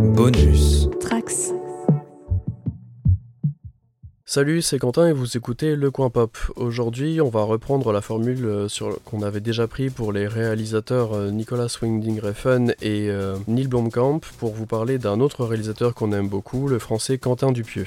Bonus. Trax. Salut, c'est Quentin et vous écoutez Le Coin Pop. Aujourd'hui, on va reprendre la formule euh, sur- qu'on avait déjà pris pour les réalisateurs euh, Nicolas Winding Refn et euh, Neil Blomkamp pour vous parler d'un autre réalisateur qu'on aime beaucoup, le français Quentin Dupieux.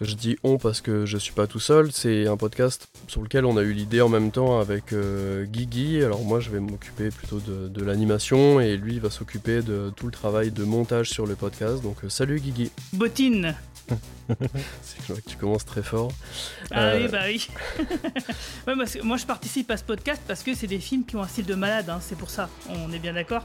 Je dis on parce que je suis pas tout seul, c'est un podcast sur lequel on a eu l'idée en même temps avec euh, Guigui. Alors moi je vais m'occuper plutôt de, de l'animation et lui va s'occuper de tout le travail de montage sur le podcast. Donc euh, salut Guigui, Bottine c'est vrai que tu commences très fort. Ah Euh. oui, bah oui. Ouais, parce que moi, je participe à ce podcast parce que c'est des films qui ont un style de malade, hein, c'est pour ça, on est bien d'accord.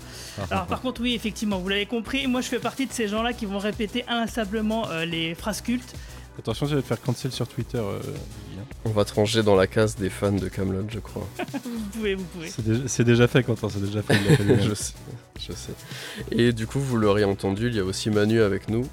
Alors, par contre, oui, effectivement, vous l'avez compris, moi, je fais partie de ces gens-là qui vont répéter inlassablement euh, les phrases cultes. Attention, je vais te faire cancel sur Twitter. euh, Guy, hein. On va te ranger dans la case des fans de Camelot, je crois. Vous pouvez, vous pouvez. C'est déjà, c'est déjà fait, Quentin, c'est déjà fait. il l'a fait lui-même. je sais, je sais. Et du coup, vous l'aurez entendu, il y a aussi Manu avec nous.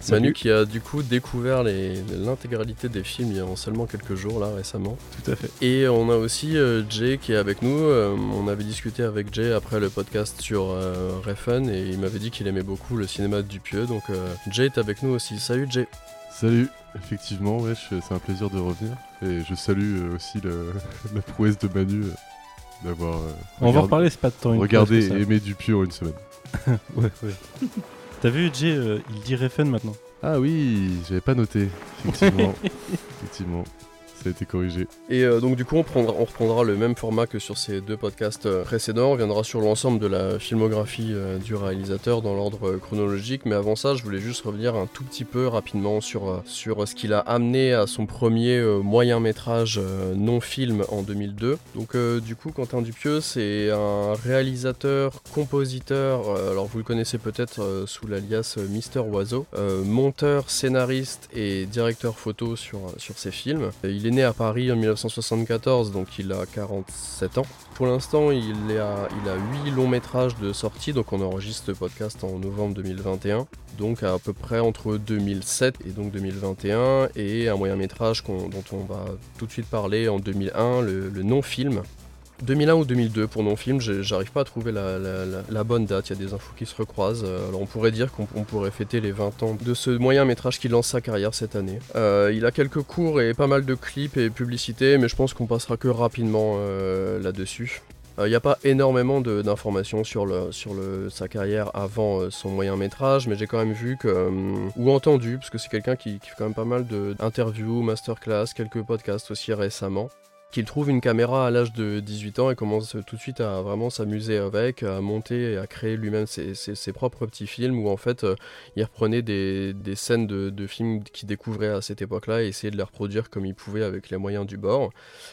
Salut. Manu qui a du coup découvert les- l'intégralité des films il y a seulement quelques jours là récemment. Tout à fait. Et on a aussi euh, Jay qui est avec nous. Euh, on avait discuté avec Jay après le podcast sur euh, Refn et il m'avait dit qu'il aimait beaucoup le cinéma de Dupieux. Donc euh, Jay est avec nous aussi. Salut Jay. Salut, effectivement, ouais, c'est un plaisir de revenir. Et je salue euh, aussi le- la prouesse de Manu euh, d'avoir euh, On va reparler, c'est pas tant une regardé phrase que et aimé Dupieux en une semaine. Ouais, ouais. T'as vu, Jay, euh, il dit Refn maintenant. Ah oui, j'avais pas noté, effectivement. effectivement, ça a été corrigé. Et euh, donc du coup on, prendra- on reprendra le même format que sur ces deux podcasts euh, précédents, on reviendra sur l'ensemble de la filmographie euh, du réalisateur dans l'ordre chronologique, mais avant ça je voulais juste revenir un tout petit peu rapidement sur, sur ce qu'il a amené à son premier moyen métrage euh, non-film en 2002. Donc du coup Quentin Dupieux c'est un réalisateur, compositeur, alors vous le connaissez peut-être sous l'alias Mister Oiseau, monteur, scénariste et directeur photo sur, sur ses films. Il est né à Paris en 1974, donc il a 47 ans. Pour l'instant, il, est il a 8 longs métrages de sortie, donc on enregistre le podcast en novembre 2021. Donc à peu près entre 2007 et donc 2021, et un moyen métrage dont on va tout de suite parler en 2001, le, le non-film. 2001 ou 2002 pour non-film, j'ai- j'arrive pas à trouver la, bonne date, il y a des infos qui se recroisent. Euh, Alors on pourrait dire qu'on on pourrait fêter les 20 ans de ce moyen métrage qui lance sa carrière cette année. Euh, il a quelques cours et pas mal de clips et publicités, mais je pense qu'on passera que rapidement euh, là-dessus. Il n'y a pas énormément d'informations sur, sur sa carrière avant son moyen métrage, mais j'ai quand même vu que, ou entendu, parce que c'est quelqu'un qui, qui fait quand même pas mal d'interviews, masterclass, quelques podcasts aussi récemment qu'il trouve une caméra à l'âge de 18 ans et commence tout de suite à vraiment s'amuser avec, à monter et à créer lui-même ses, propres petits films où en fait euh, il reprenait des, scènes de, films qu'il découvrait à cette époque-là et essayait de les reproduire comme il pouvait avec les moyens du bord.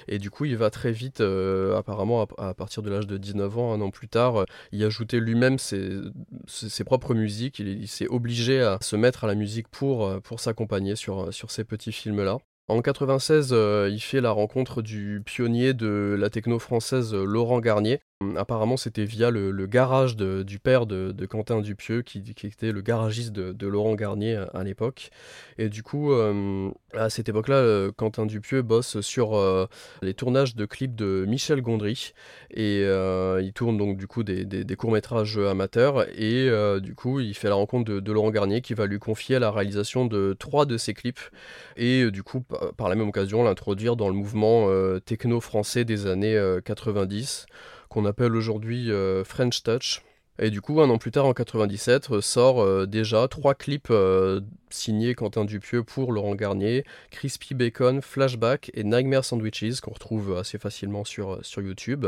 Et du coup il va très vite, euh, apparemment à, partir de l'âge de 19 ans, un an plus tard, euh, y ajouter lui-même ses, propres musiques. Il, s'est obligé à se mettre à la musique pour, euh, s'accompagner sur, sur ces petits films-là. En 96, euh, il fait la rencontre du pionnier de la techno française euh, Laurent Garnier. Apparemment, c'était via le, garage du père de, Quentin Dupieux, qui, était le garagiste de, Laurent Garnier à, à l'époque. Et du coup, euh, à cette époque-là, euh, Quentin Dupieux bosse sur euh, les tournages de clips de Michel Gondry. Et euh, il tourne donc du coup des, des- courts-métrages amateurs. Et euh, du coup, il fait la rencontre de, Laurent Garnier qui va lui confier la réalisation de trois de ses clips et euh, du coup pa- par la même occasion l'introduire dans le mouvement euh, techno français des années euh, 90 qu'on appelle aujourd'hui euh, French Touch. Et du coup, un an plus tard, en 97, euh, sort euh, déjà trois clips signés Quentin Dupieux pour Laurent Garnier, Crispy Bacon, Flashback et Nightmare Sandwiches, qu'on retrouve assez facilement sur, sur YouTube.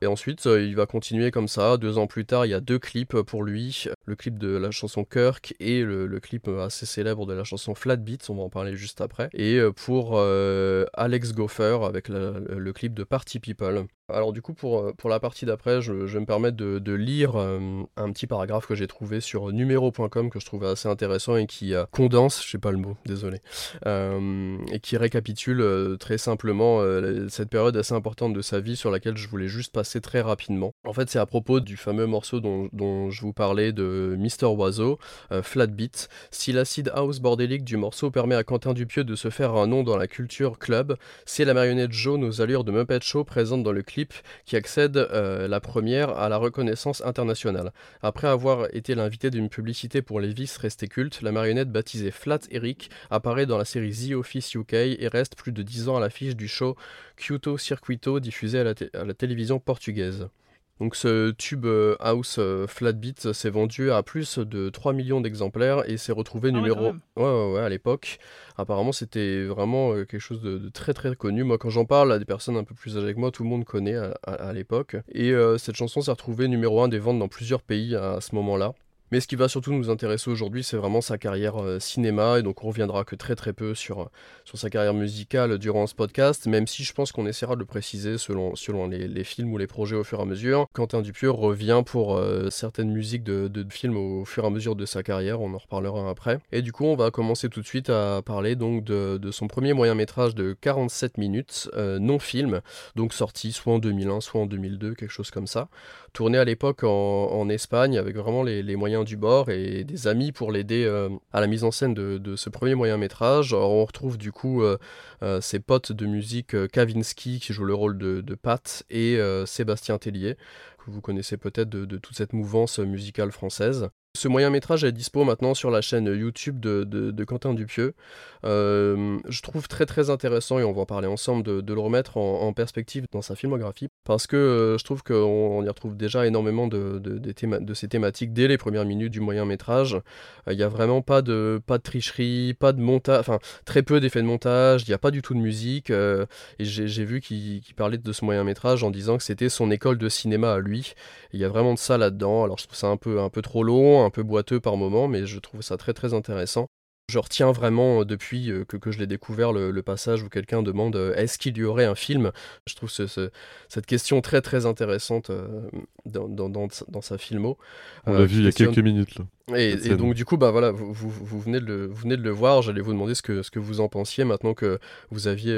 Et ensuite, il va continuer comme ça. Deux ans plus tard, il y a deux clips pour lui. Le clip de la chanson Kirk et le, clip assez célèbre de la chanson Flat Beats, on va en parler juste après. Et pour Alex Gopher avec le clip de Party People. Alors du coup, pour, euh, pour la partie d'après, je, je vais me permettre de, de lire euh, un petit paragraphe que j'ai trouvé sur numero.com que je trouvais assez intéressant et qui euh, condense, je sais pas le mot, désolé, et qui récapitule très simplement cette période assez importante de sa vie sur laquelle je voulais juste passer très rapidement. En fait, c'est à propos du fameux morceau dont, je vous parlais de Mister Oiseau, euh, Flat Beat. Si l'acid house bordélique du morceau permet à Quentin Dupieux de se faire un nom dans la culture club, c'est la marionnette jaune aux allures de Muppet Show présente dans le qui accède euh, la première à la reconnaissance internationale. Après avoir été l'invité d'une publicité pour les vis restée culte, la marionnette baptisée Flat Eric apparaît dans la série The Office UK et reste plus de 10 ans à l'affiche du show Kyoto Circuito diffusé à la, télévision portugaise. Donc ce tube euh, House euh, Flat Beat s'est vendu à plus de 3 millions d'exemplaires et s'est retrouvé ah numéro ouais, ouais, ouais, à l'époque. Apparemment c'était vraiment euh, quelque chose de, très très connu. Moi quand j'en parle à des personnes un peu plus âgées que moi, tout le monde connaît à, l'époque. Et cette chanson s'est retrouvée numéro 1 des ventes dans plusieurs pays à ce moment-là. Mais ce qui va surtout nous intéresser aujourd'hui, c'est vraiment sa carrière euh, cinéma, et donc on reviendra que très très peu sur, sur sa carrière musicale durant ce podcast, même si je pense qu'on essaiera de le préciser selon, selon les, films ou les projets au fur et à mesure. Quentin Dupieux revient pour euh, certaines musiques de, de, films au fur et à mesure de sa carrière, on en reparlera après. Et du coup, on va commencer tout de suite à parler donc de, de son premier moyen métrage de 47 minutes, euh, non-film, donc sorti soit en 2001, soit en 2002, quelque chose comme ça. Tourné à l'époque en, en, Espagne avec vraiment les moyens du bord et des amis pour l'aider euh, à la mise en scène de, ce premier moyen métrage. on retrouve du coup euh, euh, ses potes de musique Kavinsky qui joue le rôle de, Pat et Sébastien Tellier que vous connaissez peut-être de, toute cette mouvance musicale française. Ce moyen métrage est dispo maintenant sur la chaîne YouTube de, Quentin Dupieux. je trouve très très intéressant, et on va en parler ensemble, de, le remettre en, perspective dans sa filmographie, parce que euh, je trouve qu'on y retrouve déjà énormément de, ces thématiques dès les premières minutes du moyen métrage. Euh, il n'y a vraiment pas de, pas de tricherie, pas de montage, enfin très peu d'effets de montage, il n'y a pas du tout de musique. Euh, et j'ai vu qu'il parlait de ce moyen métrage en disant que c'était son école de cinéma à lui. Il y a vraiment de ça là-dedans. Alors je trouve ça un peu, un peu trop long, un peu boiteux par moment, mais je trouve ça très très intéressant. Je retiens vraiment euh, depuis euh, que, que je l'ai découvert le, passage où quelqu'un demande euh, est-ce qu'il y aurait un film? Je trouve cette question très très intéressante dans, dans, dans, sa filmo. On l'a vu il y a quelques minutes là. Et, donc du coup, bah voilà, vous, vous, venez, de le, vous venez de le voir, j'allais vous demander ce que, ce que vous en pensiez maintenant que vous aviez,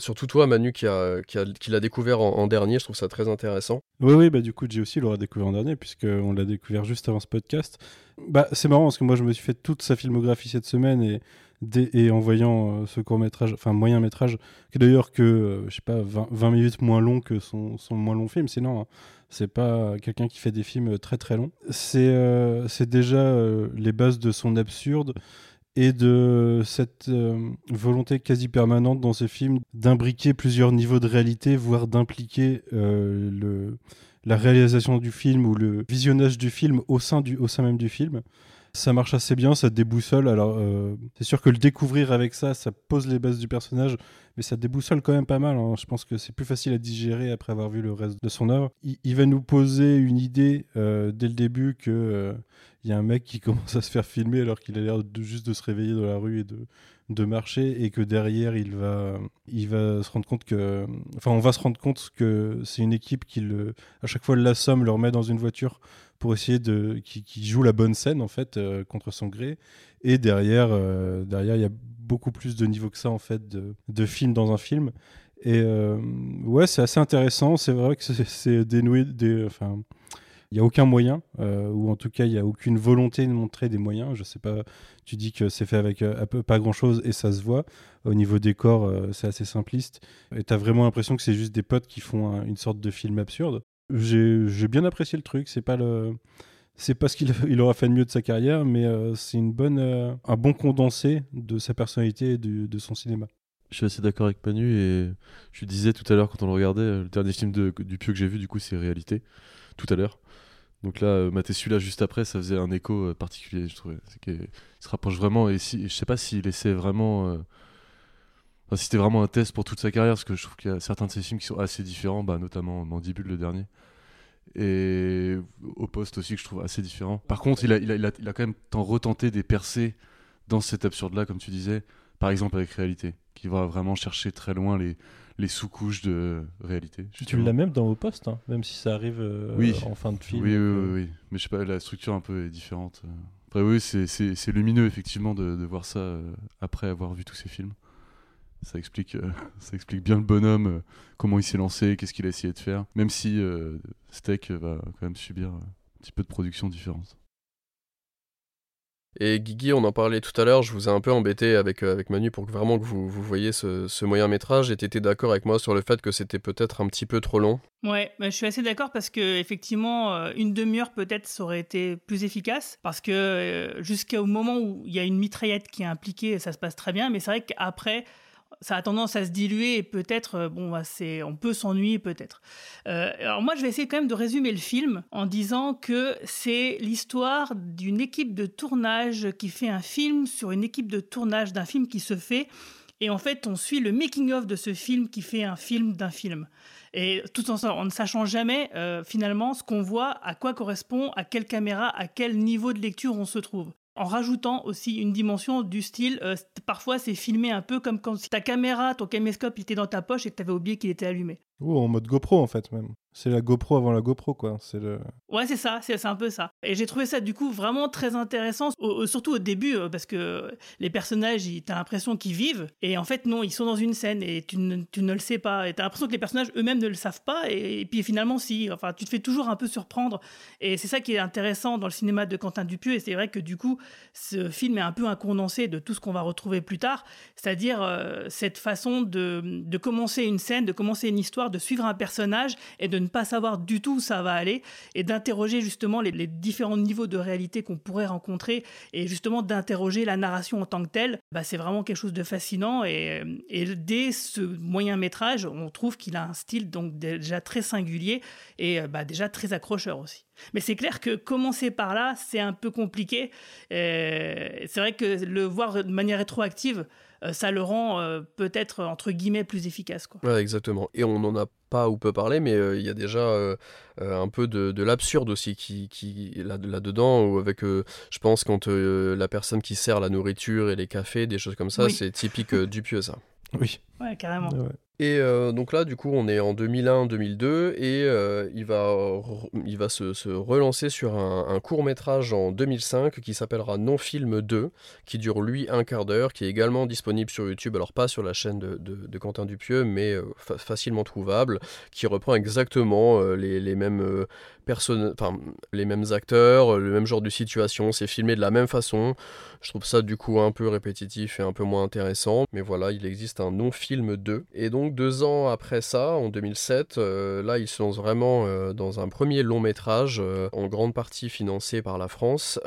surtout toi Manu qui l'a qui a, qui découvert en, dernier, je trouve ça très intéressant. Oui, oui, bah du coup j'ai aussi l'aura découvert en dernier puisqu'on l'a découvert juste avant ce podcast. Bah c'est marrant parce que moi je me suis fait toute sa filmographie cette semaine et, et en voyant euh, ce court métrage, enfin moyen métrage, qui d'ailleurs que, euh, je sais pas, 20, minutes moins long que son, son moins long film, sinon... Hein, c'est pas quelqu'un qui fait des films très très longs. C'est euh, déjà euh, les bases de son absurde et de cette euh, volonté quasi permanente dans ses films d'imbriquer plusieurs niveaux de réalité, voire d'impliquer le la réalisation du film ou le visionnage du film au sein, du, au sein même du film. Ça marche assez bien, ça déboussole. Alors, euh, c'est sûr que le découvrir avec ça, ça pose les bases du personnage, mais ça déboussole quand même pas mal. Hein. Je pense que c'est plus facile à digérer après avoir vu le reste de son œuvre. Il, va nous poser une idée euh, dès le début que euh, il y a un mec qui commence à se faire filmer alors qu'il a l'air juste de se réveiller dans la rue et de, marcher et que derrière il va il va se rendre compte que enfin on va se rendre compte que c'est une équipe qui à chaque fois l'assomme le remet dans une voiture pour essayer de qui, joue la bonne scène en fait euh, contre son gré et derrière euh, derrière il y a beaucoup plus de niveaux que ça en fait de, de film dans un film et euh, ouais c'est assez intéressant c'est vrai que c'est dénoué des enfin il n'y a aucun moyen, ou en tout cas, il n'y a aucune volonté de montrer des moyens. Je sais pas, tu dis que c'est fait avec peu, pas grand chose et ça se voit. Au niveau des corps, c'est assez simpliste. Et tu as vraiment l'impression que c'est juste des potes qui font une sorte de film absurde. J'ai bien apprécié le truc. C'est pas le. C'est pas ce qu'il il aura fait de mieux de sa carrière, mais euh, c'est une bonne, euh, un bon condensé de sa personnalité et de, son cinéma. Je suis assez d'accord avec Manu et je disais tout à l'heure quand on le regardait, euh, le dernier film du Pieux que j'ai vu, du coup, c'est Réalité, tout à l'heure. Donc là, mater celui-là juste après, ça faisait un écho particulier, je trouvais. Il se rapproche vraiment et si, je sais pas s'il essaie vraiment. Enfin, si c'était vraiment un test pour toute sa carrière, parce que je trouve qu'il y a certains de ses films qui sont assez différents, bah, notamment Mandibule le dernier et au poste aussi que je trouve assez différent. Par contre, il a, il a, il a, il a quand même tant retenté des percées dans cet absurde-là, comme tu disais, par exemple avec Réalité, qui va vraiment chercher très loin les, les sous-couches de réalité. Tu l'as même dans Au Poste, hein, même si ça arrive euh, oui. en fin de film. Oui, oui, oui, oui, mais je sais pas, la structure un peu est différente. Après, oui, c'est lumineux effectivement de, de voir ça euh, après avoir vu tous ces films. Ça explique, ça explique bien le bonhomme, comment il s'est lancé, qu'est-ce qu'il a essayé de faire. Même si Steak va quand même subir un petit peu de production différente. Et Guigui, on en parlait tout à l'heure, je vous ai un peu embêté avec, euh, avec Manu pour que vraiment que vous, vous voyez ce, ce moyen métrage et t'étais d'accord avec moi sur le fait que c'était peut-être un petit peu trop long? Ouais, bah, je suis assez d'accord parce que effectivement, euh, une demi-heure peut-être ça aurait été plus efficace parce que euh, jusqu'au moment où il y a une mitraillette qui est impliquée, ça se passe très bien, mais c'est vrai qu'après, ça a tendance à se diluer et peut-être, euh, bon, bah, c'est, on peut s'ennuyer peut-être. Euh, alors moi, je vais essayer quand même de résumer le film en disant que c'est l'histoire d'une équipe de tournage qui fait un film sur une équipe de tournage d'un film qui se fait. Et en fait, on suit le making-of de ce film qui fait un film d'un film. Et tout en, ne sachant jamais, euh, finalement, ce qu'on voit, à quoi correspond, à quelle caméra, à quel niveau de lecture on se trouve en rajoutant aussi une dimension du style, euh, parfois c'est filmé un peu comme quand ta caméra, ton caméscope était dans ta poche et que tu avais oublié qu'il était allumé. Ou en mode GoPro en fait même. C'est la GoPro avant la GoPro quoi. C'est le... Ouais c'est ça, c'est un peu ça. Et j'ai trouvé ça du coup vraiment très intéressant, surtout au début euh, parce que les personnages, t'as l'impression qu'ils vivent et en fait non, ils sont dans une scène et tu ne, tu ne le sais pas. Et t'as l'impression que les personnages eux-mêmes ne le savent pas et, puis finalement si. Enfin tu te fais toujours un peu surprendre et c'est ça qui est intéressant dans le cinéma de Quentin Dupieux et c'est vrai que du coup ce film est un peu un condensé de tout ce qu'on va retrouver plus tard, c'est-à-dire euh, cette façon de, de commencer une scène, de commencer une histoire de suivre un personnage et de ne pas savoir du tout où ça va aller et d'interroger justement les, différents niveaux de réalité qu'on pourrait rencontrer et justement d'interroger la narration en tant que telle, bah, c'est vraiment quelque chose de fascinant et, dès ce moyen métrage, on trouve qu'il a un style donc déjà très singulier et bah, déjà très accrocheur aussi. Mais c'est clair que commencer par là, c'est un peu compliqué. C'est vrai que le voir de manière rétroactive, euh, ça le rend euh, peut-être entre guillemets plus efficace. Quoi. Ouais, exactement. Et on n'en a pas ou peu parlé, mais euh, il y a déjà un peu de, l'absurde aussi qui, qui là-dedans, ou avec, je pense, quand la personne qui sert la nourriture et les cafés, des choses comme ça, c'est typique du pieux ça. Oui. Ouais, carrément. Et euh, donc là, du coup, on est en 2001-2002 et euh, il va, il va se, relancer sur un, court métrage en 2005 qui s'appellera Non Film 2, qui dure lui un quart d'heure, qui est également disponible sur YouTube, alors pas sur la chaîne de, Quentin Dupieux, mais euh, facilement trouvable, qui reprend exactement les, les, mêmes les mêmes acteurs, le même genre de situation, c'est filmé de la même façon. Je trouve ça du coup un peu répétitif et un peu moins intéressant, mais voilà, il existe un Non Film 2. Et donc deux ans après ça, en 2007, euh, là, il se lance vraiment euh, dans un premier long métrage, euh, en grande partie financé par la France,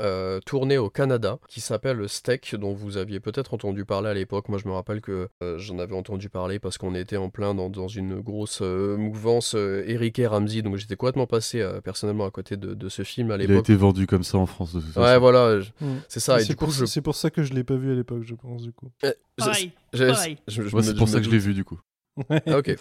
tourné au Canada, qui s'appelle Steak, dont vous aviez peut-être entendu parler à l'époque. Moi, je me rappelle que j'en avais entendu parler parce qu'on était en plein dans, une grosse mouvance Eric et Ramsey, donc j'étais complètement passé personnellement à côté de, ce film à l'époque. Il a été vendu comme ça en France. De toute ouais, voilà, mm. c'est ça. C'est pour, pour, ça que je l'ai pas vu à l'époque, je pense, du coup. pareil. c'est pour ça que je l'ai vu, du coup. Ok.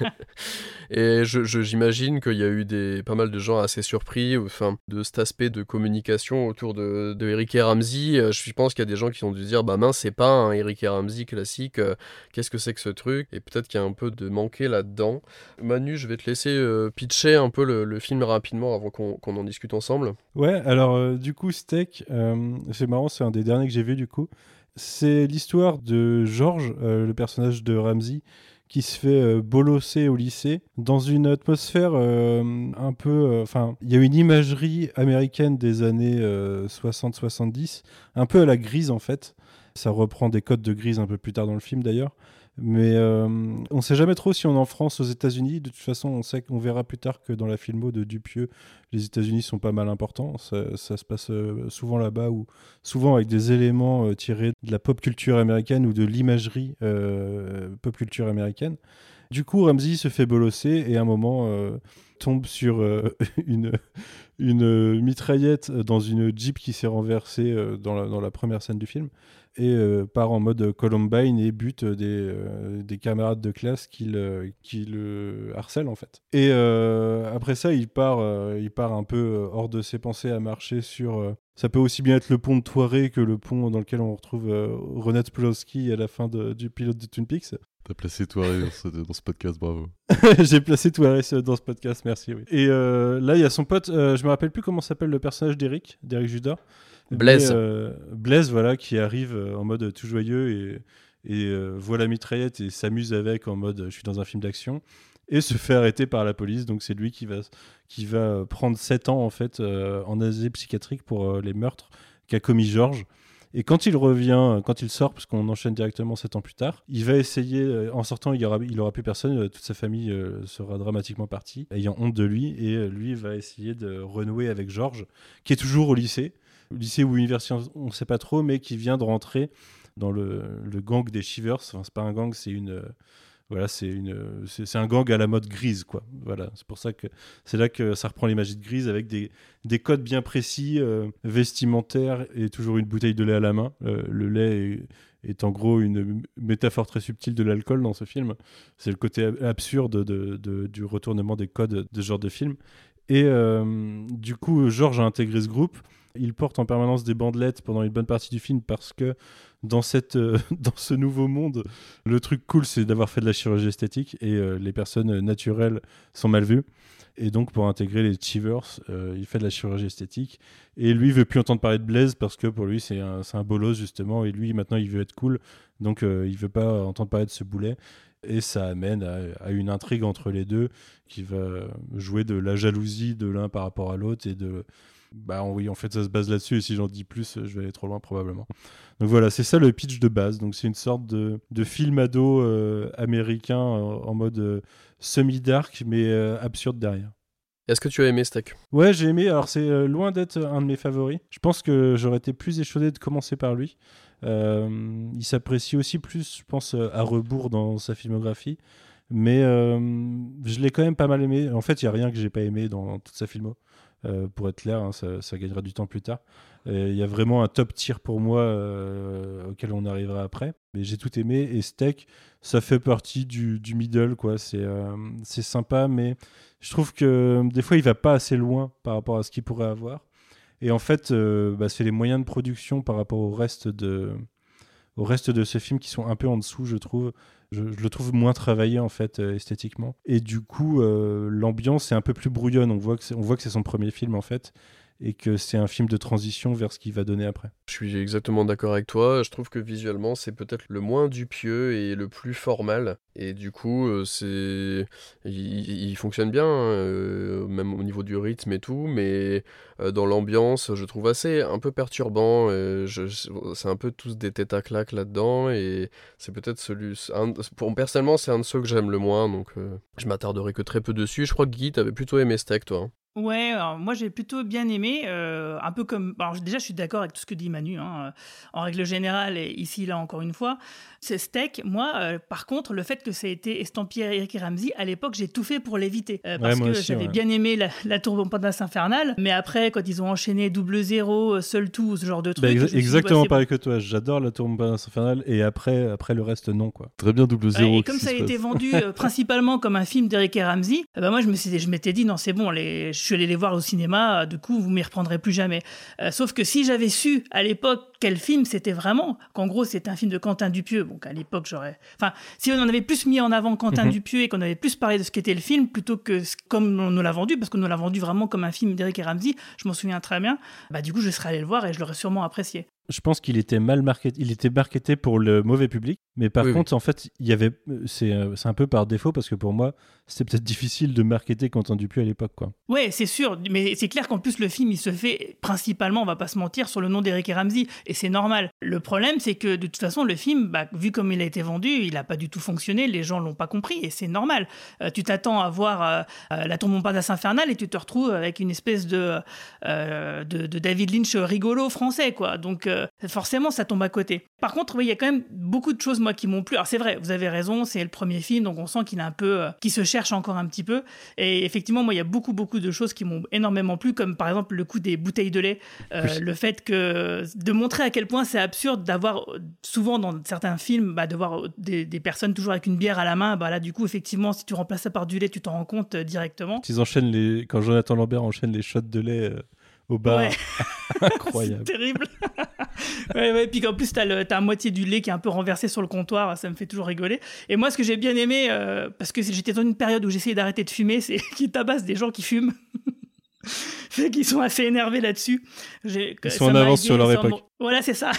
et j'imagine qu'il y a eu des, pas mal de gens assez surpris enfin, de cet aspect de communication autour de, de Eric et Ramsey. Euh, je pense qu'il y a des gens qui ont dû dire Bah mince, c'est pas un Eric et Ramsey classique, euh, qu'est-ce que c'est que ce truc? Et peut-être qu'il y a un peu de manqué là-dedans. Manu, je vais te laisser euh, pitcher un peu le, film rapidement avant qu'on en discute ensemble. Ouais, alors du coup, Steak, c'est marrant, c'est un des derniers que j'ai vu du coup. C'est l'histoire de George, le personnage de Ramsey, qui se fait euh, bolosser au lycée dans une atmosphère euh, un peu. Euh, enfin, il y a une imagerie américaine des années 60-70, un peu à la grise en fait. Ça reprend des codes de grise un peu plus tard dans le film d'ailleurs. Mais euh, on ne sait jamais trop si on est en France, aux États-Unis. De toute façon, on sait qu'on verra plus tard que dans la filmo de Dupieux, les États-Unis sont pas mal importants. Ça, se passe euh, souvent là-bas, ou souvent avec des éléments euh, tirés de la pop culture américaine ou de l'imagerie pop culture américaine. Du coup, Ramsey se fait bolosser et à un moment tombe sur une, une mitraillette dans une jeep qui s'est renversée dans dans, la, première scène du film et euh, part en mode Columbine et bute des, euh, des camarades de classe qui le, qui le harcèlent en fait. Et euh, après ça, il part, il part un peu hors de ses pensées à marcher sur. ça peut aussi bien être le pont de Toiré que le pont dans lequel on retrouve Renette Plowski à la fin du pilote de Twin Peaks. T'as placé Toiré dans ce, dans ce podcast, bravo. J'ai placé Toiré dans ce podcast, merci. Oui. Et là, il y a son pote, je me rappelle plus comment s'appelle le personnage d'Eric, d'Eric Judas. Blaise. Euh, Blaise, voilà, qui arrive euh, en mode tout joyeux et, et voit la mitraillette et s'amuse avec en mode je suis dans un film d'action et se fait arrêter par la police. Donc c'est lui qui va, qui va prendre 7 ans en fait en asile psychiatrique pour les meurtres qu'a commis Georges. Et quand il revient, quand il sort, parce qu'on enchaîne directement 7 ans plus tard, il va essayer, en sortant, il aura, il aura plus personne, toute sa famille sera dramatiquement partie, ayant honte de lui, et lui va essayer de renouer avec Georges, qui est toujours au lycée, lycée ou université, on ne sait pas trop, mais qui vient de rentrer dans le, gang des Shivers. Enfin, c'est pas un gang, c'est une. voilà, c'est une, c'est, un gang à la mode grise, quoi. Voilà, c'est pour ça que c'est là que ça reprend l'image de grise avec des, des codes bien précis, euh, vestimentaires et toujours une bouteille de lait à la main. Euh, le lait est, en gros une métaphore très subtile de l'alcool dans ce film. C'est le côté absurde de, du retournement des codes de ce genre de film. Et euh, du coup, Georges a intégré ce groupe. Il porte en permanence des bandelettes pendant une bonne partie du film parce que dans, cette, euh, dans ce nouveau monde, le truc cool, c'est d'avoir fait de la chirurgie esthétique et euh, les personnes naturelles sont mal vues. Et donc, pour intégrer les Chivers, euh, il fait de la chirurgie esthétique. Et lui, il veut plus entendre parler de Blaise parce que pour lui, c'est un, un bolos, justement. Et lui, maintenant, il veut être cool. Donc, il veut pas entendre parler de ce boulet. Et ça amène à, une intrigue entre les deux qui va jouer de la jalousie de l'un par rapport à l'autre et de bah oui, en fait, ça se base là-dessus, et si j'en dis plus, je vais aller trop loin probablement. Donc voilà, c'est ça le pitch de base. Donc c'est une sorte de, de film ado euh, américain euh, en mode euh, semi-dark, mais absurde derrière. Est-ce que tu as aimé Steak Ouais, j'ai aimé. Alors c'est loin d'être un de mes favoris. Je pense que j'aurais été plus échaudé de commencer par lui. il s'apprécie aussi plus, je pense, à rebours dans sa filmographie. Mais je l'ai quand même pas mal aimé. En fait, il n'y a rien que j'ai pas aimé dans toute sa filmo. Euh, pour être clair, hein, ça, gagnera du temps plus tard. Il y a vraiment un top tier pour moi euh, auquel on arrivera après. Mais j'ai tout aimé et Steak, ça fait partie du, middle, quoi. Euh, c'est sympa, mais je trouve que des fois il va pas assez loin par rapport à ce qu'il pourrait avoir. Et en fait, bah, c'est les moyens de production par rapport au reste de au reste de ce film qui sont un peu en dessous, je trouve. Je, le trouve moins travaillé en fait euh, esthétiquement. Et du coup, euh, l'ambiance est un peu plus brouillonne. On voit que c'est, on voit que c'est son premier film en fait et que c'est un film de transition vers ce qu'il va donner après. Je suis exactement d'accord avec toi. Je trouve que visuellement, c'est peut-être le moins dupieux et le plus formal. Et du coup, euh, c'est il, fonctionne bien, hein, même au niveau du rythme et tout, mais dans l'ambiance, je trouve assez un peu perturbant. c'est un peu tous des têtes à claques là-dedans, et c'est peut-être celui. pour personnellement, c'est un de ceux que j'aime le moins, donc je m'attarderai que très peu dessus. Je crois que Guy, t'avais plutôt aimé Steak, toi. Hein. Ouais, alors moi j'ai plutôt bien aimé, euh, un peu comme. Alors déjà, je suis d'accord avec tout ce que dit Manu, hein, euh, en règle générale, et ici, là, encore une fois. C'est steak, moi, euh, par contre, le fait que ça ait été estampillé Eric et Ramsey, à l'époque, j'ai tout fait pour l'éviter. parce que j'avais bien aimé la, la Tourbompadasse infernale, mais après, quand ils ont enchaîné double zéro, seul tout, ce genre de bah, trucs. exactement pareil que toi, j'adore la Tourbompadasse infernale, et après, après le reste, non, quoi. Très bien, double zéro. et comme ça a été vendu principalement comme un film d'Eric Ramsey, bah, moi, je m'étais dit, non, c'est bon, les suis allé les voir au cinéma, du coup, vous m'y reprendrez plus jamais. Euh, sauf que si j'avais su à l'époque quel film c'était vraiment, qu'en gros c'était un film de Quentin Dupieux, donc à l'époque j'aurais. Enfin, si on en avait plus mis en avant Quentin mhm. Dupieux et qu'on avait plus parlé de ce qu'était le film plutôt que comme on nous l'a vendu, parce qu'on nous l'a vendu vraiment comme un film d'Eric et Ramsey, je m'en souviens très bien, bah du coup je serais allé le voir et je l'aurais sûrement apprécié je pense qu'il était mal marketé, il était marketé pour le mauvais public, mais par contre, en fait, il y avait, euh, c'est un peu par défaut parce que pour moi, c'était peut-être difficile de marketer Quentin Dupieux à l'époque, quoi. Ouais, c'est sûr, mais c'est clair qu'en plus le film, il se fait principalement, on va pas se mentir, sur le nom d'Eric et Ramsey, et c'est normal. Le problème, c'est que de toute façon, le film, bah, vu comme il a été vendu, il a pas du tout fonctionné, les gens l'ont pas compris, et c'est normal. Euh, tu t'attends à voir euh, la tour Montparnasse infernale et tu te retrouves avec une espèce de, de, de, David Lynch rigolo français, quoi. Donc euh, forcément, ça tombe à côté. Par contre, il y a quand même beaucoup de choses, moi, qui m'ont plu. Alors, c'est vrai, vous avez raison, c'est le premier film, donc on sent qu'il est un peu. Euh, qui se cherche encore un petit peu. Et effectivement, moi, il y a beaucoup, beaucoup de choses qui m'ont énormément plu, comme par exemple le coup des bouteilles de lait. Euh, le fait que. de montrer à quel point c'est absurde d'avoir, souvent dans certains films, bah, de voir des, personnes toujours avec une bière à la main. Bah, là, du coup, effectivement, si tu remplaces ça par du lait, tu t'en rends compte directement. Ils enchaînent les. Quand Jonathan Lambert enchaîne les shots de lait au bar. Incroyable. c'est terrible. ouais, ouais, puis qu'en plus, t'as, le, as moitié du lait qui est un peu renversé sur le comptoir, ça me fait toujours rigoler. Et moi, ce que j'ai bien aimé, euh, parce que j'étais dans une période où j'essayais d'arrêter de fumer, c'est qu'ils tabassent des gens qui fument. fait qu'ils sont assez énervés là-dessus. Ils sont en avance sur leur époque. Voilà, c'est ça.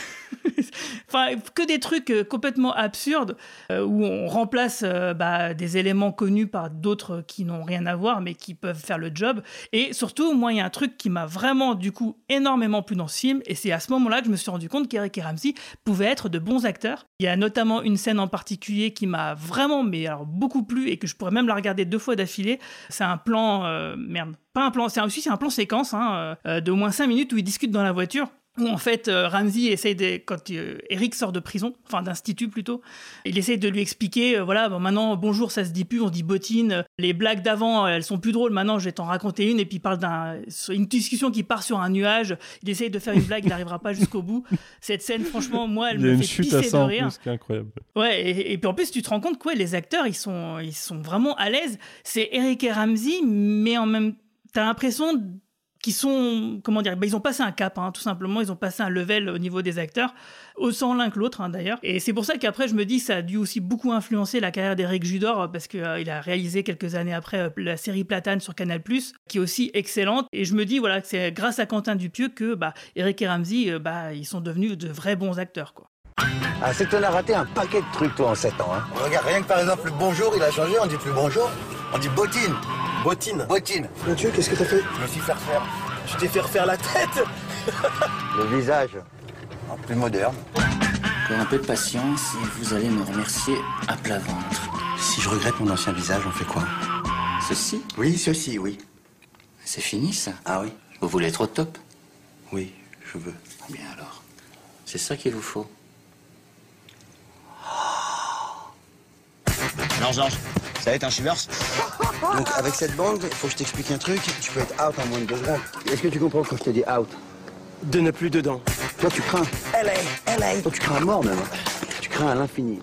enfin, que des trucs euh, complètement absurdes euh, où on remplace euh, bah, des éléments connus par d'autres qui n'ont rien à voir mais qui peuvent faire le job. Et surtout, moi, il y a un truc qui m'a vraiment, du coup, énormément plu dans ce film. Et c'est à ce moment-là que je me suis rendu compte qu'Eric et Ramsey pouvaient être de bons acteurs. Il y a notamment une scène en particulier qui m'a vraiment, mais alors beaucoup plu et que je pourrais même la regarder deux fois d'affilée. C'est un plan, merde, pas un plan, c'est aussi un plan séquence hein, de moins 5 minutes où ils discutent dans la voiture où en fait euh, Ramsey essaye de quand euh, Eric sort de prison, enfin d'institut plutôt, il essaye de lui expliquer euh, voilà maintenant bonjour ça se dit plus on dit bottine, les blagues d'avant elles sont plus drôles maintenant je vais t'en raconter une et puis il parle d'une discussion qui part sur un nuage, il essaye de faire une blague il n'arrivera pas jusqu'au bout. Cette scène franchement moi elle me fait pisser de rire. C'est incroyable. Ouais et, puis en plus tu te rends compte que les acteurs ils sont ils sont vraiment à l'aise. C'est Eric et Ramsey mais en même t'as l'impression qui sont, comment dire, bah, ils ont passé un cap, hein, tout simplement, ils ont passé un level au niveau des acteurs, autant l'un que l'autre hein, d'ailleurs. Et c'est pour ça qu'après, je me dis, ça a dû aussi beaucoup influencer la carrière d'Eric Judor, parce qu'il euh, il a réalisé quelques années après euh, la série Platane sur Canal+, qui est aussi excellente. Et je me dis, voilà, que c'est grâce à Quentin Dupieux que bah, Eric et Ramsey, euh, bah, ils sont devenus de vrais bons acteurs, quoi. Ah, c'est que t'en as raté un paquet de trucs, toi, en 7 ans. Hein. Regarde, rien que par exemple, le bonjour, il a changé, on dit plus bonjour, on dit bottine. Bottine. Bottine. Mathieu, qu'est-ce que t'as fait? Je me suis fait refaire. Tu t'es fait refaire la tête Le visage, en plus moderne. Pour un peu de patience et vous allez me remercier à plat ventre. Si je regrette mon ancien visage, on fait quoi? Ceci? Oui, ceci, oui. C'est fini ça? Ah oui Vous voulez être au top? Oui, je veux. Bien alors. C'est ça qu'il vous faut. Alors Georges, ça va être un shivers Donc avec cette bande, il faut que je t'explique un truc, tu peux être out en moins de deux secondes. Est-ce que tu comprends quand je te dis out? De ne plus dedans. Toi tu crains. Elle est, elle est. Toi tu crains à mort même. Tu crains à l'infini.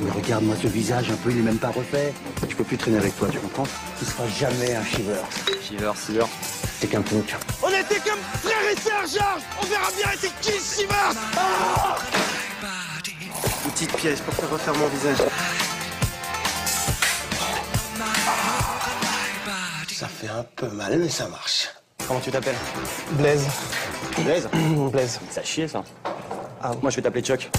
Mais regarde-moi ce visage un peu, il est même pas refait. Tu peux plus traîner avec toi, tu comprends? Tu seras jamais un shiver. Shiver, shiver. T'es qu'un punk. On était comme frères et sœurs, Georges On verra bien c'est qui le shiver ah Une petite pièce pour faire refaire mon visage. Ça fait un peu mal, mais ça marche. Comment tu t'appelles? Blaise. Blaise? Blaise. Ça chier ça. Ah, Moi je vais t'appeler Chuck.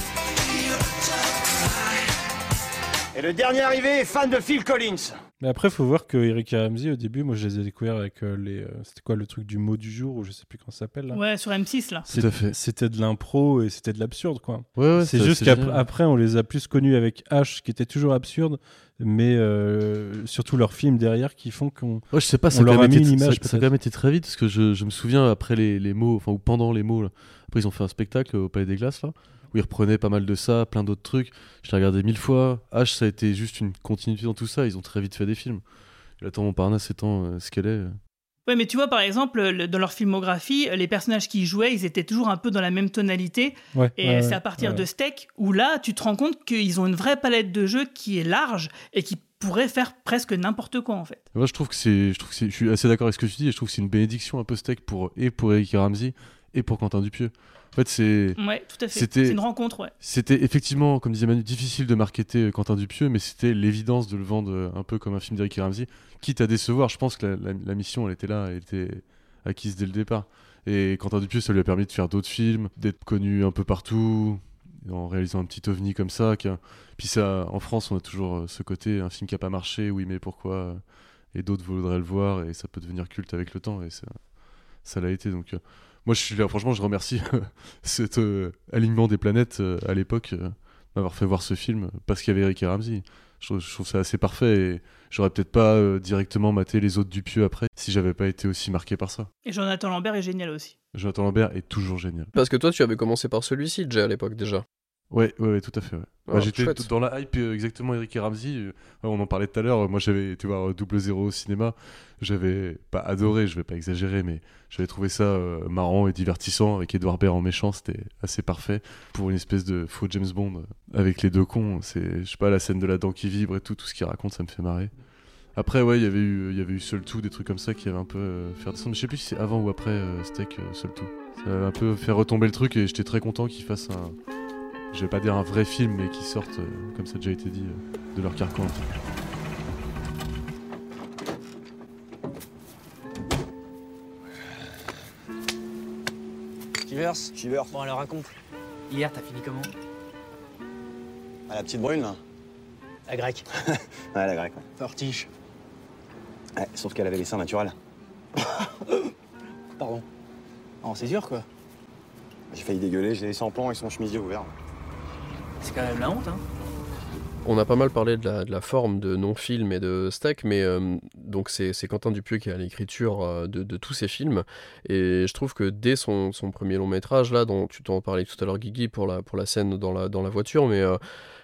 Et le dernier arrivé est fan de Phil Collins. Mais après, faut voir que Eric et Ramsey, au début, moi je les ai découverts avec euh, les. euh, c'était quoi le truc du mot du jour ou je sais plus comment ça s'appelle là? Ouais, sur M6 là. Tout à fait. C'était de l'impro et c'était de l'absurde quoi. Ouais, ouais, c'est ça, juste qu'après, on les a plus connus avec H, qui était toujours absurde, mais euh, surtout leurs films derrière qui font qu'on. Ouais, je sais pas, ça a, leur a mis été, une image, ça- ça a quand même été très vite parce que je, je me souviens après les, les mots, enfin ou pendant les mots, là. après ils ont fait un spectacle au Palais des Glaces là, où ils reprenaient pas mal de ça, plein d'autres trucs. Je l'ai regardé mille fois. H, ça a été juste une continuité dans tout ça. Ils ont très vite fait des films. Et La Tour Montparnasse étant euh, ce qu'elle est. Ouais, mais tu vois, par exemple, le- dans leur filmographie, les personnages qui y jouaient, ils étaient toujours un peu dans la même tonalité. Ouais, Et ouais, c'est ouais, à partir ouais. de Steak où là, tu te rends compte qu'ils ont une vraie palette de jeux qui est large et qui pourrait faire presque n'importe quoi en fait. Moi, je trouve que c'est, je trouve que c'est- je suis assez d'accord avec ce que tu dis. Et je trouve que c'est une bénédiction un peu steak pour et pour Eric Ramsey et pour Quentin Dupieux. En fait, c'est Ouais, tout à fait. C'était- une rencontre, ouais. C'était effectivement, comme disait Manu, difficile de marketer euh, Quentin Dupieux, mais c'était l'évidence de le vendre euh, un peu comme un film d'Eric Ramsey, quitte à décevoir. Je pense que la, la- la mission, elle était là, elle était acquise dès le départ. Et Quentin Dupieux, ça lui a permis de faire d'autres films, d'être connu un peu partout, en réalisant un petit ovni comme ça. qui a- Puis ça, en France, on a toujours euh, ce côté, un film qui a pas marché, oui, mais pourquoi Et d'autres voudraient le voir, et ça peut devenir culte avec le temps, et ça ça l'a été. Donc, euh, moi, je suis là, franchement, je remercie cet euh, alignement des planètes euh, à l'époque euh, m'avoir fait voir ce film parce qu'il y avait Eric et Ramsey. Je trouve, je trouve ça assez parfait et j'aurais peut-être pas euh, directement maté les autres Dupieux après si j'avais pas été aussi marqué par ça. Et Jonathan Lambert est génial aussi. Jonathan Lambert est toujours génial. Parce que toi, tu avais commencé par celui-ci, déjà à l'époque déjà. Ouais, ouais, ouais, tout à fait. ouais. Ah, Bah, J'étais dans la hype euh, exactement Eric et Ramsey. euh, on en parlait tout à l'heure. Moi, j'avais été voir euh, Double Zéro au cinéma. J'avais pas adoré, je vais pas exagérer, mais j'avais trouvé ça euh, marrant et divertissant avec Edouard Baird en méchant. C'était assez parfait pour une espèce de faux James Bond avec les deux cons. C'est, je sais pas, la scène de la dent qui vibre et tout, tout ce qu'il raconte, ça me fait marrer. Après, ouais, il y avait eu, il y avait eu Seul Tout, des trucs comme ça qui avaient un peu fait descendre. Je sais plus si c'est avant ou après Steak Seul Tout. Ça a un peu fait retomber le truc et j'étais très content qu'ils fassent un, je vais pas dire un vrai film, mais qui sortent, euh, comme ça a déjà été dit, euh, de leur carcan. Shivers Shivers. Bon, alors raconte. Hier, t'as fini comment? À la petite brune, là La grecque. Ouais, la grecque, ouais. Fortiche. Ouais, sauf qu'elle avait les seins naturels. Pardon. Non, c'est sûr, quoi. J'ai failli dégueuler, l'ai laissé en plan avec son chemisier ouvert. C'est quand même la honte, hein. On a pas mal parlé de la, forme de non-film et de steak, mais euh, donc c'est c'est Quentin Dupieux qui a l'écriture euh, de, de tous ces films. Et je trouve que dès son, son premier long métrage, là, dont tu t'en parlais tout à l'heure, Guigui, pour la, pour la scène dans la, dans la voiture, mais euh,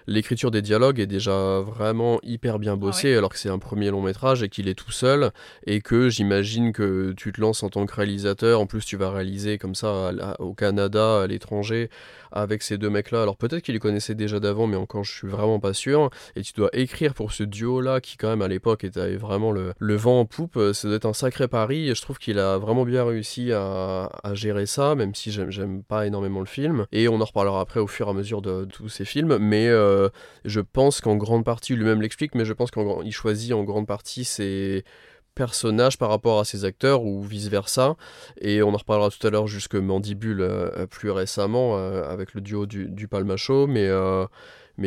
l'écriture des dialogues est déjà vraiment hyper bien bossée, alors que c'est un premier long métrage et qu'il est tout seul, et que j'imagine que tu te lances en tant que réalisateur. En plus, tu vas réaliser comme ça à au Canada, à l'étranger, avec ces deux mecs-là. Alors peut-être qu'ils les connaissaient déjà d'avant, mais encore je suis vraiment pas sûr. Et tu dois écrire pour ce duo-là qui quand même à l'époque était vraiment le, le vent en poupe. Euh, Ça doit être un sacré pari. Et je trouve qu'il a vraiment bien réussi à, gérer ça, même si j'aime- pas énormément le film. Et on en reparlera après au fur et à mesure de, tous ces films. Mais euh, je pense qu'en grande partie, lui-même l'explique, mais je pense qu'il choisit en grande partie ses personnages par rapport à ses acteurs ou vice versa et on en reparlera tout à l'heure jusque Mandibule euh, plus récemment avec le duo du, du Palmacho mais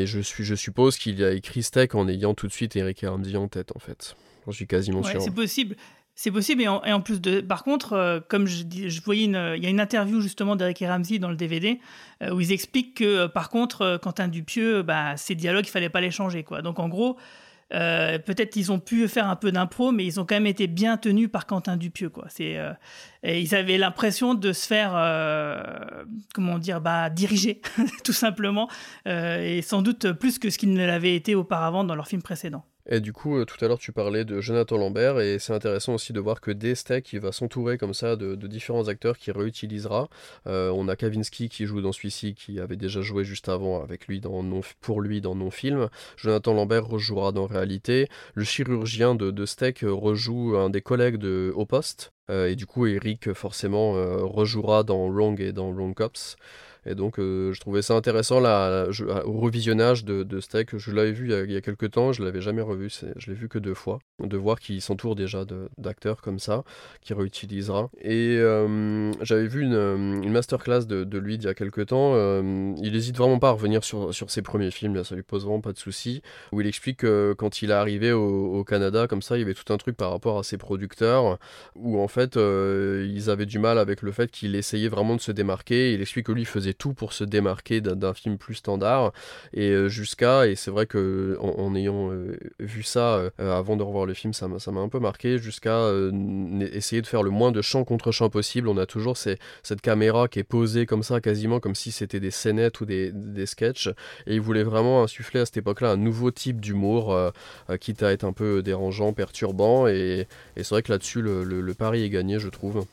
je suppose qu'il a écrit Steak en ayant tout de suite Eric Ramsey en tête en fait j'en suis quasiment Ouais, sûr c'est possible. C'est possible, et en, et en plus de. Par contre, euh, comme je, dis- je voyais, une- il y a une interview justement d'Eric et Ramsey dans le DVD euh, où ils expliquent que, euh, par contre, Quentin Dupieux, bah, ces dialogues, il fallait pas les changer, quoi. Donc, en gros, euh, peut-être ils ont pu faire un peu d'impro, mais ils ont quand même été bien tenus par Quentin Dupieux, quoi. C'est, euh, et ils avaient l'impression de se faire, euh, comment dire, bah, diriger, tout simplement, et sans doute plus que ce qu'ils ne l'avaient été auparavant dans leurs films précédents. Et du coup, euh, tout à l'heure, tu parlais de Jonathan Lambert, et c'est intéressant aussi de voir que dès Steak, il va s'entourer comme ça de, différents acteurs qu'il réutilisera. Euh, on a Kavinsky qui joue dans celui-ci, qui avait déjà joué juste avant avec lui dans pour lui dans Non-Film. Jonathan Lambert rejouera dans Réalité. Le chirurgien de, de Steak euh, rejoue un des collègues de Au Poste. Euh, et du coup, Eric, forcément, rejouera dans Wrong et dans Wrong Cops. Et donc, euh, je trouvais ça intéressant là, au revisionnage de, de Steak. Je l'avais vu il y, a, il quelques temps, je l'avais jamais revu, je l'ai vu que deux fois. De voir qu'il s'entoure déjà d'acteurs comme ça, qu'il réutilisera. Et euh, j'avais vu une, euh, une masterclass de, lui il y a quelques temps. il hésite vraiment pas à revenir sur, ses premiers films, là, ça lui pose vraiment pas de soucis. Où il explique que quand il est arrivé au, au Canada, comme ça, il y avait tout un truc par rapport à ses producteurs, où en fait, ils avaient du mal avec le fait qu'il essayait vraiment de se démarquer. Il explique que lui faisait tout pour se démarquer d'un- film plus standard. Et euh, jusqu'à et c'est vrai que en, ayant euh, vu ça euh, avant de revoir le film ça m'a un peu marqué. Jusqu'à essayer de faire le moins de champ contre champ possible. On a toujours cette caméra qui est posée comme ça quasiment comme si c'était des scénettes ou des, des sketchs. Et il voulait vraiment insuffler à cette époque là un nouveau type d'humour euh, quitte à être un peu dérangeant perturbant. Et, c'est vrai que là-dessus le pari est gagné je trouve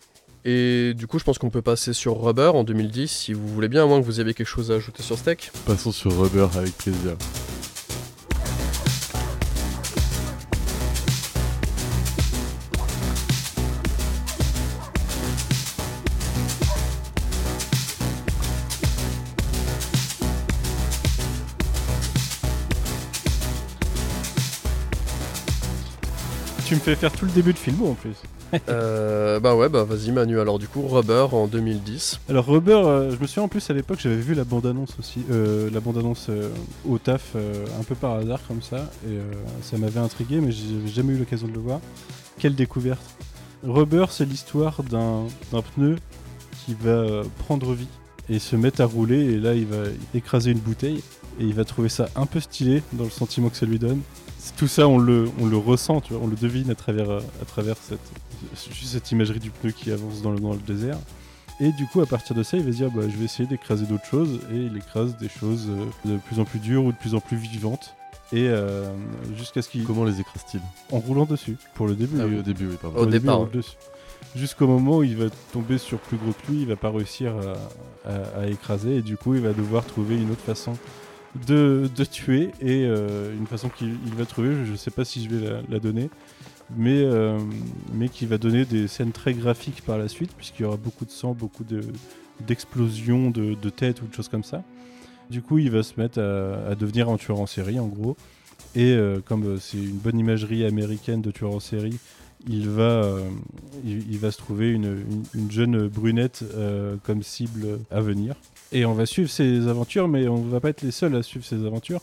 et du coup, je pense qu'on peut passer sur Rubber en 2010, si vous voulez bien, à moins que vous ayez quelque chose à ajouter sur Steak. Passons sur Rubber avec plaisir. Tu me fais faire tout le début de film en plus. Euh, bah ouais, bah vas-y Manu, alors du coup, Rubber en 2010. Alors Rubber, euh, je me souviens en plus à l'époque j'avais vu la bande-annonce aussi, euh, la bande-annonce euh, au taf un peu par hasard comme ça, et ça m'avait intrigué mais j'avais jamais eu l'occasion de le voir. Quelle découverte Rubber c'est l'histoire d'un pneu qui va prendre vie et se mettre à rouler et là il va écraser une bouteille et il va trouver ça un peu stylé dans le sentiment que ça lui donne. Tout ça on le, on le ressent, tu vois, on le devine à travers, à travers cette, juste cette imagerie du pneu qui avance dans le, dans le désert. Et du coup, à partir de ça, il va se dire bah, je vais essayer d'écraser d'autres choses. Et il écrase des choses euh, de plus en plus dures ou de plus en plus vivantes. Et euh, jusqu'à ce qu'il. Comment les écrase-t-il? En roulant dessus, pour le début. Ah oui, euh, au début, oui, pardon. Au au début, départ. Jusqu'au moment où il va tomber sur plus gros que lui, il va pas réussir à, à- à écraser. Et du coup, il va devoir trouver une autre façon de, tuer. Et euh, une façon qu'il il va trouver, je sais pas si je vais la, donner. Mais, euh, mais qui va donner des scènes très graphiques par la suite, puisqu'il y aura beaucoup de sang, beaucoup de, d'explosions de, de têtes ou de choses comme ça. Du coup, il va se mettre à, devenir un tueur en série, en gros. Et euh, comme c'est une bonne imagerie américaine de tueur en série, il va, il, va se trouver une, une- une jeune brunette comme cible à venir. Et on va suivre ses aventures, mais on va pas être les seuls à suivre ses aventures,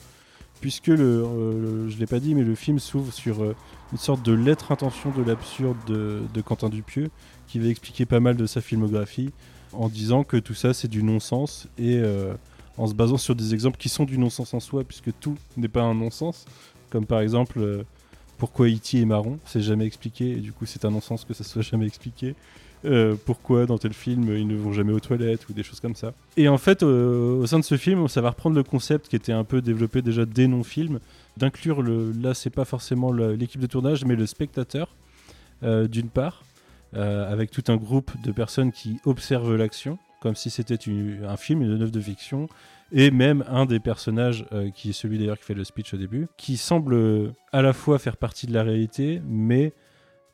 puisque le, euh, je l'ai pas dit, mais le film s'ouvre sur euh, une sorte de lettre intention de l'absurde de, Quentin Dupieux, qui va expliquer pas mal de sa filmographie, en disant que tout ça c'est du non-sens et euh, en se basant sur des exemples qui sont du non-sens en soi, puisque tout n'est pas un non-sens, comme par exemple pourquoi E.T. est marron, c'est jamais expliqué, et du coup c'est un non-sens que ça soit jamais expliqué. Euh, pourquoi dans tel film ils ne vont jamais aux toilettes ou des choses comme ça. Et en fait, euh, au sein de ce film, ça va reprendre le concept qui était un peu développé déjà dès non-film, d'inclure le. Là, c'est pas forcément l'équipe de tournage, mais le spectateur, euh, d'une part, avec tout un groupe de personnes qui observent l'action, comme si c'était un film, une œuvre de fiction, et même un des personnages, qui est celui d'ailleurs qui fait le speech au début, qui semble à la fois faire partie de la réalité, mais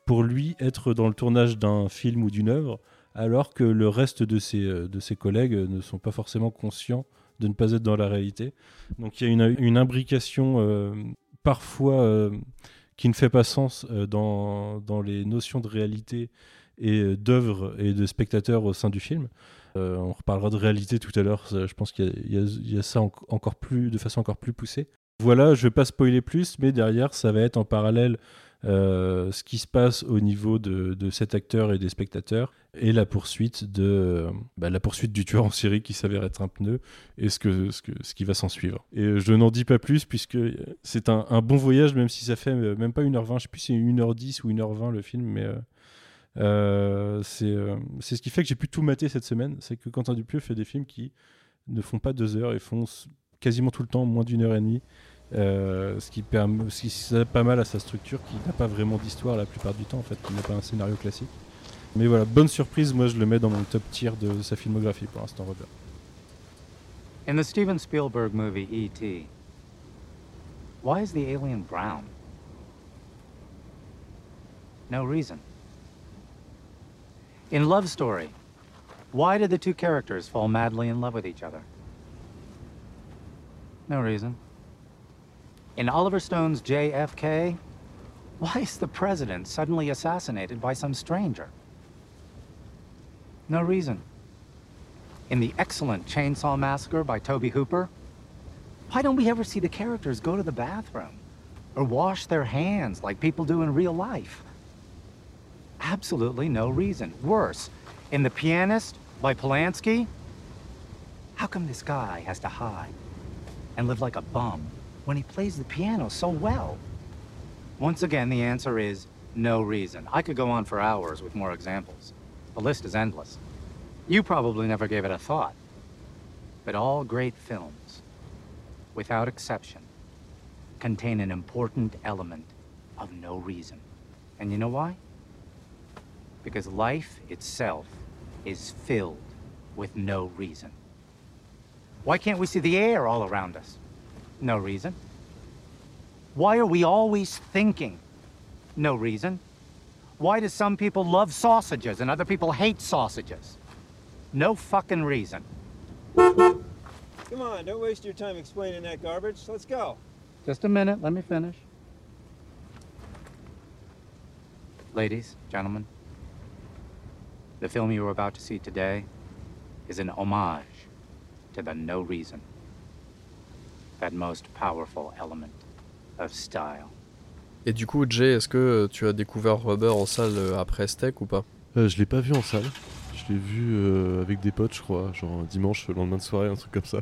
pour lui être dans le tournage d'un film ou d'une œuvre, alors que le reste de ses, euh, de ses collègues euh, ne sont pas forcément conscients de ne pas être dans la réalité. Donc il y a une, une imbrication euh, parfois qui ne fait pas sens dans, dans les notions de réalité et d'œuvre et de spectateur au sein du film. On reparlera de réalité tout à l'heure, je pense qu'il y a- ça en- encore plus, de façon encore plus poussée. Voilà, je vais pas spoiler plus, mais derrière, ça va être en parallèle euh, ce qui se passe au niveau de, cet acteur et des spectateurs et la poursuite de bah, la poursuite du tueur en série qui s'avère être un pneu et ce que ce, qui va s'en suivre. Et euh, je n'en dis pas plus puisque c'est un, bon voyage même si ça fait euh, même pas 1h20, je sais plus si c'est 1h10 ou 1h20 le film mais euh, c'est ce qui fait que j'ai pu tout mater cette semaine, c'est que Quentin Dupieux fait des films qui ne font pas deux heures et font quasiment tout le temps moins d'une heure et demie. Euh, ce qui permet, pas mal à sa structure, qui n'a pas vraiment d'histoire la plupart du temps en fait, qui n'est pas un scénario classique. Mais voilà, bonne surprise, moi je le mets dans mon top tier de sa filmographie pour l'instant, Robert. In the Steven Spielberg movie E.T., why is the alien brown? No reason. In Love Story, why did the two characters fall madly in love with each other? No reason. In Oliver Stone's JFK, why is the president suddenly assassinated by some stranger? No reason. In the excellent Chainsaw Massacre by Toby Hooper, why don't we ever see the characters go to the bathroom or wash their hands like people do in real life? Absolutely no reason. Worse, in The Pianist by Polanski, how come this guy has to hide and live like a bum when he plays the piano so well? Once again, the answer is no reason. I could go on for hours with more examples. The list is endless. You probably never gave it a thought. But all great films, without exception, contain an important element of no reason. And you know why? Because life itself is filled with no reason. Why can't we see the air all around us? No reason. Why are we always thinking? No reason. Why do some people love sausages and other people hate sausages? No fucking reason. Come on, don't waste your time explaining that garbage. Let's go. Just a minute, let me finish. Ladies, gentlemen, the film you are about to see today is an homage to the no reason. That most powerful element of style. Et du coup, Jay, est-ce que tu as découvert Rubber en salle euh, après Steak ou pas? Euh, je l'ai pas vu en salle. Je l'ai vu euh, avec des potes, je crois, genre dimanche, le lendemain de soirée, un truc comme ça.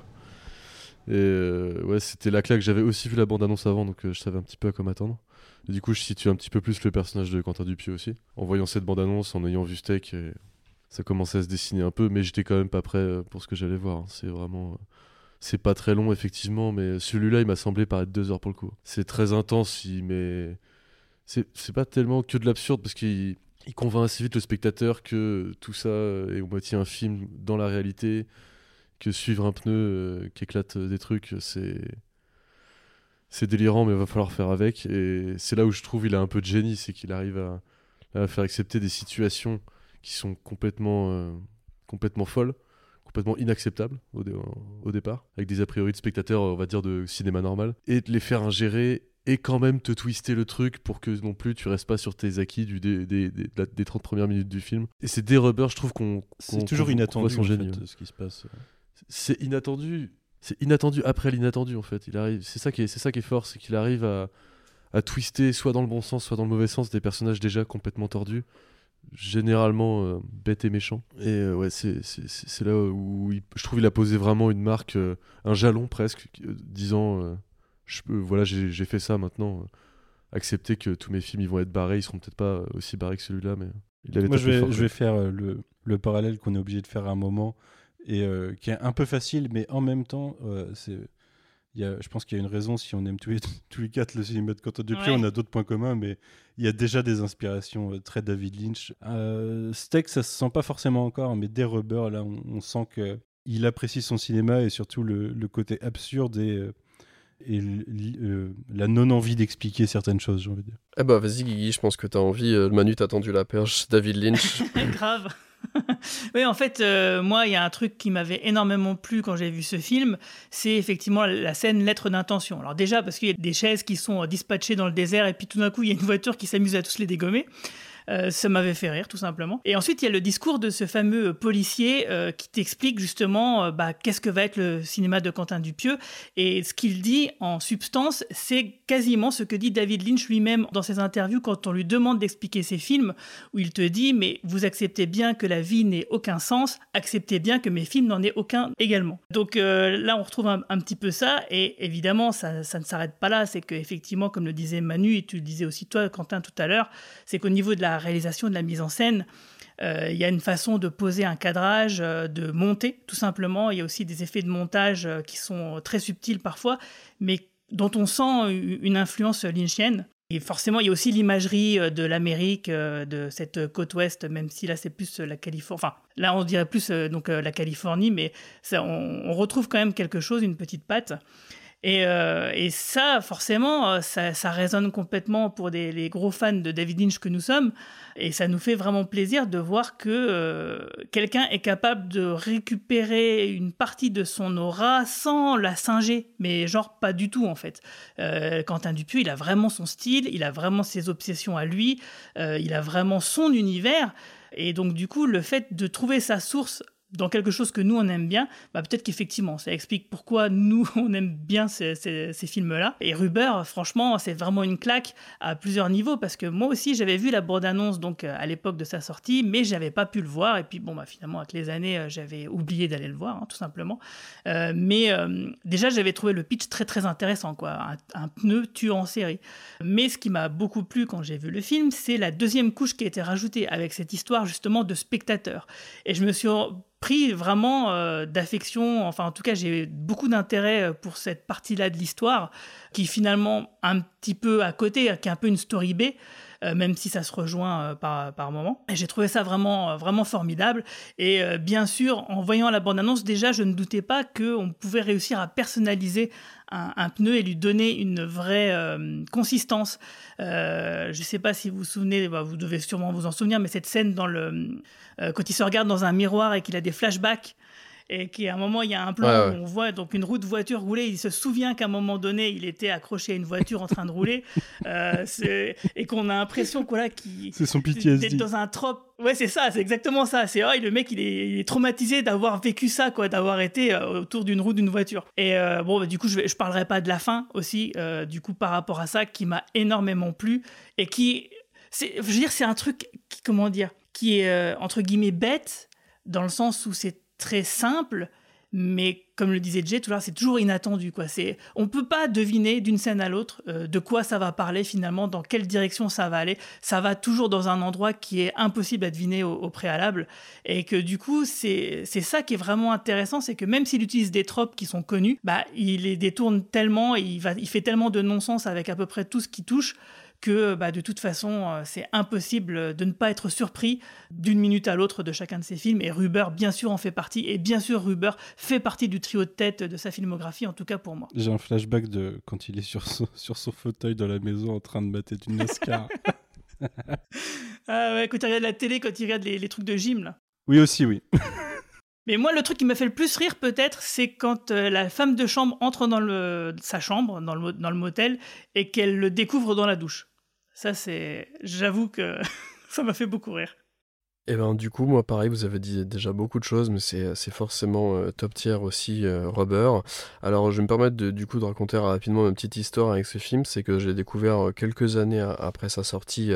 Et euh, ouais, c'était la claque. J'avais aussi vu la bande-annonce avant, donc euh, je savais un petit peu à quoi m'attendre. Et du coup, je situe un petit peu plus le personnage de Quentin Dupieux aussi. En voyant cette bande-annonce, en ayant vu Steak, et ça commençait à se dessiner un peu, mais j'étais quand même pas prêt euh, pour ce que j'allais voir. hein. C'est vraiment. Euh, C'est pas très long, effectivement, mais celui-là, il m'a semblé paraître deux heures pour le coup. C'est très intense, mais c'est pas tellement que de l'absurde parce qu'il il convainc assez vite le spectateur que tout ça est au moitié un film dans la réalité, que suivre un pneu euh, qui éclate des trucs, c'est c'est délirant, mais il va falloir faire avec. Et c'est là où je trouve il a un peu de génie, c'est qu'il arrive à, à faire accepter des situations qui sont complètement euh, complètement folles, complètement inacceptables au, dé- au départ, avec des a priori de spectateurs, on va dire de cinéma normal, et de les faire ingérer et quand même te twister le truc pour que non plus tu restes pas sur tes acquis du, des, des, des, des 30 premières minutes du film. Et c'est des Rubber, je trouve qu'on. C'est toujours inattendu voit son en génie, fait, ouais. ce qui se passe. C'est inattendu. C'est inattendu après l'inattendu en fait. Il arrive. C'est ça qui est, c'est ça qui est fort, c'est qu'il arrive à, à twister soit dans le bon sens, soit dans le mauvais sens des personnages déjà complètement tordus, généralement euh, bêtes et méchants. Et euh, ouais, c'est, là où il- je trouve il a posé vraiment une marque, euh, un jalon presque, euh, disant euh, je peux, voilà, j'ai, fait ça maintenant. euh, accepter que tous mes films ils vont être barrés, ils seront peut-être pas aussi barrés que celui-là, mais il avait Moi, je vais, fort, je quoi. vais faire le, le parallèle qu'on est obligé de faire à un moment et euh, qui est un peu facile, mais en même temps, euh, c'est. Il y a, je pense qu'il y a une raison si on aime tous les, tous les quatre le cinéma de Quentin Dupieux, Ouais. on a d'autres points communs, mais il y a déjà des inspirations euh, très David Lynch. Euh, Steak, ça se sent pas forcément encore, mais dès Rubber, là, on, on sent que il apprécie son cinéma et surtout le, le côté absurde et, euh, et euh, la non-envie d'expliquer certaines choses, j'ai envie de dire. Eh bah vas-y Guigui, je pense que t'as envie. euh, Manu t'as tendu la perche. David Lynch. Grave. oui, en fait, euh, moi, il y a un truc qui m'avait énormément plu quand j'ai vu ce film, c'est effectivement la scène lettre d'intention. Alors déjà, parce qu'il y a des chaises qui sont euh, dispatchées dans le désert, et puis tout d'un coup, il y a une voiture qui s'amuse à tous les dégommer. Euh, ça m'avait fait rire, tout simplement. Et ensuite, il y a le discours de ce fameux policier qui t'explique justement bah, qu'est-ce que va être le cinéma de Quentin Dupieux. Et ce qu'il dit en substance, c'est quasiment ce que dit David Lynch lui-même dans ses interviews quand on lui demande d'expliquer ses films, où il te dit Mais vous acceptez bien que la vie n'ait aucun sens, acceptez bien que mes films n'en aient aucun également. Donc euh, là, on retrouve un, petit peu ça, et évidemment, ça, ça ne s'arrête pas là. C'est qu'effectivement, comme le disait Manu, et tu le disais aussi toi, Quentin, tout à l'heure, c'est qu'au niveau de la réalisation, de la mise en scène, euh, il y a une façon de poser un cadrage, euh, de monter, tout simplement. Il y a aussi des effets de montage qui sont très subtils parfois, mais dont on sent une influence lynchienne. Et forcément, il y a aussi l'imagerie euh, de l'Amérique, euh, de cette côte ouest, même si là c'est plus euh, la Californie. Enfin, là on dirait plus euh, donc euh, la Californie, mais ça, on, on retrouve quand même quelque chose, une petite patte. Et, euh, et ça, forcément, euh, ça, résonne complètement pour les gros fans de David Lynch que nous sommes. Et ça nous fait vraiment plaisir de voir que euh, quelqu'un est capable de récupérer une partie de son aura sans la singer. Mais genre pas du tout, en fait. Quentin Dupieux, il a vraiment son style, il a vraiment ses obsessions à lui, il a vraiment son univers. Et donc, du coup, le fait de trouver sa source dans quelque chose que nous on aime bien, bah peut-être qu'effectivement ça explique pourquoi nous on aime bien ces, films-là. Et Ruber, franchement, c'est vraiment une claque à plusieurs niveaux parce que moi aussi j'avais vu la bande-annonce donc euh, à l'époque de sa sortie, mais j'avais pas pu le voir. Et puis bon, bah finalement avec les années euh, j'avais oublié d'aller le voir, hein, tout simplement. Euh, mais déjà j'avais trouvé le pitch très très intéressant, quoi, un, un pneu tueur en série. Mais ce qui m'a beaucoup plu quand j'ai vu le film, c'est la deuxième couche qui a été rajoutée avec cette histoire justement de spectateur. Et je me suis pris vraiment euh, d'affection, enfin en tout cas j'ai beaucoup d'intérêt euh, pour cette partie-là de l'histoire, qui finalement un petit peu à côté, qui est un peu une story B, même si ça se rejoint euh, par, par moment. J'ai trouvé ça vraiment, euh, vraiment formidable. Et euh, bien sûr, en voyant la bande-annonce, déjà, je ne doutais pas qu'on pouvait réussir à personnaliser un, pneu et lui donner une vraie euh, consistance. Euh, je ne sais pas si vous vous souvenez, bah, vous devez sûrement vous en souvenir, mais cette scène dans le, euh, quand il se regarde dans un miroir et qu'il a des flashbacks, et qu'à un moment, il y a un plan Ouais, ouais. où on voit donc une route voiture rouler. Il se souvient qu'à un moment donné, il était accroché à une voiture en train de rouler. Euh, et qu'on a l'impression qu'on a qui C'est son PTSD. d'être dans un trope. Ouais, c'est ça, c'est exactement ça. C'est oh, le mec, il est, il est traumatisé d'avoir vécu ça, quoi, d'avoir été euh, autour d'une roue d'une voiture. Et euh, bon, bah, du coup, je, vais, je parlerai pas de la fin aussi, euh, du coup, par rapport à ça, qui m'a énormément plu et qui, c'est, je veux dire, c'est un truc, qui, comment dire, qui est euh, entre guillemets bête dans le sens où c'est très simple. Mais comme le disait Jay tout à l'heure, c'est toujours inattendu. Quoi. C'est, on peut pas deviner d'une scène à l'autre euh, de quoi ça va parler finalement, dans quelle direction ça va aller. Ça va toujours dans un endroit qui est impossible à deviner au, préalable. Et que du coup, c'est, c'est ça qui est vraiment intéressant, c'est que même s'il utilise des tropes qui sont connus, bah, il les détourne tellement et il fait tellement de non-sens avec à peu près tout ce qui touche que bah, de toute façon, euh, c'est impossible de ne pas être surpris d'une minute à l'autre de chacun de ses films. Et Ruber, bien sûr, en fait partie. Et bien sûr, Ruber fait partie du trio de tête de sa filmographie, en tout cas pour moi. J'ai un flashback de quand il est sur son, sur son fauteuil dans la maison en train de mater du NASCAR. Ah ouais, quand il regarde la télé, quand il regarde les, les trucs de gym, là. oui, aussi, oui. Mais moi, le truc qui m'a fait le plus rire, peut-être, c'est quand euh, la femme de chambre entre dans le, sa chambre, dans le, dans le motel, et qu'elle le découvre dans la douche. Ça, c'est. J'avoue que ça m'a fait beaucoup rire. Et ben du coup, moi pareil, vous avez dit déjà beaucoup de choses, mais c'est forcément euh, top tier aussi, euh, Rubber. Alors je vais me permettre de, du coup de raconter rapidement une petite histoire avec ce film, c'est que j'ai découvert euh, quelques années après sa sortie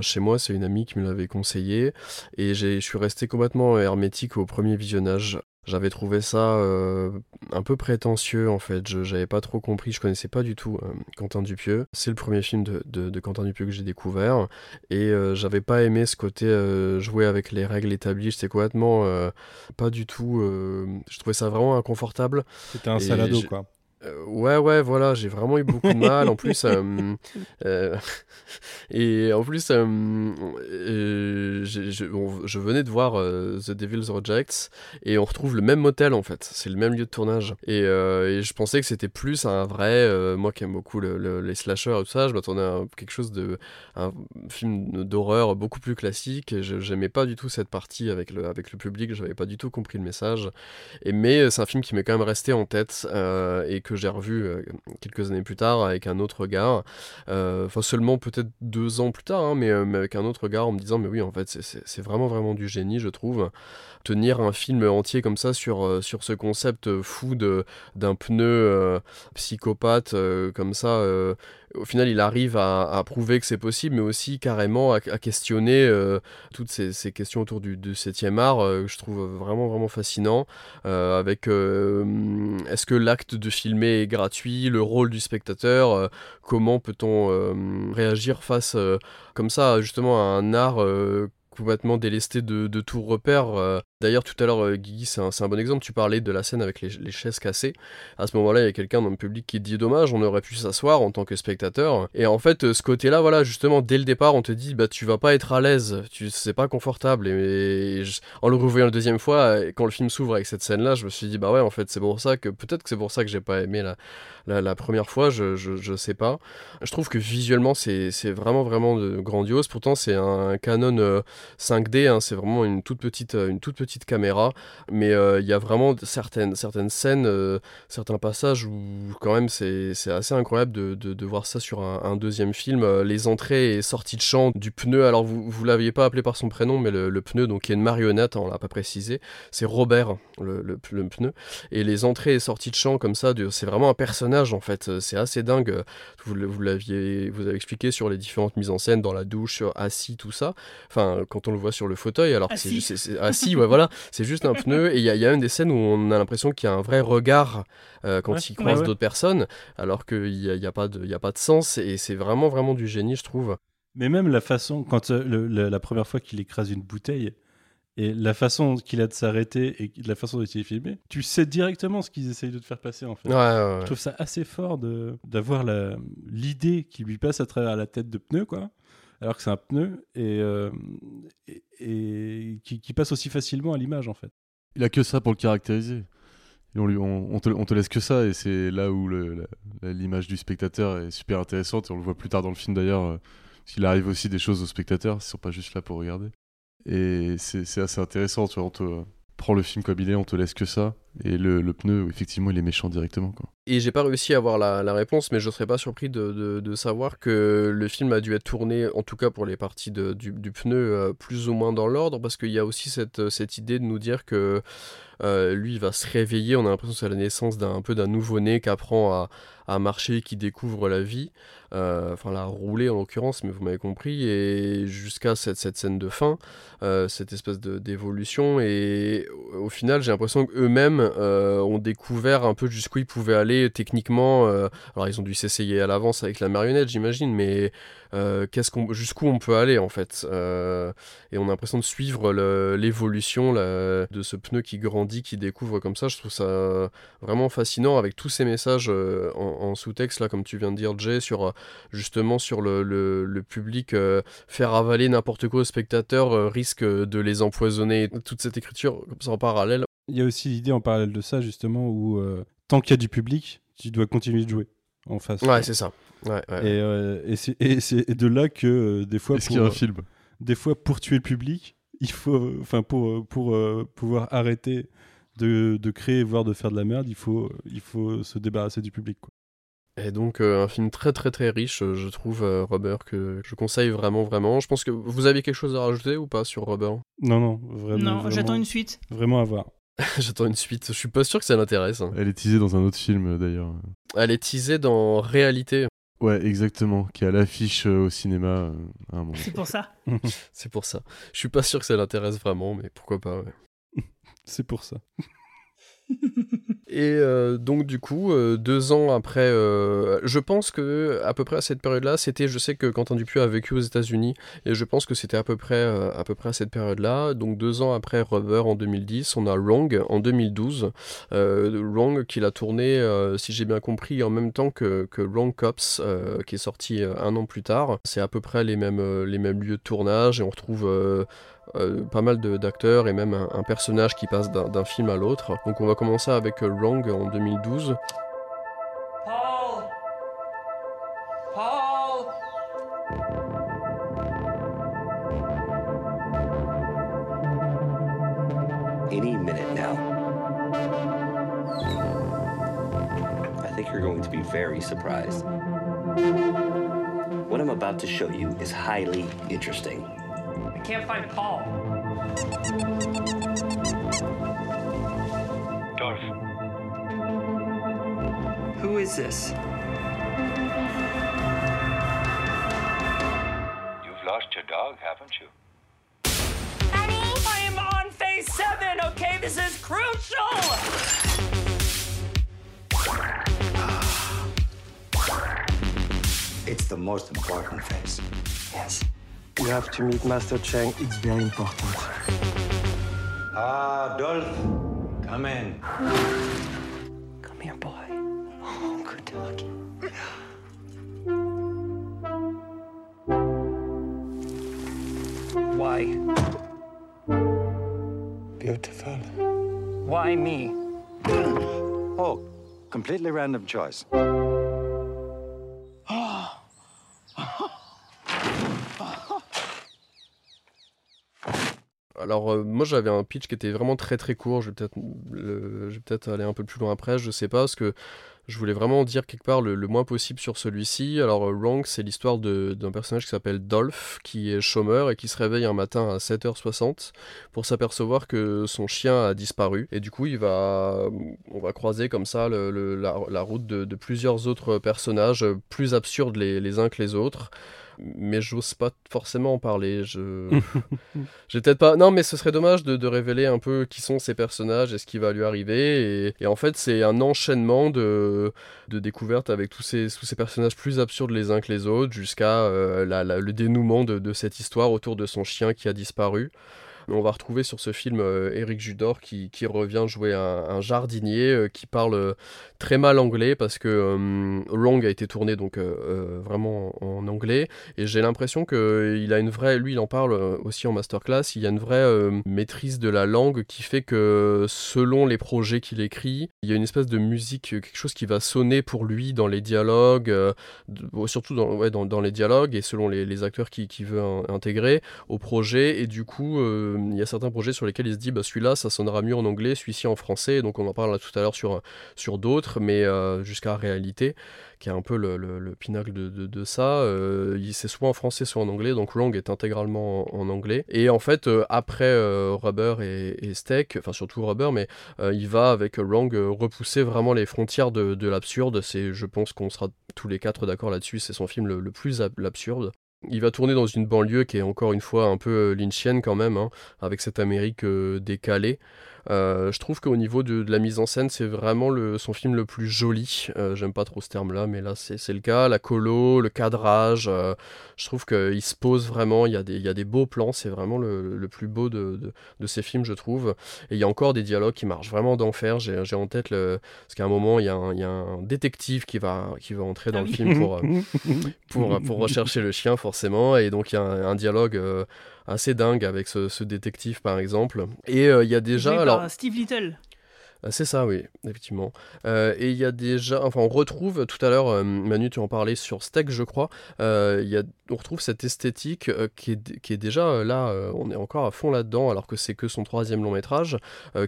chez moi, c'est une amie qui me l'avait conseillé, et je suis resté complètement hermétique au premier visionnage. J'avais trouvé ça euh, un peu prétentieux en fait, je j'avais pas trop compris, je connaissais pas du tout euh, Quentin Dupieux. C'est le premier film de, de, de Quentin Dupieux que j'ai découvert et euh, j'avais pas aimé ce côté jouer avec les règles établies, j'étais complètement pas du tout, je trouvais ça vraiment inconfortable. C'était un salado, quoi. Euh, ouais, ouais, voilà, j'ai vraiment eu beaucoup de mal. En plus, euh, euh, et en plus, je, on- je venais de voir The Devil's Rejects et on retrouve le même motel en fait. C'est le même lieu de tournage. Et, et je pensais que c'était plus un vrai. moi qui aime beaucoup le- le- les slashers et tout ça, je m'attendais à quelque chose de. un film d'horreur beaucoup plus classique. Et j'aimais pas du tout cette partie avec le, avec le public. J'avais pas du tout compris le message. Et, mais c'est un film qui m'est quand même resté en tête et que j'ai revu euh, quelques années plus tard avec un autre regard. Euh, Enfin, seulement peut-être deux ans plus tard, hein, mais, euh, mais avec un autre regard en me disant, mais oui, en fait, c'est- vraiment, vraiment du génie, je trouve. Tenir un film entier comme ça sur, sur ce concept fou d'un pneu psychopathe, comme ça. Au final, il arrive à, prouver que c'est possible, mais aussi carrément à, questionner euh, toutes ces, questions autour du, du 7e art, euh, que je trouve vraiment, vraiment fascinant. Euh, avec est-ce que l'acte de filmer est gratuit, le rôle du spectateur, comment peut-on réagir face comme ça justement à un art complètement délesté de, de tout repère. euh. D'ailleurs, tout à l'heure, euh, Guigui, c'est un, un bon exemple. Tu parlais de la scène avec les, les chaises cassées. À ce moment-là, il y a quelqu'un dans le public qui dit dommage, on aurait pu s'asseoir en tant que spectateur. Et en fait, euh, ce côté-là, voilà, justement, dès le départ, on te dit, bah, tu vas pas être à l'aise, tu c'est pas confortable. Et, en le revoyant la deuxième fois, quand le film s'ouvre avec cette scène-là, je me suis dit, bah ouais, en fait, c'est pour ça que peut-être que c'est pour ça que j'ai pas aimé la, la, première fois, je, je, je sais pas. Je trouve que visuellement, c'est vraiment, vraiment grandiose. Pourtant, c'est un Canon 5D, hein, c'est vraiment une toute petite, euh, une toute petite caméra, mais euh, il y a vraiment certaines, certaines scènes, euh, certains passages où quand même c'est assez incroyable de, voir ça sur un, deuxième film. Les entrées et sorties de champ du pneu, alors vous vous l'aviez pas appelé par son prénom, mais le, pneu, donc qui est une marionnette, hein, on l'a pas précisé, c'est Robert, le, pneu. Et les entrées et sorties de champ comme ça, c'est vraiment un personnage en fait, c'est assez dingue. Vous, vous l'aviez, vous avez expliqué sur les différentes mises en scène dans la douche, assis, tout ça. Enfin, quand on le voit sur le fauteuil, alors que c'est Assis. juste, c'est- c'est- assis, ouais, voilà, c'est juste un pneu. Et il y, a- il y a une des scènes où on a l'impression qu'il y a un vrai regard euh, quand Ouais, il croise ouais, ouais. d'autres personnes, alors qu'il n'y a, il y a pas de, il y a pas de sens. Et c'est vraiment, vraiment du génie, je trouve. Mais même la façon, quand euh, le- le- la première fois qu'il écrase une bouteille, et la façon qu'il a de s'arrêter et la façon dont il est filmé, tu sais directement ce qu'ils essayent de te faire passer en fait. Ouais, ouais, ouais. Je trouve ça assez fort de d'avoir la- l'idée qui lui passe à travers la tête de pneu, quoi. Alors que c'est un pneu et, euh, et, qui, passe aussi facilement à l'image en fait. Il a que ça pour le caractériser. On, lui, te, laisse que ça, et c'est là où l'image du spectateur est super intéressante, et on le voit plus tard dans le film d'ailleurs, euh, parce qu'il arrive aussi des choses aux spectateurs, ils sont pas juste là pour regarder. Et c'est assez intéressant, on te prend le film comme il est, on te laisse que ça, et le, pneu, effectivement, il est méchant directement. Quoi. Et j'ai pas réussi à avoir la, réponse, mais je serais pas surpris de, savoir que le film a dû être tourné, en tout cas pour les parties du, pneu, euh, plus ou moins dans l'ordre, parce qu'il y a aussi cette, cette idée de nous dire que euh, lui, il va se réveiller. On a l'impression que c'est la naissance d'un un peu d'un nouveau-né qui apprend à, marcher, qui découvre la vie, euh, enfin la rouler en l'occurrence, mais vous m'avez compris, et jusqu'à cette, scène de fin, euh, cette espèce d'évolution, et au final, j'ai l'impression qu'eux-mêmes euh, ont découvert un peu jusqu'où ils pouvaient aller techniquement. euh, alors, ils ont dû s'essayer à l'avance avec la marionnette, j'imagine, mais euh, jusqu'où on peut aller en fait Euh, Et on a l'impression de suivre l'évolution de ce pneu qui grandit, qui découvre comme ça. Je trouve ça vraiment fascinant avec tous ces messages en, sous-texte là, comme tu viens de dire, Jay, sur justement sur le, public faire avaler n'importe quoi aux spectateurs risque de les empoisonner. Toute cette écriture en parallèle. Il y a aussi l'idée en parallèle de ça justement où euh, tant qu'il y a du public, tu dois continuer de jouer en face. Ouais, c'est ça. Ouais, ouais. Et, euh, et c'est de là que euh, des fois Est-ce qu'il y a pour, un film? des fois pour tuer le public, il faut, enfin pour pour euh, pouvoir arrêter de, de créer voire de faire de la merde, il faut il faut se débarrasser du public. Quoi. Et donc euh, un film très très très riche, je trouve, euh, Rubber, que je conseille vraiment vraiment. Je pense que vous avez quelque chose à rajouter ou pas sur Rubber Non, non, vraiment. Non, j'attends une suite. Vraiment à voir. J'attends une suite, je suis pas sûr que ça l'intéresse. hein. Elle est teasée dans un autre film euh, d'ailleurs. Elle est teasée dans Réalité, Ouais, exactement, qui est à l'affiche euh, au cinéma euh, à un moment. C'est pour ça. c'est pour ça. Je suis pas sûr que ça l'intéresse vraiment, mais pourquoi pas, ouais. C'est pour ça. Et euh, donc du coup, euh, deux ans après, euh, je pense que à peu près à cette période-là, c'était, je sais que Quentin Dupieux a vécu aux États-Unis, et je pense que c'était à peu près, à peu près à cette période-là. Donc deux ans après Rubber en 2010, on a Wrong en 2012. Euh, Wrong qu'il a tourné, si j'ai bien compris, en même temps que, que Wrong Cops, qui est sorti un an plus tard. C'est à peu près les mêmes, les mêmes lieux de tournage, et on retrouve euh, euh, pas mal de- d'acteurs et même un, un personnage qui passe d'un film à l'autre. Donc on va commencer avec euh, Wrong en 2012. Paul! Paul! any minute now. I think you're going to be very surprised. What I'm about to show you is highly interesting. I can't find Paul. Dorf. Who is this? You've lost your dog, haven't you? I am on phase seven, okay? This is crucial! It's the most important phase. Yes. You have to meet Master Cheng. It's very important. Ah, Dolph. Come in. Come here, boy. Oh, good dog. Why? Beautiful. Why me? Oh, completely random choice. Alors euh, moi j'avais un pitch qui était vraiment très très court, je vais peut-être peut-être aller un peu plus loin après, je sais pas, parce que je voulais vraiment dire quelque part le, moins possible sur celui-ci. Alors euh, c'est l'histoire d'un personnage qui s'appelle Dolph, qui est chômeur et qui se réveille un matin à 7h60 pour s'apercevoir que son chien a disparu. Et du coup il va, on va croiser comme ça la, route de, plusieurs autres personnages euh, plus absurdes les uns que les autres. Mais j'ose pas forcément en parler. Je... J'ai peut-être pas. Non, mais ce serait dommage de, de révéler un peu qui sont ces personnages et ce qui va lui arriver. Et, et en fait, c'est un enchaînement de, de découvertes avec tous ces, tous ces personnages plus absurdes les uns que les autres, jusqu'à euh, la- la- le dénouement de, de cette histoire autour de son chien qui a disparu. On va retrouver sur ce film euh, Eric Judor qui, qui revient jouer un, un jardinier euh, qui parle euh, très mal anglais parce que euh, Wrong a été tourné donc euh, euh, vraiment en anglais. Et j'ai l'impression que il a une vraie lui il en parle euh, aussi en masterclass il y a une vraie euh, maîtrise de la langue qui fait que selon les projets qu'il écrit il y a une espèce de musique euh, quelque chose qui va sonner pour lui dans les dialogues euh, surtout dans, dans, les dialogues et selon les, acteurs qui, qui veut in- intégrer au projet. Et du coup euh, il y a certains projets sur lesquels il se dit bah celui-là ça sonnera mieux en anglais celui-ci en français. Donc on en parlera tout à l'heure sur, sur d'autres mais euh, jusqu'à réalité qui est un peu le, le- le pinacle de, de- de ça euh, c'est soit en français soit en anglais. Donc Wrong est intégralement en, anglais. Et en fait euh, après Rubber et, et Steak enfin surtout Rubber mais il va avec Wrong repousser vraiment les frontières de, de l'absurde. C'est je pense qu'on sera tous les quatre d'accord là-dessus. C'est son film le, plus ab- l'absurde il va tourner dans une banlieue qui est encore une fois un peu euh, lynchienne quand même, hein, avec cette Amérique euh, décalée. Euh, je trouve qu'au niveau de, de la mise en scène, c'est vraiment le, son film le plus joli. Euh, J'aime pas trop ce terme-là, mais là c'est le cas. La colo, le cadrage, euh, je trouve qu'il se pose vraiment. Il y, a des, il y a des beaux plans, c'est vraiment le, le plus beau de, de, de ces films, je trouve. Et il y a encore des dialogues qui marchent vraiment d'enfer. J'ai en tête, le, parce qu'à un moment, il y, a un, il y a un détective qui va, qui va entrer dans Ah le oui. film pour, pour, pour rechercher le chien, forcément. Et donc il y a un, un dialogue. euh, assez dingue avec ce, ce détective par exemple et euh, il y a déjà Joué alors par Steve Little. Ah, C'est ça, oui, effectivement. Euh, et il y a déjà, enfin, on retrouve tout à l'heure, euh, Manu, tu en parlais sur Steak, je crois. euh, y a, on retrouve cette esthétique qui, est, qui est déjà là, on est encore à fond là-dedans, alors que c'est que son troisième long métrage,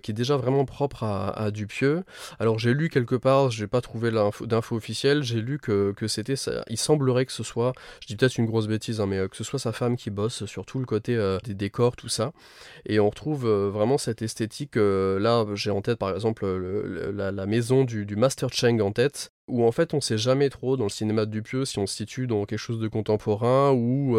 qui est déjà vraiment propre à, Dupieux. Alors j'ai lu quelque part, j'ai pas trouvé d'info officielle, j'ai lu que, que c'était. Il semblerait que ce soit, je dis peut-être une grosse bêtise, hein, mais que ce soit sa femme qui bosse sur tout le côté des décors, tout ça. Et on retrouve vraiment cette esthétique. là, j'ai en tête par exemple le- le- la, maison du, du Master Cheng en tête, où en fait on sait jamais trop dans le cinéma de Dupieux si on se situe dans quelque chose de contemporain ou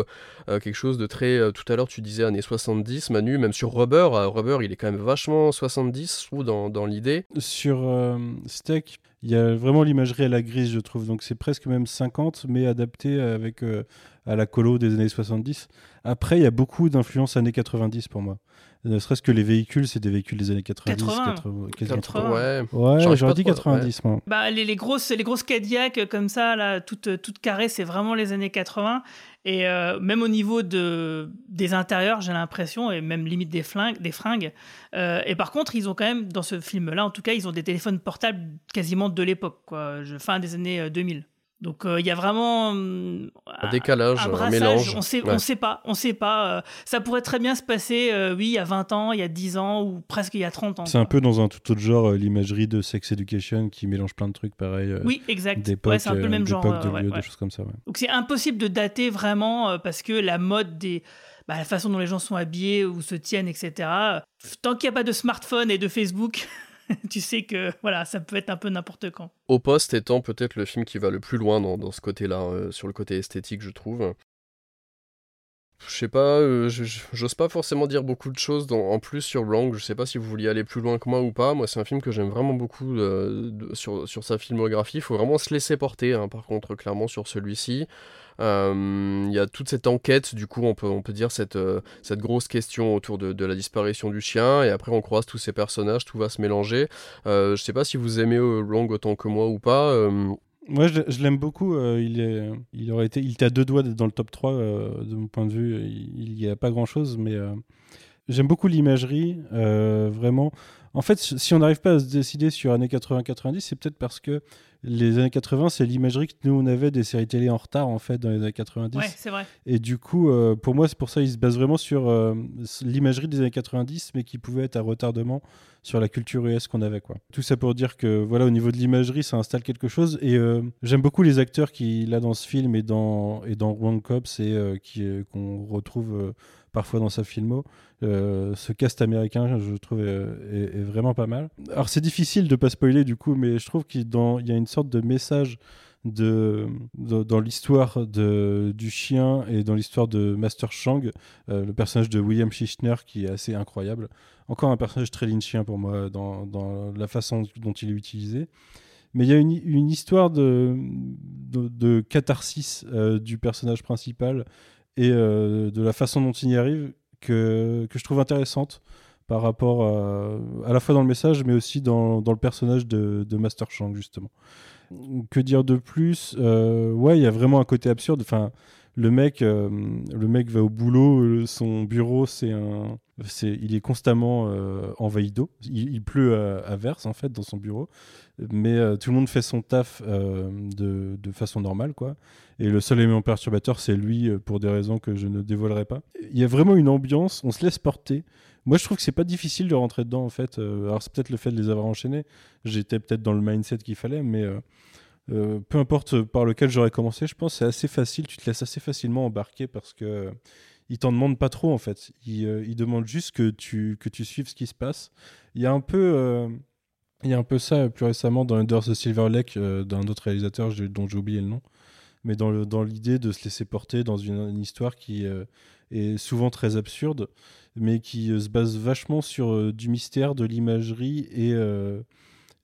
euh, quelque chose de très. euh, tout à l'heure tu disais années 70, Manu, même sur Rubber. euh, Rubber il est quand même vachement 70, je dans, dans l'idée. Sur euh, Steak, il y a vraiment l'imagerie à la grise, je trouve. Donc c'est presque même 50, mais adapté avec euh, à la colo des années 70. Après, il y a beaucoup d'influences années 90 pour moi. Ne serait-ce que les véhicules, c'est des véhicules des années 90. 80. 80, quasiment 80. Ouais, Ouais, j'aurais dit trop, 90, moi. Bah, les, les grosses, les grosses Cadillac euh, comme ça, là, toutes, toutes carrées, c'est vraiment les années 80. Et euh, même au niveau de, des intérieurs, j'ai l'impression, et même limite des, flingues, des fringues. Euh, et par contre, ils ont quand même, dans ce film-là, en tout cas, ils ont des téléphones portables quasiment de l'époque, quoi, fin des années euh, 2000. Donc euh, il y a vraiment hum, Un décalage, un brassage, mélange. On sait, Ouais. on sait pas, on sait pas. euh, ça pourrait très bien se passer, euh, oui, il y a 20 ans, il y a 10 ans, ou presque il y a 30 ans. C'est un peu dans un tout autre genre, euh, l'imagerie de Sex Education qui mélange plein de trucs pareils. euh, Oui, exact. Ouais, c'est un peu le même genre, de ouais, lieu, ouais. des choses comme ça. ouais. Donc c'est impossible de dater vraiment euh, parce que la mode des. bah, la façon dont les gens sont habillés ou se tiennent, etc. Tant qu'il n'y a pas de smartphone et de Facebook, tu sais que voilà, ça peut être un peu n'importe quand. Au poste étant peut-être le film qui va le plus loin dans, dans ce côté-là, euh, sur le côté esthétique, je trouve. Je sais pas, euh, j'ose pas forcément dire beaucoup de choses en plus sur Blanc. Je sais pas si vous vouliez aller plus loin que moi ou pas. Moi, c'est un film que j'aime vraiment beaucoup euh, sur, sur sa filmographie. Il faut vraiment se laisser porter, hein, par contre, clairement, sur celui-ci. Euh, Il y a toute cette enquête, du coup, on peut, on peut dire cette, euh, cette grosse question autour de, la disparition du chien. Et après, on croise tous ces personnages, tout va se mélanger. Euh, je sais pas si vous aimez Blanc autant que moi ou pas. Moi, je, l'aime beaucoup. il, est, il, aurait été, il était à deux doigts d'être dans le top 3, euh, de mon point de vue. Il n'y a pas grand-chose, mais euh, j'aime beaucoup l'imagerie, vraiment. En fait, si on n'arrive pas à se décider sur années 80-90, c'est peut-être parce que les années 80, c'est l'imagerie que nous, on avait des séries télé en retard, en fait, dans les années 90. Ouais, c'est vrai. Et du coup, euh, pour moi, c'est pour ça qu'il se base vraiment sur euh, l'imagerie des années 90, mais qui pouvait être à retardement sur la culture US qu'on avait. Quoi. Tout ça pour dire que, voilà, au niveau de l'imagerie, ça installe quelque chose. Et euh, j'aime beaucoup les acteurs qu'il a dans ce film et dans, et dans Wrong Cops et qui, qu'on retrouve parfois dans sa filmo. Euh, ce cast américain, je trouve, euh, est, vraiment pas mal. Alors, c'est difficile de pas spoiler du coup, mais je trouve qu'il y a une sorte de message dans l'histoire du chien et dans l'histoire de Master Chang, euh, le personnage de William Schichner qui est assez incroyable. Encore un personnage très lynchien pour moi dans, la façon dont il est utilisé. Mais il y a une, histoire de, catharsis du personnage principal et euh, de la façon dont il y arrive que, que je trouve intéressante par rapport à, à la fois dans le message mais aussi dans, dans le personnage de, de Master Chang justement. Que dire de plus? Euh, Ouais, il y a vraiment un côté absurde. Enfin, le mec, euh, le mec va au boulot, euh, son bureau, c'est un, c'est, il est constamment euh, envahi d'eau. Il, pleut à, verse en fait dans son bureau, mais tout le monde fait son taf de, de façon normale, quoi. Et le seul élément perturbateur, c'est lui pour des raisons que je ne dévoilerai pas. Il y a vraiment une ambiance, on se laisse porter. Moi, je trouve que c'est pas difficile de rentrer dedans en fait. Alors c'est peut-être le fait de les avoir enchaînés. J'étais peut-être dans le mindset qu'il fallait, mais euh, euh, peu importe par lequel j'aurais commencé, je pense c'est assez facile. Tu te laisses assez facilement embarquer parce que euh, ils t'en demandent pas trop en fait. Ils, euh, demandent juste que tu que tu suives ce qui se passe. Il y a un peu euh, il y a un peu ça euh, plus récemment dans Under the Silver Lake euh, d'un autre réalisateur dont j'ai oublié le nom, mais dans le- dans l'idée de se laisser porter dans une, histoire qui euh, est souvent très absurde, mais qui euh, se base vachement sur euh, du mystère, de l'imagerie et euh,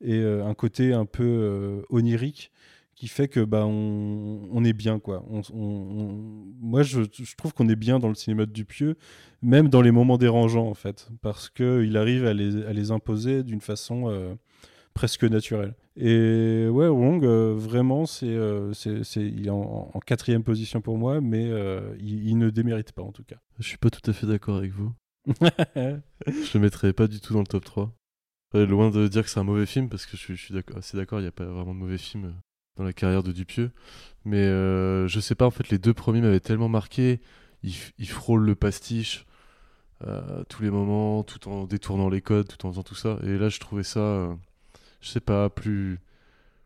et euh, un côté un peu euh, onirique qui fait que bah on, on est bien quoi. On- on- on- Moi je, je trouve qu'on est bien dans le cinéma de Dupieux, même dans les moments dérangeants en fait, parce que il arrive à les, à les imposer d'une façon euh, presque naturelle. Et ouais, Wong euh, vraiment c'est euh, il est en, en quatrième position pour moi, mais il, il ne démérite pas en tout cas. Je suis pas tout à fait d'accord avec vous. je le mettrais pas du tout dans le top 3. Loin de dire que c'est un mauvais film, parce que je suis, assez d'accord, il n'y a pas vraiment de mauvais film euh, dans la carrière de Dupieux. Mais euh, je sais pas, en fait, les deux premiers m'avaient tellement marqué. Ils, frôlent le pastiche euh, tous les moments, tout en détournant les codes, tout en faisant tout ça. Et là, je trouvais ça, euh, je sais pas, plus,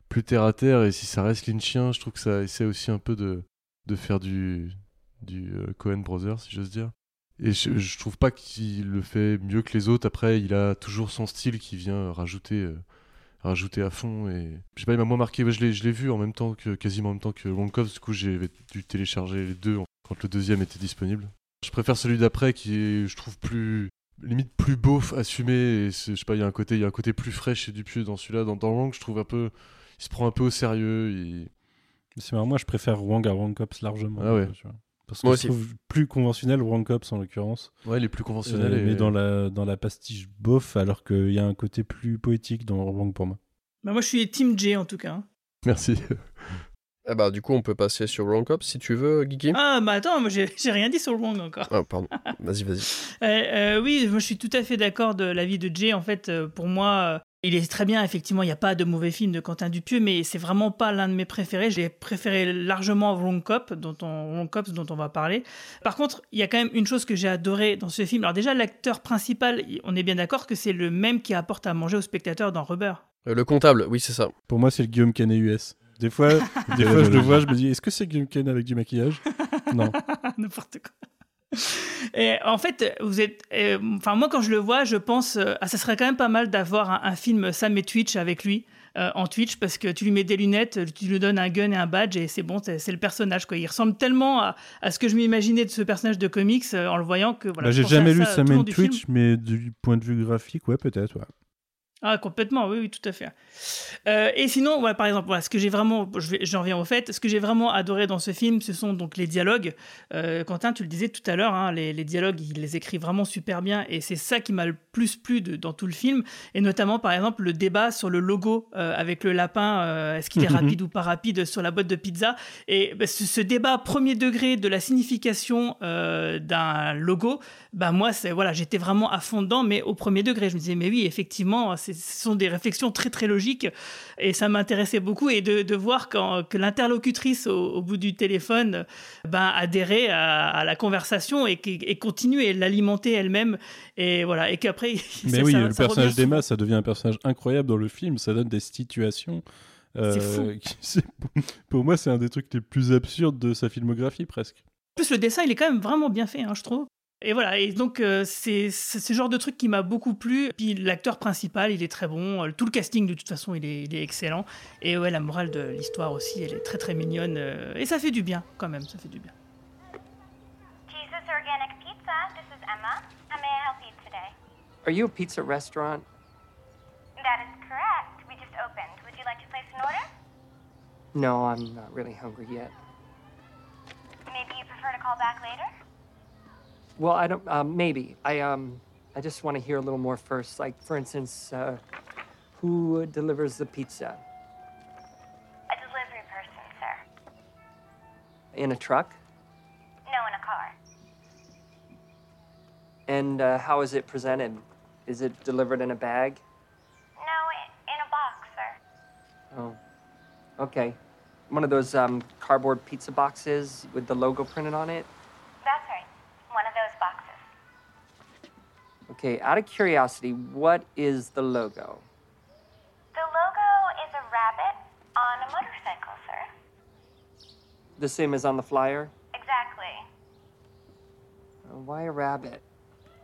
plus terre à terre. Et si ça reste lynchien, je trouve que ça essaie aussi un peu de, de faire du, du euh, Cohen Brothers, si j'ose dire. Et je, je trouve pas qu'il le fait mieux que les autres. Après, il a toujours son style qui vient rajouter, euh, rajouter à fond. Et je sais pas, il m'a moins marqué. Je l'ai, je l'ai vu en même temps que quasiment en même temps que Cops. Du coup, j'ai dû télécharger les deux quand le deuxième était disponible. Je préfère celui d'après qui est, je trouve, plus limite plus beau, assumé. Et je sais pas, il y a un côté, il y a un côté plus frais chez Dupieux dans celui-là. Dans, dans Long, je trouve un peu, il se prend un peu au sérieux. C'est marrant, moi je préfère Wang à Wang Cops largement. Ah ouais. tu vois. Parce que Moi je aussi. trouve plus conventionnel Wang Cops en l'occurrence. Ouais, il est plus conventionnel Euh, et- Mais dans la, dans la pastiche bof, alors qu'il y a un côté plus poétique dans Wang pour moi. Bah, moi, je suis Team J en tout cas. hein. Merci. Eh bah, du coup, on peut passer sur Wrong Cops si tu veux, Guigui. Ah, bah attends, moi j'ai j'ai rien dit sur le Wong encore. Ah, pardon. Vas-y, vas-y. Euh, euh, oui, moi je suis tout à fait d'accord de l'avis de Jay. En fait, euh, pour moi, il est très bien. Effectivement, il n'y a pas de mauvais film de Quentin Dupieux, mais c'est vraiment pas l'un de mes préférés. J'ai préféré largement Wrong Cop, dont on, Wrong Cops, dont on va parler. Par contre, il y a quand même une chose que j'ai adoré dans ce film. Alors déjà, l'acteur principal, on est bien d'accord que c'est le même qui apporte à manger aux spectateurs dans Rubber. Euh, le comptable, oui, c'est ça. Pour moi, c'est le Guillaume Canet US. Des fois, des fois je le vois, je me dis, est-ce que c'est Guillaume Canet avec du maquillage? Non. N'importe quoi. Et en fait, vous êtes. euh, Enfin, moi, quand je le vois, je pense. euh, ah, ça serait quand même pas mal d'avoir un, un film Sam et Twitch avec lui. euh, en Twitch parce que tu lui mets des lunettes, tu lui donnes un gun et un badge et c'est bon, c'est le personnage quoi. Il ressemble tellement à, à ce que je m'imaginais de ce personnage de comics euh, en le voyant que voilà. Bah, J'ai jamais lu ça Sam film. Twitch, mais du point de vue graphique, ouais, peut-être. Ouais. Ah, complètement, oui, oui, tout à fait. Euh, et sinon, par exemple, voilà, ce que j'ai vraiment, j'en viens au fait, ce que j'ai vraiment adoré dans ce film, ce sont donc les dialogues. Euh, Quentin, tu le disais tout à l'heure, hein, les, les dialogues, il les écrit vraiment super bien, et c'est ça qui m'a le plus plu de- dans tout le film, et notamment, par exemple, le débat sur le logo euh, avec le lapin, est-ce qu'il est rapide ou pas rapide sur la boîte de pizza, et bah, ce, ce débat premier degré de la signification d'un logo, bah moi, c'est voilà, j'étais vraiment à fond dedans, mais au premier degré, je me disais, mais oui, effectivement, ce sont des réflexions très très logiques, et ça m'intéressait beaucoup, et de, de voir quand, que l'interlocutrice au, au bout du téléphone, ben adhérait à, à la conversation et, et continuer et l'alimenter elle-même, et voilà, et qu'après, Mais oui, ça- le ça personnage d'Emma, ça devient un personnage incroyable dans le film. Ça donne des situations. euh, C'est fou. qui- Pour moi, c'est un des trucs les plus absurdes de sa filmographie, presque. En plus, le dessin, il est quand même vraiment bien fait, hein, je trouve. Et voilà, et donc euh, c'est ce genre de truc qui m'a beaucoup plu. Puis l'acteur principal, il est très bon. Euh, Tout le casting, de toute façon, il est, il est excellent. Et ouais, la morale de l'histoire aussi, elle est très très mignonne. euh, et ça fait du bien, quand même, ça fait du bien. Jesus Organic Pizza, this is Emma. How may I help you today? Are you a pizza restaurant? That is correct. We just opened. Would you like to place an order? No, I'm not really hungry yet. Maybe you prefer to call back later? Well, I don't. Uh, maybe I um. I just want to hear a little more first. Like, for instance, uh, who delivers the pizza A delivery person, sir. in a truck? No, in a car. And uh, how is it presented? Is it delivered in a bag? No, in a box, sir. Oh, okay. One of those um, cardboard pizza boxes with the logo printed on it. Okay. Out of curiosity, what is the logo? The logo is a rabbit on a motorcycle, sir. The same as on the flyer. Exactly. Uh, why a rabbit?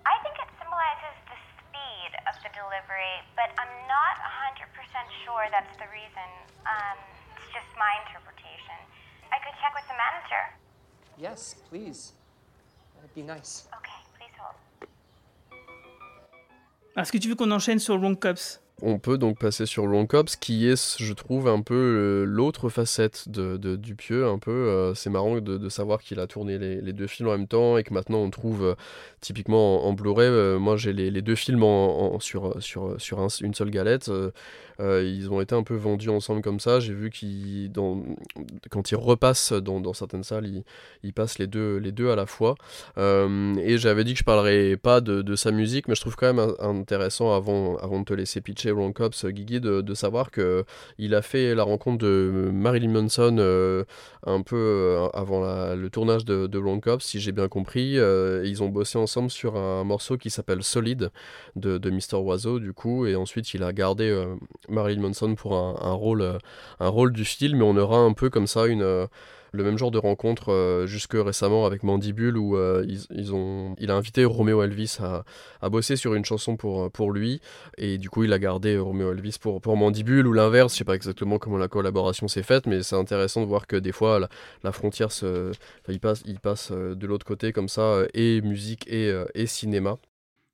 I think it symbolizes the speed of the delivery, but I'm not 100% sure that's the reason. Um, it's just my interpretation. I could check with the manager. Yes, please. That'd be nice. Okay, Est-ce que tu veux qu'on enchaîne sur Wrong Cops On peut donc passer sur Long Cops, qui est, je trouve, un peu euh, l'autre facette de Dupieux. Un peu, euh, c'est marrant de, savoir qu'il a tourné les, deux films en même temps et que maintenant on trouve euh, typiquement en, Blu-ray. moi, j'ai les, deux films sur, sur, sur un- une seule galette. ils ont été un peu vendus ensemble comme ça. J'ai vu qu'ils, quand ils repassent dans, certaines salles, ils, ils passent les deux, à la fois. Et j'avais dit que je parlerais pas de, sa musique, mais je trouve quand même intéressant avant de te laisser pitcher Wrong Cops, euh, Guigui, de, savoir que il a fait la rencontre de Marilyn Manson euh, un peu euh, avant le tournage de, de Cops, si j'ai bien compris. Euh, ils ont bossé ensemble sur un morceau qui s'appelle Solid de, Mr. Oiseau, du coup, et ensuite il a gardé euh, Marilyn Manson pour un, rôle, euh, un rôle du film, et on aura un peu comme ça une. Euh, le même genre de rencontre euh, jusque récemment avec Mandibule où euh, ils, ils ont, il a invité Romeo Elvis à, à bosser sur une chanson pour, pour lui et du coup il a gardé Romeo Elvis pour, pour Mandibule ou l'inverse, je sais pas exactement comment la collaboration s'est faite mais c'est intéressant de voir que des fois la, la frontière se, il passe, il passe euh, de l'autre côté comme ça euh, et musique et, euh, et cinéma.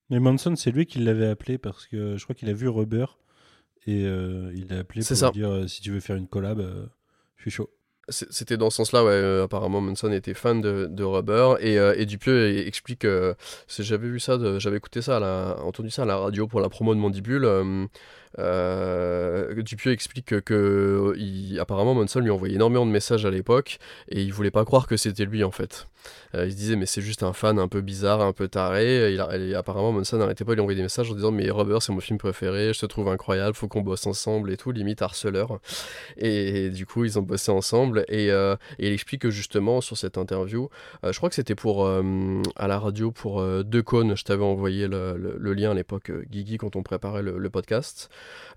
Mais Manson, c'est lui qui l'avait appelé parce que je crois qu'il a vu Rubber et euh, il l'a appelé pour ça. lui dire euh, si tu veux faire une collab, euh, je suis chaud. C'était dans ce sens-là, ouais. euh, apparemment, Manson était fan de, de Rubber et, euh, et Dupieux e- explique. euh, j'avais vu ça, j'avais écouté ça, la- entendu ça à la radio pour la promo de Mandibule. Euh, Dupieux explique que, apparemment Manson lui envoyait énormément de messages à l'époque et il voulait pas croire que c'était lui en fait. Euh, il se disait mais c'est juste un fan un peu bizarre, un peu taré. Il apparemment Manson n'arrêtait pas de lui envoyer des messages en disant mais Rubber c'est mon film préféré, je te trouve incroyable, faut qu'on bosse ensemble et tout, limite harceleur. Et, du coup ils ont bossé ensemble et, euh, et il explique que justement sur cette interview, euh, je crois que c'était pour à la radio pour Cônes, je t'avais envoyé le, lien à l'époque Guigui quand on préparait le podcast.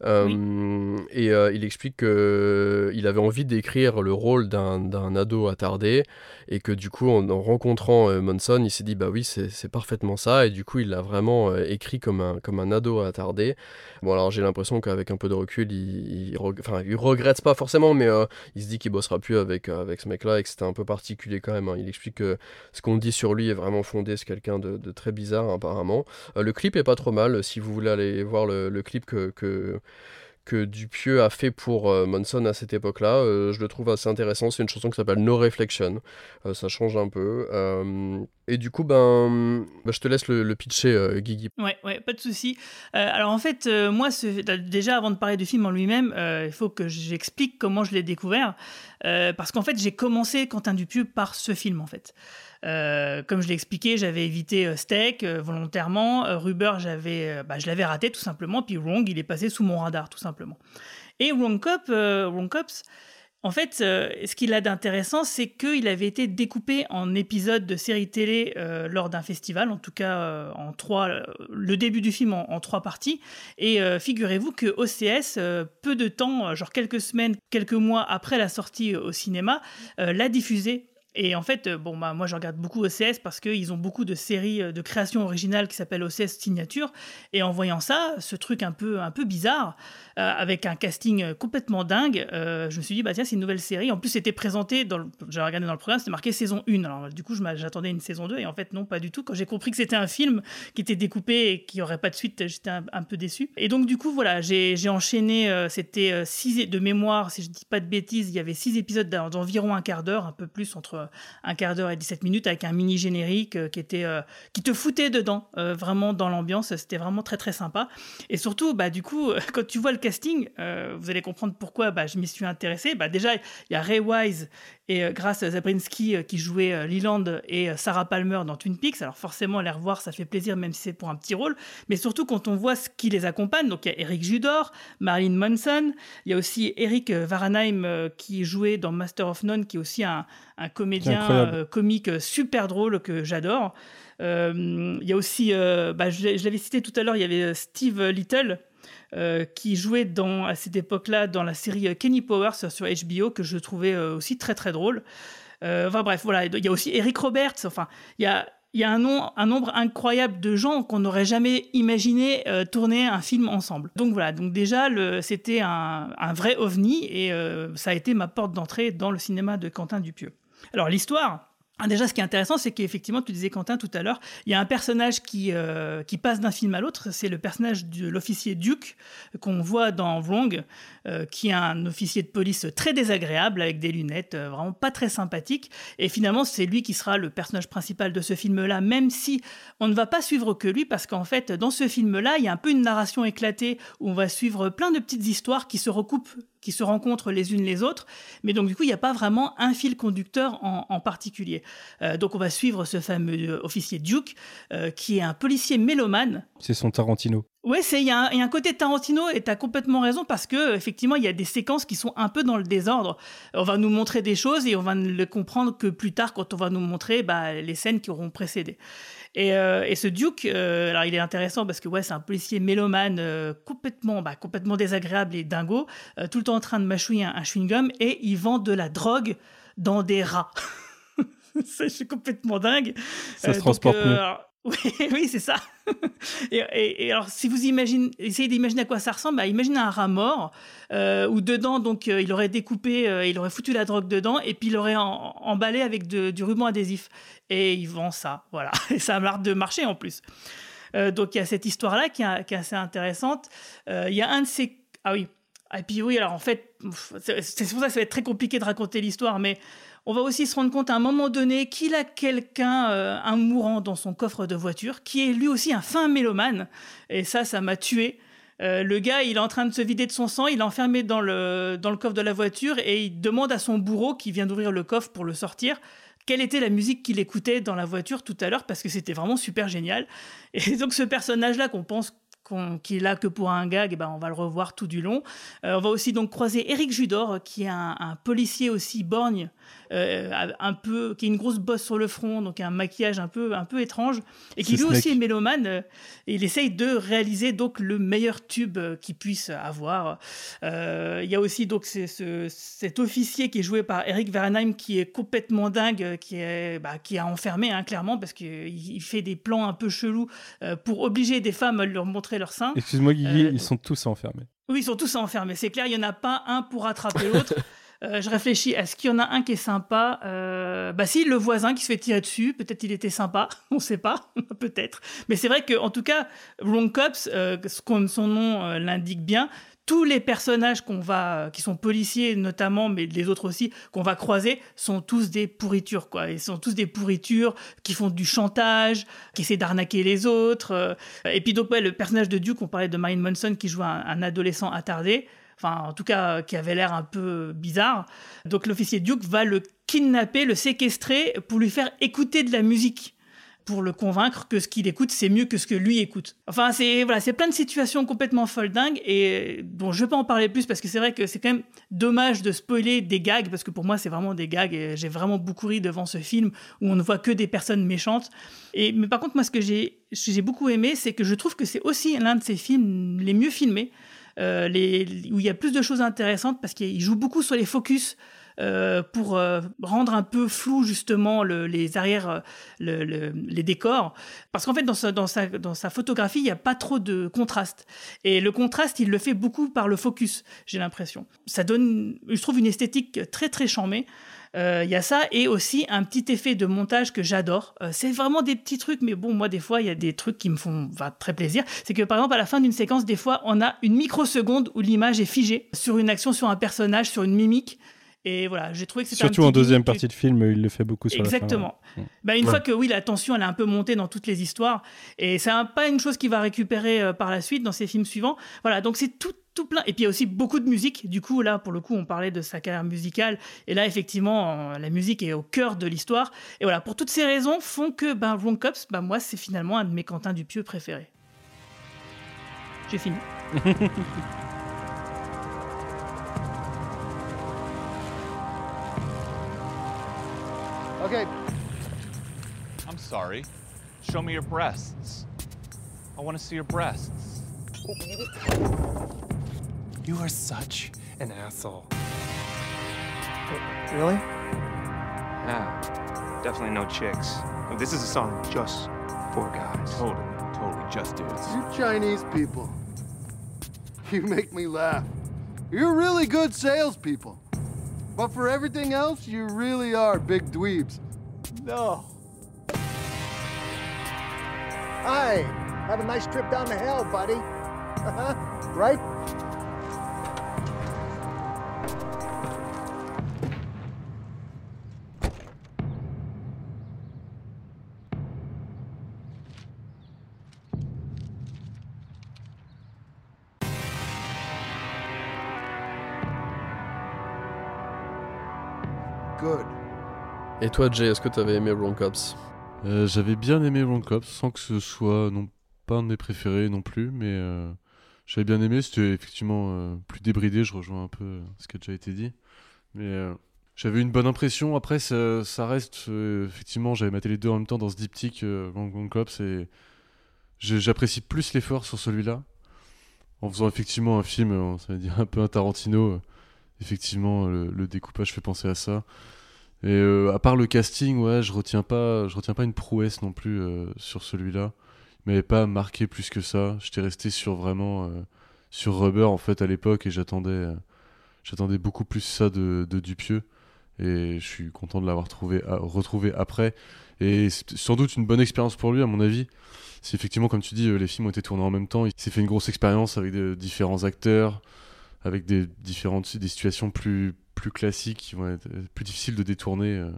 Euh, Et euh, il explique qu'il avait envie d'écrire le rôle d'un ado attardé et que du coup en, en rencontrant euh, Manson, il s'est dit bah oui c'est parfaitement ça et du coup il l'a vraiment euh, écrit comme un, comme un ado attardé. Bon alors j'ai l'impression qu'avec un peu de recul il, il, enfin, il regrette pas forcément mais euh, il se dit qu'il bossera plus avec, euh, avec ce mec là et que c'était un peu particulier quand même. hein. Il explique que ce qu'on dit sur lui est vraiment fondé, c'est quelqu'un de, de très bizarre apparemment. Euh, le clip est pas trop mal si vous voulez aller voir le, clip que que Dupieux a fait pour euh, Manson à cette époque-là. Euh, je le trouve assez intéressant. C'est une chanson qui s'appelle No Reflection. Euh, ça change un peu. Et du coup, ben, ben, je te laisse le, pitcher, Guigui. Ouais, ouais, pas de souci. Alors en fait, moi, déjà avant de parler du film en lui-même, il faut que j'explique comment je l'ai découvert, parce qu'en fait, j'ai commencé Quentin Dupieux par ce film en fait. Euh, comme je l'ai expliqué, j'avais évité euh, Steak euh, volontairement, Rubber, j'avais, bah, je l'avais raté tout simplement, puis Wrong, il est passé sous mon radar tout simplement. Et Wrong Cop, Wrong Cops, en fait, ce qu'il a d'intéressant, c'est qu'il avait été découpé en épisodes de séries télé lors d'un festival, en tout cas en trois, le début du film en, trois parties. Et figurez-vous que OCS, peu de temps, genre quelques semaines, quelques mois après la sortie au cinéma, l'a diffusé. Et en fait, euh, bon, bah, moi je regarde beaucoup OCS parce qu'ils ont beaucoup de séries euh, de créations originales qui s'appellent OCS Signature. Et en voyant ça, ce truc un peu, un peu bizarre, euh, avec un casting complètement dingue, je me suis dit, bah tiens, c'est une nouvelle série. En plus, c'était présenté, dans le- j'ai regardé dans le programme, c'était marqué saison 1. Alors du coup, j'attendais une saison 2 et en fait, non, pas du tout. Quand j'ai compris que c'était un film qui était découpé et qui aurait pas de suite, j'étais un, peu déçu. Et donc, du coup, voilà, j'ai enchaîné, c'était euh, six é- de mémoire, si je dis pas de bêtises, il y avait six épisodes d'en- d'environ un quart d'heure, un peu plus entre euh, un quart d'heure et 17 minutes avec un mini générique euh, qui était euh, qui te foutait dedans, vraiment dans l'ambiance. C'était vraiment très très sympa. Et surtout, bah du coup, quand tu vois le casting, vous allez comprendre pourquoi bah, je m'y suis intéressé. Bah déjà, il y a Ray Wise et euh, Grace Zabrinski qui jouaient euh, Leland et Sarah Palmer dans Twin Peaks. Alors forcément, les revoir, ça fait plaisir, même si c'est pour un petit rôle. Mais surtout quand on voit ce qui les accompagne. Donc il y a Eric Judor, Marilyn Manson, il y a aussi Eric Varanheim qui jouait dans Master of None, qui est aussi un, un comédien euh, comique euh, super drôle que j'adore. Euh, Il y a aussi, bah, je l'avais cité tout à l'heure, il y avait Steve Little. qui jouait dans, à cette époque-là dans la série Kenny Powers sur HBO, que je trouvais aussi très très drôle. Enfin bref, voilà, il y a aussi Eric Roberts, enfin, il y a, il y a un, nom, un nombre incroyable de gens qu'on n'aurait jamais imaginé euh, tourner un film ensemble. Donc voilà, donc déjà, c'était un, un vrai ovni et euh, ça a été ma porte d'entrée dans le cinéma de Quentin Dupieux. Alors l'histoire, Ah, Déjà, ce qui est intéressant, c'est qu'effectivement, tu disais Quentin tout à l'heure, il y a un personnage qui, euh, passe d'un film à l'autre. C'est le personnage de l'officier Duke qu'on voit dans Wrong, euh, qui est un officier de police très désagréable avec des lunettes, euh, vraiment pas très sympathique. Et finalement, c'est lui qui sera le personnage principal de ce film-là, même si on ne va pas suivre que lui, parce qu'en fait, dans ce film-là, il y a un peu une narration éclatée où on va suivre plein de petites histoires qui se recoupent qui se rencontrent les unes les autres, mais donc du coup il n'y a pas vraiment un fil conducteur en, en particulier. Euh, donc on va suivre ce fameux euh, officier Duke, euh, qui est un policier mélomane, C'est son Tarantino. C'est il y, a un- il y a un côté Tarantino et t'as complètement raison parce que effectivement il y a des séquences qui sont un peu dans le désordre. On va nous montrer des choses et on va ne le comprendre que plus tard quand on va nous montrer bah, les scènes qui auront précédé. Et, euh, et ce Duke, euh, alors il est intéressant parce que ouais c'est un policier mélomane euh, complètement bah, complètement désagréable et dingo, tout le temps en train de mâchouiller un, un chewing gum et il vend de la drogue dans des rats. Ça, je suis complètement dingue. Ça se donc, transporte mieux. alors, oui, oui, c'est ça. et, alors, si vous imaginez, essayez d'imaginer à quoi ça ressemble, bah, imaginez un rat mort euh, où dedans, donc, euh, il aurait découpé, euh, il aurait foutu la drogue dedans et puis il aurait emballé avec du ruban adhésif. Et il vend ça, voilà. Et ça a l'air de marcher en plus. Euh, donc, il y a cette histoire-là qui, qui est assez intéressante. Il y a un de ces. Ah oui. Et puis oui, alors en fait, c'est pour ça que ça va être très compliqué de raconter l'histoire, mais on va aussi se rendre compte à un moment donné qu'il a quelqu'un, euh, un mourant dans son coffre de voiture, qui est lui aussi un fin mélomane. Et ça, ça m'a tué. Euh, le gars, il est en train de se vider de son sang, il est enfermé dans le, dans le coffre de la voiture et il demande à son bourreau qui vient d'ouvrir le coffre pour le sortir quelle était la musique qu'il écoutait dans la voiture tout à l'heure parce que c'était vraiment super génial. Et donc ce personnage-là qu'on pense qu'on- qui est que pour un gag, eh ben, on va le revoir tout du long. Euh, on va aussi donc croiser Eric Judor, qui est un, un policier aussi borgne, un peu, qui a une grosse bosse sur le front, donc un maquillage un peu, un peu étrange, et qui lui aussi est mélomane. euh, et il essaye de réaliser donc le meilleur tube euh, qu'il puisse avoir. Euh, Il y a aussi donc c'est ce- cet officier qui est joué par Eric Vernheim qui est complètement dingue, euh, qui est bah, qui a enfermé hein, clairement parce qu'il il fait des plans un peu chelous euh, pour obliger des femmes à leur montrer leur sein. Excuse-moi, Guigui, Euh, ils sont tous enfermés. oui, ils sont tous enfermés. C'est clair, il n'y en a pas un pour rattraper l'autre. Euh, je réfléchis, est-ce qu'il y en a un qui est sympa euh, Bah si, le voisin qui se fait tirer dessus, peut-être il était sympa, on ne sait pas, peut-être. Mais c'est vrai qu'en tout cas, Wrong Cops, euh, qu'on- son nom l'indique bien, tous les personnages qu'on va, qui sont policiers notamment, mais les autres aussi, qu'on va croiser, sont tous des pourritures, quoi. Ils sont tous des pourritures qui font du chantage, qui essaient d'arnaquer les autres. Et puis donc, ouais, le personnage de Duke, on parlait de Marilyn Manson, qui joue un adolescent attardé, enfin, en tout cas, qui avait l'air un peu bizarre. Donc, l'officier Duke va le kidnapper, le séquestrer pour lui faire écouter de la musique pour le convaincre que ce qu'il écoute, c'est mieux que ce que lui écoute. Enfin, c'est voilà, c'est plein de situations complètement folles dingues et bon, je vais pas en parler plus parce que c'est vrai que c'est quand même dommage de spoiler des gags parce que pour moi, c'est vraiment des gags et j'ai vraiment beaucoup ri devant ce film où on ne voit que des personnes méchantes. Et mais par contre, moi, ce que j'ai j'ai beaucoup aimé, c'est que je trouve que c'est aussi l'un de ces films les mieux filmés. Euh, où il y a plus de choses intéressantes parce qu'il joue beaucoup sur les focus euh, pour euh, rendre un peu flou justement le- les arrières, le- le- les décors. Parce qu'en fait, dans sa photographie, il n'y a pas trop de contraste. Et le contraste, il le fait beaucoup par le focus, j'ai l'impression. Ça donne, je trouve, une esthétique très très charmée. Euh, Il y a ça et aussi un petit effet de montage que j'adore. Euh, c'est vraiment des petits trucs, mais bon, moi, des fois, il y a des trucs qui me font enfin, très plaisir. C'est que, par exemple, à la fin d'une séquence, des fois, on a une microseconde où l'image est figée sur une action, sur un personnage, sur une mimique. Et voilà, j'ai trouvé que c'était un Surtout petit en deuxième partie de film, il le fait beaucoup sur Exactement. la fin. ouais. Bah, une Ouais. fois que oui, la tension elle est un peu montée dans toutes les histoires, et c'est un- pas une chose qu'il va récupérer euh, par la suite dans ses films suivants. Voilà, donc c'est tout, tout plein. Et puis il y a aussi beaucoup de musique. Du coup, là, pour le coup, on parlait de sa carrière musicale, et là, effectivement, euh, la musique est au cœur de l'histoire. Et voilà, pour toutes ces raisons, font que ben, Wrong Cops, ben, moi, c'est finalement un de mes Quentin Dupieux préférés. J'ai fini. Okay. I'm sorry. Show me your breasts. I want to see your breasts. You are such an asshole. Really? Yeah, definitely no chicks. This is a song just for guys. Totally, totally just dudes. You Chinese people. You make me laugh. You're really good salespeople. But for everything else, you really are big dweebs. No. Hi. Have a nice trip down the hill, buddy. Uh-huh. Right? Et toi, Jay, est-ce que t'avais aimé Wrong Cops Euh, J'avais bien aimé Wrong Cops, sans que ce soit non pas un de mes préférés non plus, mais euh, j'avais bien aimé. C'était effectivement euh, plus débridé, je rejoins un peu ce qui a déjà été dit. Mais j'avais une bonne impression. Après, ça, reste. effectivement, j'avais maté les deux en même temps dans ce diptyque Wrong, Wrong Cops et j'apprécie plus l'effort sur celui-là. En faisant effectivement un film, ça veut dire un peu un Tarantino, effectivement, le découpage fait penser à ça. Et euh, à part le casting, ouais, je retiens pas, je retiens pas une prouesse non plus euh, sur celui-là. Il m'avait pas marqué plus que ça. J'étais resté sur vraiment euh, sur Rubber en fait à l'époque et j'attendais, euh, j'attendais beaucoup plus ça de, de Dupieux. Et je suis content de l'avoir trouvé, retrouvé après. Et c'est sans doute une bonne expérience pour lui à mon avis. C'est effectivement comme tu dis, euh, les films ont été tournés en même temps. Il s'est fait une grosse expérience avec de différents acteurs, avec des différentes des situations plus plus classiques qui vont être euh, plus difficiles de détourner euh,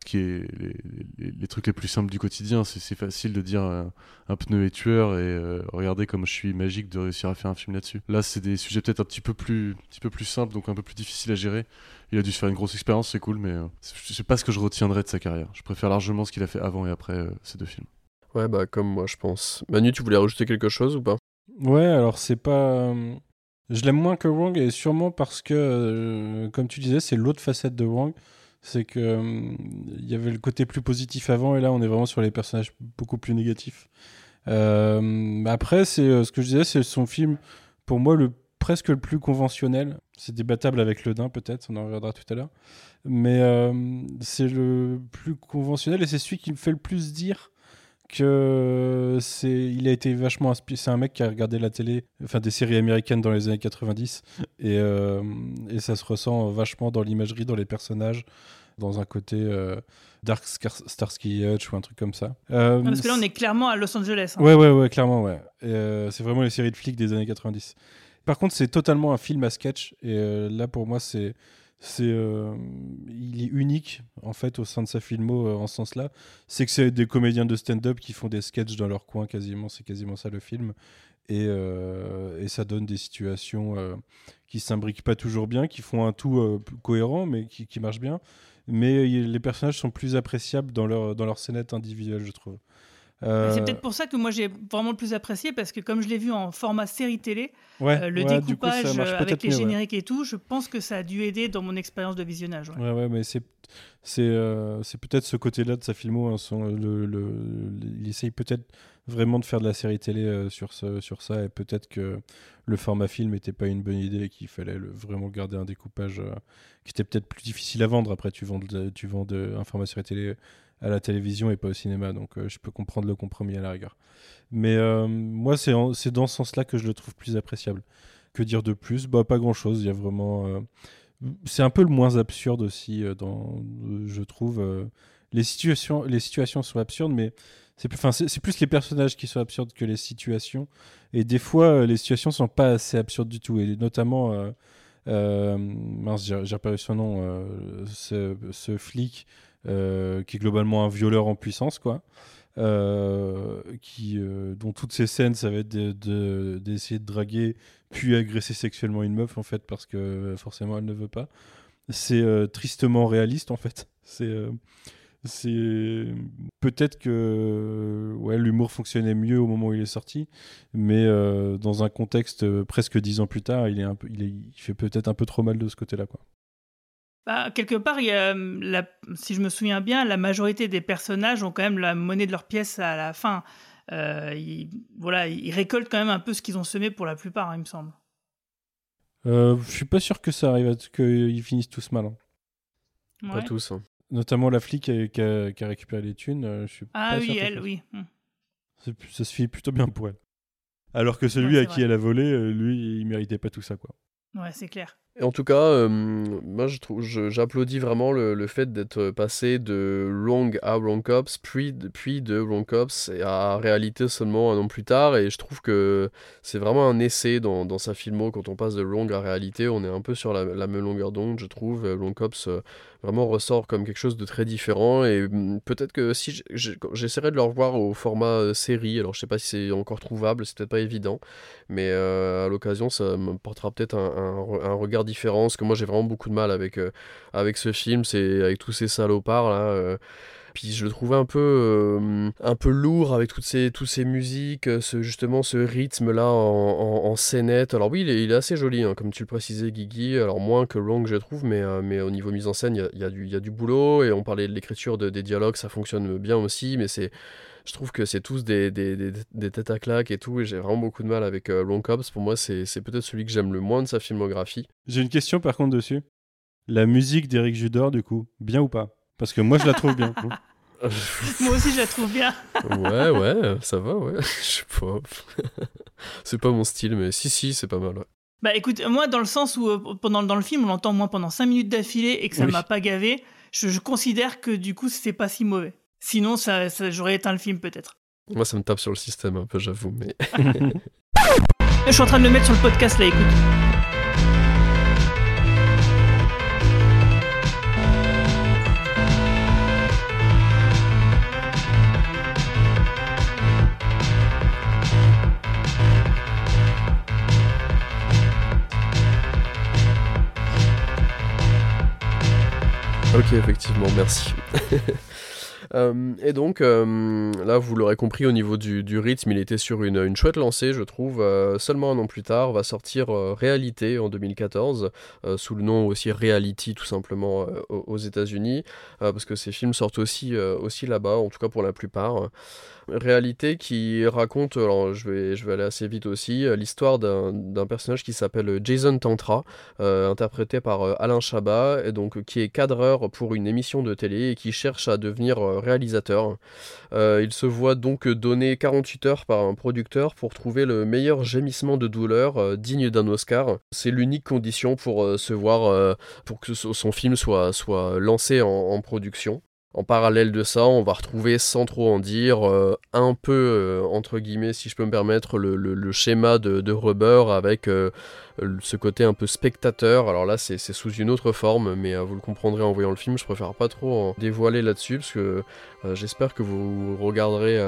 ce qui est les, les- les trucs les plus simples du quotidien. C'est facile de dire euh, un pneu est tueur et euh, regardez comme je suis magique de réussir à faire un film là-dessus. Là c'est des sujets peut-être un petit peu plus un petit peu plus simples donc un peu plus difficiles à gérer. Il a dû se faire une grosse expérience c'est cool mais euh, c'est pas ce que je retiendrai de sa carrière. Je préfère largement ce qu'il a fait avant et après euh, ces deux films. Ouais, bah comme moi, je pense. Manu, tu voulais rajouter quelque chose ou pas? Ouais, alors c'est pas. Je l'aime moins que Wrong, et sûrement parce que, euh, comme tu disais, c'est l'autre facette de Wrong. C'est que euh, il y avait le côté plus positif avant, et là on est vraiment sur les personnages beaucoup plus négatifs. Euh, après, c'est ce que je disais, c'est son film, pour moi, le presque le plus conventionnel. C'est débattable avec Le Dain, peut-être, on en reviendra tout à l'heure. Mais c'est le plus conventionnel, et c'est celui qui me fait le plus dire que c'est il a été vachement inspiré c'est un mec qui a regardé la télé enfin des séries américaines dans les années 90 et, euh, et ça se ressent vachement dans l'imagerie dans les personnages dans un côté euh, Dark Starsky Hutch ou un truc comme ça Euh, Parce que là, on est clairement à Los Angeles. hein. Ouais, ouais, ouais, clairement, ouais. Euh, c'est vraiment les séries de flics des années 90. Par contre, c'est totalement un film à sketch. Et euh, là, pour moi, c'est. C'est euh, il est unique, en fait, au sein de sa filmo, euh, en ce sens-là. C'est que c'est des comédiens de stand-up qui font des sketchs dans leur coin, quasiment. C'est quasiment ça, le film. Et, euh, et ça donne des situations qui s'imbriquent pas toujours bien, qui font un tout cohérent, mais qui, qui marche bien. Mais les personnages sont plus appréciables dans leur, dans leur scénette individuelle, je trouve. Euh, C'est peut-être pour ça que moi j'ai vraiment le plus apprécié parce que comme je l'ai vu en format série télé, Ouais, euh, le ouais, coup, découpage euh, avec les mieux, ouais. génériques et tout, je pense que ça a dû aider dans mon expérience de visionnage. ouais. Ouais, mais c'est c'est euh, c'est peut-être ce côté-là de sa filmo. hein, son- le, le- le- il essaye peut-être vraiment de faire de la série télé sur ce, sur ça, et peut-être que le format film n'était pas une bonne idée et qu'il fallait le- vraiment garder un découpage qui était peut-être plus difficile à vendre. Après, tu vends de, tu vends de, un format série télé à la télévision et pas au cinéma, donc euh, je peux comprendre le compromis à la rigueur. Mais euh, moi, c'est dans ce sens-là que je le trouve plus appréciable. Que dire de plus? Bah, pas grand-chose. Il y a vraiment. euh, c'est un peu le moins absurde aussi, dans, je trouve. les, situations, les situations sont absurdes, mais c'est plus, plus les personnages qui sont absurdes que les situations. Et des fois, les situations sont pas assez absurdes du tout. Et notamment, j'ai eu son nom, ce flic euh, qui est globalement un violeur en puissance, quoi. euh, qui, euh, dont toutes ces scènes, ça va être de- de- d'essayer de, draguer puis agresser sexuellement une meuf, en fait, parce que forcément elle ne veut pas. C'est tristement réaliste, en fait. C'est. c'est peut-être que ouais, l'humour fonctionnait mieux au moment où il est sorti, mais dans un contexte presque dix ans plus tard, il, est un peu, il fait peut-être un peu trop mal de ce côté-là. Quoi. Bah, quelque part, il y a, la- si je me souviens bien, la majorité des personnages ont quand même la monnaie de leur pièce à la fin. Euh, ils, voilà, ils récoltent quand même un peu ce qu'ils ont semé pour la plupart, hein, il me semble. Euh, je suis pas sûr que ça arrive à qu'ils finissent tous mal. hein. Pas Ouais. tous. hein. Notamment la flic qui a, qui a- qui a récupéré les thunes. euh, je suis Ah pas oui, elle, oui. c'est- Ça se fait plutôt bien pour elle. Alors que celui Ouais, à qui elle a volé, euh, lui, il méritait pas tout ça. quoi. Ouais, c'est clair. En tout cas, euh, moi je trouve, j'applaudis vraiment le, le fait d'être passé de Wrong à Wrong Cops, puis, de- puis de Wrong Cops à réalité seulement un an plus tard. Et je trouve que c'est vraiment un essai dans, dans sa filmo. Quand on passe de Wrong à réalité, on est un peu sur la, même longueur d'onde, je trouve. Euh, Wrong Cops euh, vraiment ressort comme quelque chose de très différent. Et hum, peut-être que si j'essaierai de le revoir au format série, alors je sais pas si c'est encore trouvable, c'est peut-être pas évident. Mais à l'occasion, ça me portera peut-être un, un- un regard que moi, j'ai vraiment beaucoup de mal avec, euh, avec ce film. C'est avec tous ces salopards là. euh. Puis je le trouvais un peu, euh, un peu lourd avec toutes ces, toutes ces musiques, ce, justement ce rythme là en, en, scénette. Alors oui, il est, assez joli, hein, comme tu le précisais, Guigui. Alors moins que Long, je trouve, mais, mais au niveau mise en scène, il y a, y a du boulot. Et on parlait de l'écriture de- des dialogues, ça fonctionne bien aussi. Mais c'est, je trouve que c'est tous des, des, des, des têtes à claques et tout. Et j'ai vraiment beaucoup de mal avec euh, Long Cops. Pour moi, c'est c'est peut-être celui que j'aime le moins de sa filmographie. J'ai une question par contre dessus. La musique d'Eric Judor, du coup, bien ou pas? Parce que moi, je la trouve bien. Moi aussi, je la trouve bien. ouais, ouais, ça va, ouais. Je sais pas. c'est pas mon style, mais si, si, c'est pas mal, ouais. Bah écoute, moi, dans le sens où euh, pendant, dans le film, on l'entend moins pendant 5 minutes d'affilée et que ça Oui. m'a pas gavé, je, je considère que du coup, c'est pas si mauvais. Sinon, ça, ça- j'aurais éteint le film peut-être. Moi, ça me tape sur le système un peu, j'avoue, mais. Je suis en train de le mettre sur le podcast là, écoute. Ok, effectivement, merci. Euh, et donc, euh, là, vous l'aurez compris, au niveau du, rythme, il était sur une, chouette lancée, je trouve. Euh, seulement un an plus tard, va sortir Réalité en 2014, euh, sous le nom aussi Reality, tout simplement, aux, États-Unis, parce que ces films sortent aussi, aussi là-bas, en tout cas pour la plupart. Réalité qui raconte, je vais, aller assez vite aussi, euh, l'histoire d'un personnage qui s'appelle Jason Tantra, euh, interprété par euh, Alain Chabat, et donc qui est cadreur pour une émission de télé et qui cherche à devenir réalisateur. Il se voit donc donner 48 heures par un producteur pour trouver le meilleur gémissement de douleur digne d'un Oscar. C'est l'unique condition pour se voir, pour que so- son film soit, soit lancé en production. En parallèle de ça, on va retrouver, sans trop en dire, euh, un peu, euh, entre guillemets, si je peux me permettre, le, schéma de, Rubber avec euh, ce côté un peu spectateur. Alors là, c'est sous une autre forme, mais vous le comprendrez en voyant le film. Je préfère pas trop en dévoiler là-dessus, parce que j'espère que vous regarderez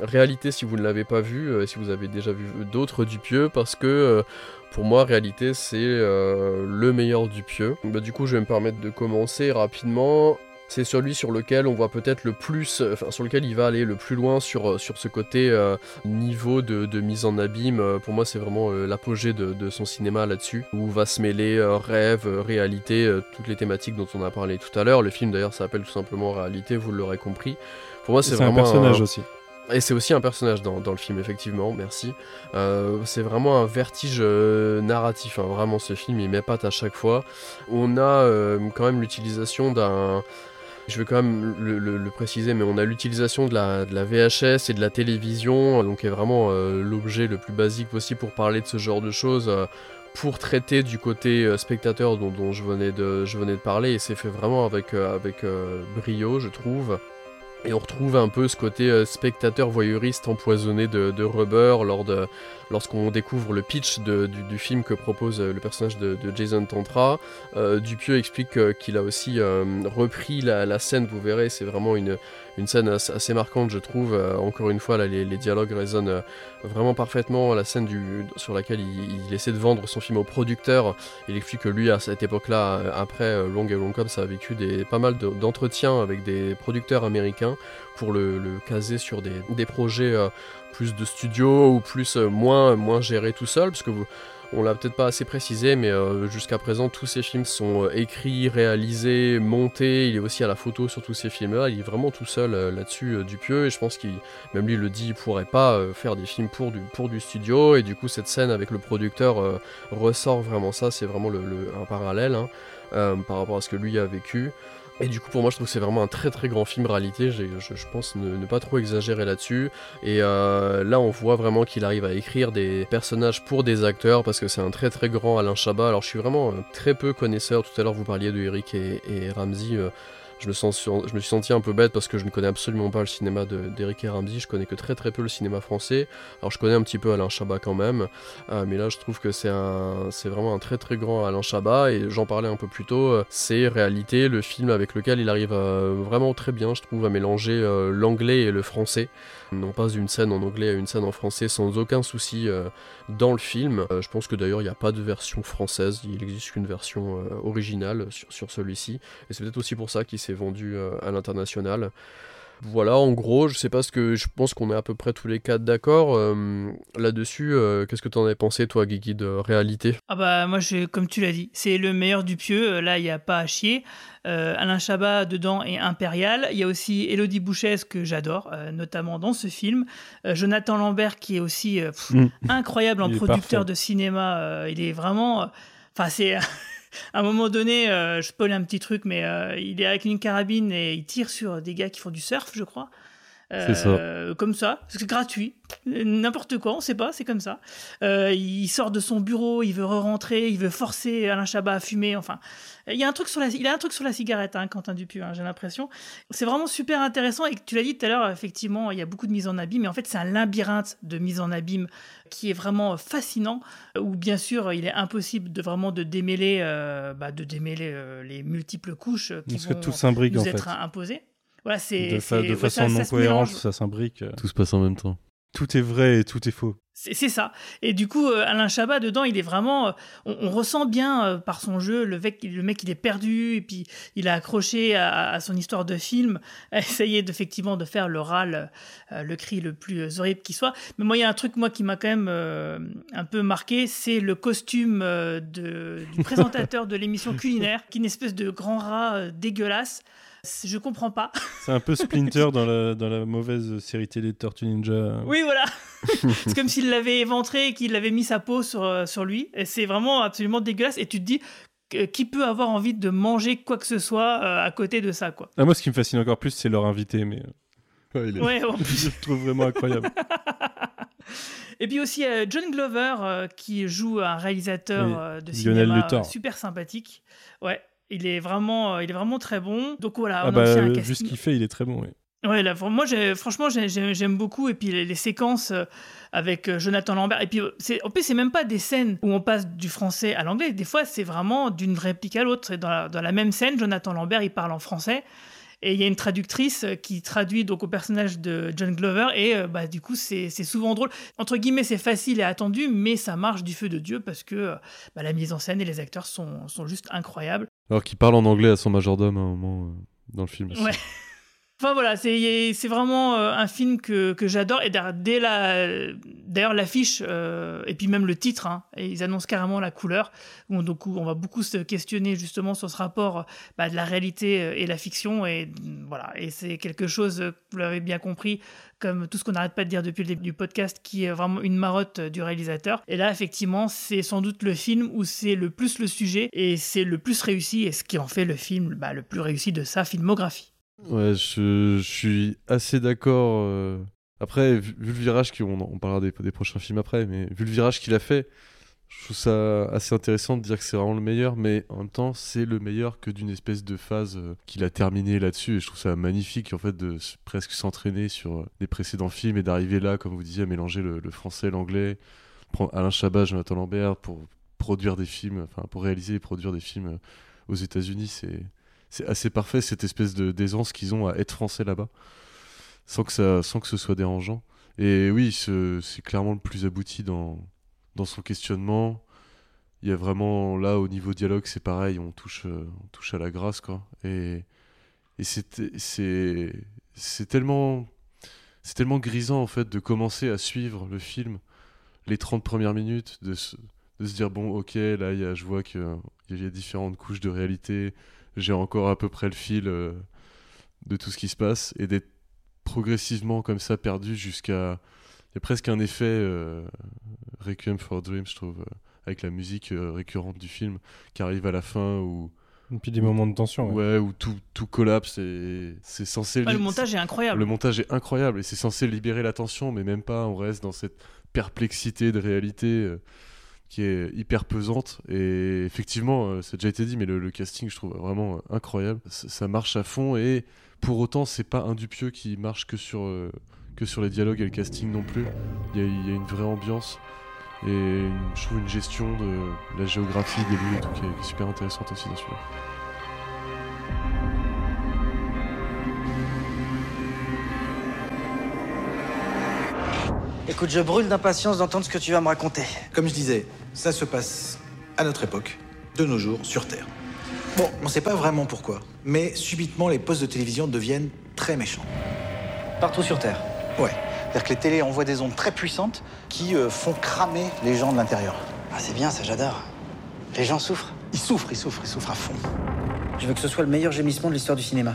Réalité si vous ne l'avez pas vu, si vous avez déjà vu d'autres Dupieux, parce que... pour moi, réalité, c'est le meilleur Dupieux. Bah, du coup, je vais me permettre de commencer rapidement. C'est celui sur lequel on voit peut-être le plus, euh, enfin sur lequel il va aller le plus loin sur, euh, sur ce côté euh, niveau de, de mise en abîme. Pour moi, c'est vraiment euh, l'apogée de, de son cinéma là-dessus, où va se mêler euh, rêve, réalité, toutes les thématiques dont on a parlé tout à l'heure. Le film d'ailleurs s'appelle tout simplement Réalité, vous l'aurez compris. Pour moi, c'est C'est un vraiment personnage aussi. Et c'est aussi un personnage dans, dans le film, effectivement, merci. Euh, c'est vraiment un vertige euh, narratif, hein. vraiment ce film il m'épate à chaque fois. On a euh, quand même l'utilisation d'un... Je vais quand même le, préciser, mais on a l'utilisation de la, VHS et de la télévision, donc est vraiment euh, l'objet le plus basique possible pour parler de ce genre de choses. euh, pour traiter du côté euh, spectateur dont, je, venais de, je venais de parler, et c'est fait vraiment avec, avec brio, je trouve. Et on retrouve un peu ce côté euh, spectateur voyeuriste empoisonné de, Rubber lorsqu'on découvre le pitch du, film que propose euh, le personnage de, Jason Tantra. Euh, Dupieux explique qu'il a aussi repris la scène, vous verrez, c'est vraiment une, une scène assez, marquante, je trouve. Euh, encore une fois, là, les, dialogues résonnent euh, vraiment parfaitement. La scène du, sur laquelle il, il essaie de vendre son film au producteur, il explique que lui, à cette époque-là, euh, après Long et Long Cops, a vécu des, pas mal de- d'entretiens avec des producteurs américains pour le, le caser sur des, projets plus de studio ou plus moins, moins gérés tout seul, parce que vous, on l'a peut-être pas assez précisé, mais euh, jusqu'à présent, tous ces films sont euh, écrits, réalisés, montés. Il est aussi à la photo sur tous ces films-là. Il est vraiment tout seul euh, là-dessus, Dupieux, et je pense qu'il, même lui le dit, il pourrait pas faire des films pour du, pour du studio, et du coup, cette scène avec le producteur ressort vraiment ça. C'est vraiment le, un parallèle. hein. par rapport à ce que lui a vécu. Et du coup, pour moi, je trouve que c'est vraiment un très très grand film réalité. Je, pense ne, pas trop exagérer là-dessus. Et euh, là, on voit vraiment qu'il arrive à écrire des personnages pour des acteurs parce que c'est un très très grand Alain Chabat. Alors, je suis vraiment euh, très peu connaisseur. Tout à l'heure, vous parliez de Eric et, et Ramsey. euh, je me, suis senti un peu bête parce que je ne connais absolument pas le cinéma de- d'Eric et Ramsey. Je connais que très très peu le cinéma français. Alors, je connais un petit peu Alain Chabat quand même. Euh, mais là, je trouve que c'est vraiment un très très grand Alain Chabat. Et j'en parlais un peu plus tôt. euh, C'est réalité le film avec lequel il arrive euh, vraiment très bien, je trouve, à mélanger l'anglais et le français. On passe d'une scène en anglais à une scène en français sans aucun souci euh, dans le film. Euh, je pense que d'ailleurs, il n'y a pas de version française. Il existe qu'une version euh, originale sur, sur celui-ci. Et c'est peut-être aussi pour ça qu'il s'est vendu à l'international. Voilà, en gros, je sais pas ce que. Je pense qu'on est à peu près tous les quatre d'accord euh, là-dessus. euh, Qu'est-ce que t'en as pensé, toi, Guigui, de réalité? Ah bah moi, je, comme tu l'as dit, c'est le meilleur du pieux. Euh, Là, il n'y a pas à chier. Euh, Alain Chabat dedans est impérial. Il y a aussi Elodie Bouchès que j'adore, euh, notamment dans ce film. Euh, Jonathan Lambert qui est aussi euh, pff, Mm. incroyable en Il producteur parfait. de cinéma. Euh, il est vraiment... euh, Enfin, c'est... À un moment donné, euh, je spoil un petit truc, mais euh, il est avec une carabine et il tire sur des gars qui font du surf, je crois. C'est ça. Euh, Comme ça, c'est gratuit. Euh, N'importe quoi, on sait pas, c'est comme ça. Euh, il sort de son bureau, il veut re-rentrer, il veut forcer Alain Chabat à fumer. Enfin, il y a un truc sur la, il a un truc sur la cigarette, hein, Quentin Dupieux, hein, j'ai l'impression. C'est vraiment super intéressant et tu l'as dit tout à l'heure, effectivement, il y a beaucoup de mise en abîme, mais en fait, c'est un labyrinthe de mise en abîme qui est vraiment fascinant. Où bien sûr, il est impossible de vraiment de démêler, euh, bah, de démêler euh, les multiples couches qui Parce que vont tout s'imbrique, nous en être fait. imposées. Voilà, c'est De, fa- c'est- de ouais, façon ça- non ça cohérente, ça s'imbrique. euh. Tout se passe en même temps. Tout est vrai et tout est faux. C'est c'est ça. Et du coup, euh, Alain Chabat, dedans, il est vraiment. euh, on, on ressent bien euh, par son jeu le mec, le mec, il est perdu, et puis il a accroché à, à son histoire de film, à essayer d'effectivement de faire le râle, euh, le cri le plus horrible qui soit. Mais moi, il y a un truc, moi, qui m'a quand même euh, un peu marqué, c'est le costume euh, de, du présentateur de l'émission culinaire, qui est une espèce de grand rat euh, dégueulasse. Je comprends pas. C'est un peu Splinter dans la, dans la mauvaise série télé de Tortue Ninja. Oui, voilà. c'est comme s'il l'avait éventré et qu'il avait mis sa peau sur, euh, sur lui. Et c'est vraiment absolument dégueulasse. Et tu te dis, qui peut avoir envie de manger quoi que ce soit euh, à côté de ça, quoi? Ah, moi, ce qui me fascine encore plus, c'est leur invité, mais. euh, il est- Ouais, en je le trouve vraiment incroyable. Et puis aussi euh, John Glover euh, qui joue un réalisateur Oui, euh, de Lionel cinéma Luthor. super sympathique. Ouais, il est vraiment, euh, il est vraiment très bon. Donc voilà, Ah, on bah, un vu ce qu'il fait, il est très bon, oui. Ouais, là, moi, franchement, j'ai- j'ai- j'aime beaucoup. Et puis, les, les séquences euh, avec euh, Jonathan Lambert. Et puis, euh, en plus, c'est même pas des scènes où on passe du français à l'anglais. Des fois, c'est vraiment d'une réplique à l'autre. C'est Dans la, dans la même scène, Jonathan Lambert, il parle en français. Et il y a une traductrice euh, qui traduit donc au personnage de John Glover. Et euh, bah, du coup, c'est c'est souvent drôle. Entre guillemets, c'est facile et attendu, mais ça marche du feu de Dieu parce que euh, bah, la mise en scène et les acteurs sont, sont juste incroyables. Alors qu'il parle en anglais à son majordome à un moment euh, dans le film. aussi. Ouais. Enfin voilà, c'est vraiment euh, un film que, j'adore. Et dès la, d'ailleurs l'affiche euh, et puis même le titre, hein, ils annoncent carrément la couleur. Donc on va beaucoup se questionner justement sur ce rapport bah, de la réalité euh, et la fiction. Et voilà, et c'est quelque chose, vous l'avez bien compris, comme tout ce qu'on n'arrête pas de dire depuis le début du podcast, qui est vraiment une marotte du réalisateur. Et là, effectivement, c'est sans doute le film où c'est le plus le sujet et c'est le plus réussi et ce qui en fait le film bah, le plus réussi de sa filmographie. Ouais, je, suis assez d'accord. euh. Après, vu, le virage on parlera des, des prochains films après, mais vu le virage qu'il a fait, je trouve ça assez intéressant de dire que c'est vraiment le meilleur, mais en même temps, c'est le meilleur que d'une espèce de phase euh, qu'il a terminé là-dessus. Et je trouve ça magnifique en fait de presque s'entraîner sur euh, des précédents films et d'arriver là, comme vous disiez, à mélanger le, le français, l'anglais, prendre Alain Chabat, Jonathan Lambert pour produire des films, enfin pour réaliser et produire des films aux États-Unis, c'est c'est assez parfait cette espèce de d'aisance qu'ils ont à être français là-bas, sans que ça, sans que ce soit dérangeant. Et oui, ce- c'est clairement le plus abouti dans dans son questionnement. Il y a vraiment là au niveau dialogue, c'est pareil, on touche, euh, on touche à la grâce quoi. Et et c'est c'est tellement c'est tellement grisant en fait de commencer à suivre le film les 30 premières minutes de se, de se dire bon ok là y a, je vois qu'il y a différentes couches de réalité j'ai encore à peu près le fil euh, de tout ce qui se passe et d'être progressivement comme ça perdu jusqu'à il y a presque un effet euh, Requiem for a Dream je trouve euh, avec la musique euh, récurrente du film qui arrive à la fin où Et puis des moments de tension. Ouais, où tout, tout collapse et c'est censé. Le montage est incroyable. Le montage est incroyable et c'est censé libérer la tension, mais même pas. On reste dans cette perplexité de réalité euh, qui est hyper pesante. Et effectivement, euh, ça a déjà été dit, mais le, le casting, je trouve vraiment euh, incroyable. Ça, ça marche à fond et pour autant, c'est pas un Dupieux qui marche que sur, euh, que sur les dialogues et le casting non plus. Il y a, il y a une vraie ambiance et une- je trouve une gestion de la géographie des lieux et tout qui est, qui est super intéressante aussi dans celui-là. Écoute, je brûle d'impatience d'entendre ce que tu vas me raconter. Comme je disais, ça se passe à notre époque, de nos jours, sur Terre. Bon, on sait pas vraiment pourquoi, mais subitement les postes de télévision deviennent très méchants. Partout sur Terre Ouais. C'est-à-dire que les télés envoient des ondes très puissantes qui euh, font cramer les gens de l'intérieur. Ah, c'est bien, ça, j'adore. Les gens souffrent Ils souffrent, ils souffrent, ils souffrent à fond. Je veux que ce soit le meilleur gémissement de l'histoire du cinéma.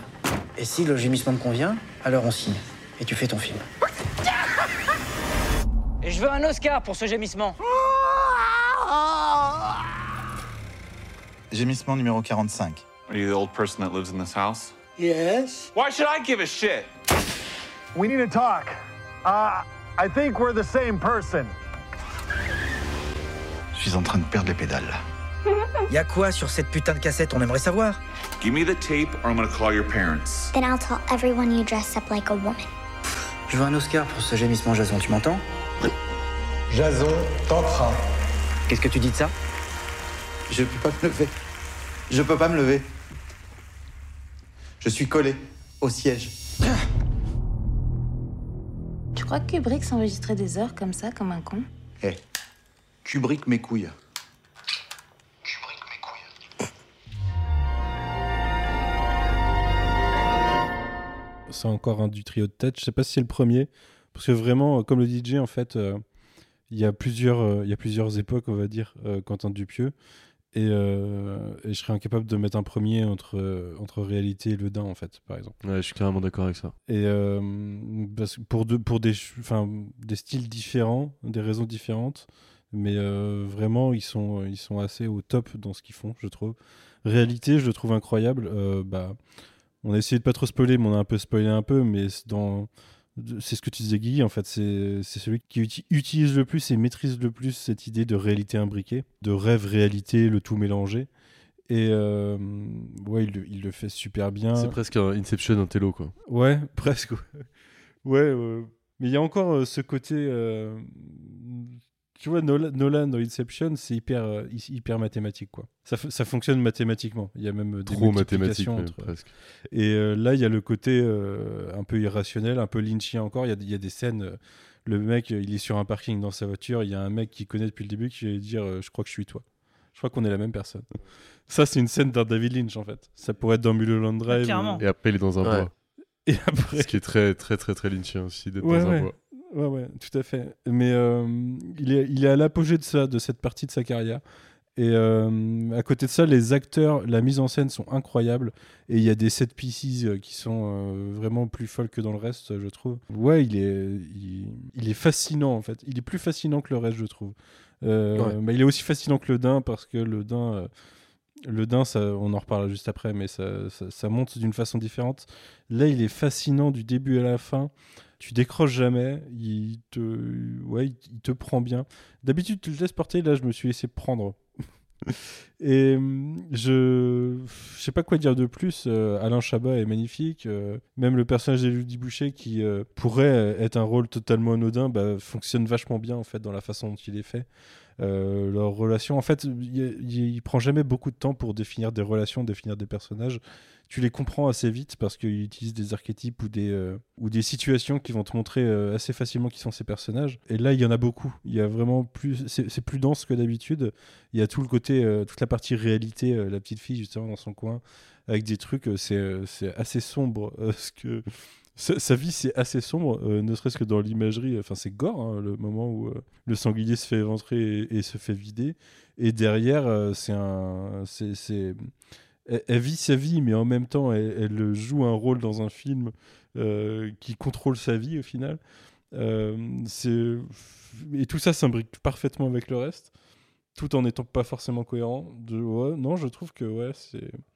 Et si le gémissement me convient, alors on signe. Et tu fais ton film. Et je veux un Oscar pour ce gémissement. Gémissement numéro 45. Are you the old person that lives in this house? Yes. Why should I give a shit? We need to talk. Uh, I think we're the same person. Je suis en train de perdre les pédales. Y a quoi sur cette putain de cassette? On aimerait savoir. Give me the tape or I'm gonna call your parents. Then I'll tell everyone you dress up like a woman. Je veux un Oscar pour ce gémissement, Jason, tu m'entends? Jason, t'entrain. Qu'est-ce que tu dis de ça? Je peux pas me lever. Je peux pas me lever. Je suis collé au siège. Tu crois que Kubrick s'enregistrait des heures comme ça, comme un con? Eh, Kubrick mes couilles. C'est encore un du trio de tête. Je sais pas si c'est le premier. Parce que vraiment, euh, comme le DJ, en fait, euh, il y, a plusieurs, euh, il y a plusieurs époques, on va dire, euh, Quentin Dupieux. Et, euh, et je serais incapable de mettre un premier entre, euh, entre réalité et le dain, en fait, par exemple. Ouais, je suis carrément d'accord avec ça. Et euh, parce que pour, deux- pour des, des styles différents, des raisons différentes, mais euh, vraiment, ils sont, ils sont assez au top dans ce qu'ils font, je trouve. Réalité, je le trouve incroyable. Bah, on a essayé de pas trop spoiler, mais on a un peu spoilé un peu, mais dans. C'est ce que tu disais, Guy, en fait, c'est celui qui uti- utilise le plus et maîtrise le plus cette idée de réalité imbriquée, de rêve-réalité, le tout mélangé. Et euh, ouais, il, le- il le fait super bien. C'est presque un Inception, un télo, quoi. Ouais, presque. ouais. Ouais, euh, mais il y a encore euh, ce côté. Tu vois, Nolan, Nolan dans Inception, c'est hyper, euh, hy- hyper mathématique, quoi. Ça, ça fonctionne mathématiquement. Il y a même des Trop mathématique, même, presque. Et euh, là, il y a le côté euh, un peu irrationnel, un peu lynchien encore. Il y a, il y a des scènes. le mec, il est sur un parking dans sa voiture. Il y a un mec qui connaît depuis le début qui va dire euh, Je crois que je suis toi. Je crois qu'on est la même personne. Ça, c'est une scène d'un David Lynch, en fait. Ça pourrait être dans Mulholland Drive. clairement. ou- Et après, il est dans un Ouais. bois. Et après. Ce qui est très, très, très, très lynchien aussi, d'être Ouais, dans un bois. Ouais, ouais, tout à fait. Mais euh, il, est, il est à l'apogée de ça, de cette partie de sa carrière. Et euh, à côté de ça, les acteurs, la mise en scène sont incroyables. Et il y a des set pieces euh, qui sont euh, vraiment plus folles que dans le reste, je trouve. Ouais, il est, il, il est fascinant en fait. Il est plus fascinant que le reste, je trouve. Euh, Ouais. bah, il est aussi fascinant que le Dain parce que le Dain. le Dain, ça, on en reparlera juste après, mais ça, ça, ça monte d'une façon différente. Là, il est fascinant du début à la fin. Tu décroches jamais. Il te, ouais, il, te prend bien. D'habitude, tu le laisses porter. Là, je me suis laissé prendre. Et hum, je, je sais pas quoi dire de plus. Euh, Alain Chabat est magnifique. Euh, même le personnage d'Elodie Boucher, qui euh, pourrait être un rôle totalement anodin, bah, fonctionne vachement bien en fait dans la façon dont il est fait. Leur relation, en fait, il prend jamais beaucoup de temps pour définir des relations, définir des personnages. Tu les comprends assez vite parce qu'il utilise des archétypes ou des, euh, ou des situations qui vont te montrer euh, assez facilement qui sont ces personnages. Et là, il y en a beaucoup. Il y a vraiment plus, c'est plus dense que d'habitude. Il y a tout le côté, euh, toute la partie réalité, la petite fille justement dans son coin, avec des trucs, c'est assez sombre. ce que sa, vie, c'est assez sombre, ne serait-ce que dans l'imagerie. Enfin, c'est gore, hein, le moment où le sanglier se fait éventrer et, se fait vider. Et derrière, c'est un. c'est- Elle, vit sa vie, mais en même temps, elle, joue un rôle dans un film euh, qui contrôle sa vie au final. Euh, et tout ça s'imbrique parfaitement avec le reste. tout en n'étant pas forcément cohérent. Non, je trouve que ouais,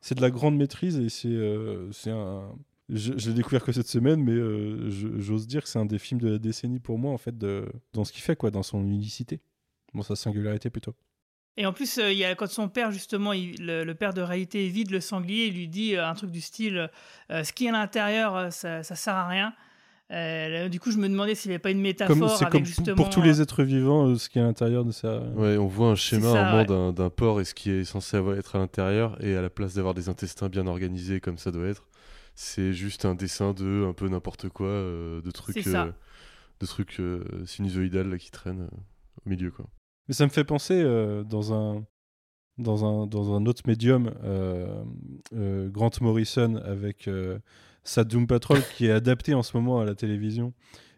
c'est de la grande maîtrise et euh, c'est un. Je, je l'ai découvert que cette semaine, mais j'ose dire que c'est un des films de la décennie pour moi en fait, dans ce qu'il fait quoi, dans son unicité, dans sa singularité plutôt. Et en plus, euh, il y a quand son père, justement, il- le, le père de réalité vide le sanglier, il lui dit euh, un truc du style euh, Ce qui est à l'intérieur, ça, ça sert à rien. Euh, du coup, je me demandais s'il n'y avait pas une métaphore Comme, c'est avec comme justement. pour tous les êtres vivants, euh, ce qui est à l'intérieur de ça. Ouais, on voit un schéma ça, un moment ouais. d'un- d'un porc et ce qui est censé avoir- être à l'intérieur, et à la place d'avoir des intestins bien organisés comme ça doit être, c'est juste un dessin de un peu n'importe quoi, euh, de trucs, euh, de trucs euh, sinusoïdales là, qui traînent euh, au milieu. Quoi. Mais ça me fait penser euh, dans un dans un dans un autre médium, euh, euh, Grant Morrison avec sa Doom Patrol qui est adapté en ce moment à la télévision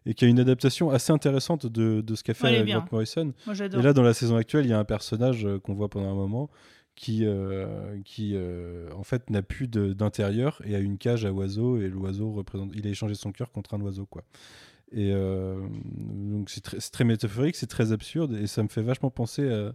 et qui a une adaptation assez intéressante de, de ce qu'a fait Ouais. Grant Morrison. Moi, et là, dans la saison actuelle, il y a un personnage qu'on voit pendant un moment qui euh, qui euh, en fait n'a plus d'intérieur et a une cage à oiseaux et l'oiseau représente. Il a échangé son cœur contre un oiseau quoi. Et euh, donc c'est très, métaphorique, c'est très absurde et ça me fait vachement penser à,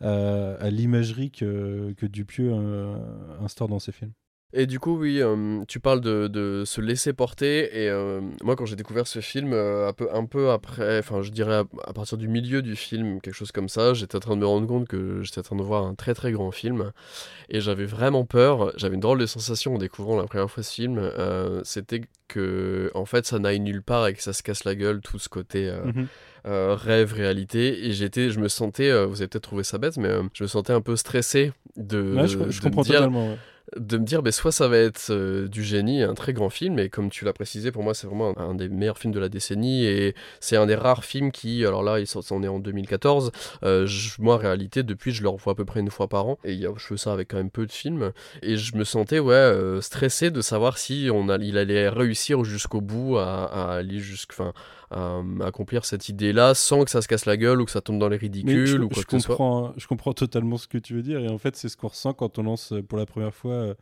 à- à l'imagerie que, que Dupieux euh, instaure dans ses films. Et du coup, oui, euh, tu parles de, de se laisser porter. Et euh, moi, quand j'ai découvert ce film, euh, un, peu, un peu après, enfin, je dirais à, à partir du milieu du film, quelque chose comme ça, j'étais en train de me rendre compte que j'étais en train de voir un très très grand film. Et j'avais vraiment peur. J'avais une drôle de sensation en découvrant la première fois ce film. C'était que, en fait, ça n'aille nulle part et que ça se casse la gueule, tout ce côté. Mhm. rêve, réalité, et j'étais, je me sentais, vous avez peut-être trouvé ça bête, mais je me sentais un peu stressé de, Ouais, je- je de me comprends dire- totalement, ouais. De me dire, ben, soit ça va être euh, du génie, un très grand film, et comme tu l'as précisé, pour moi, c'est vraiment un, des meilleurs films de la décennie, et c'est un des rares films qui, alors là, il est en 2014, euh, moi, en réalité, depuis, je le revois à peu près une fois par an, et je fais ça avec quand même peu de films, et je me sentais, ouais, euh, stressé de savoir si on allait réussir jusqu'au bout à, à aller jusqu'à, à, à accomplir cette idée-là, sans que ça se casse la gueule, ou que ça tombe dans les ridicules, je, ou quoi je que ce soit. comprends, je comprends totalement ce que tu veux dire. Et en fait, c'est ce qu'on ressent quand on lance euh, pour la première fois euh,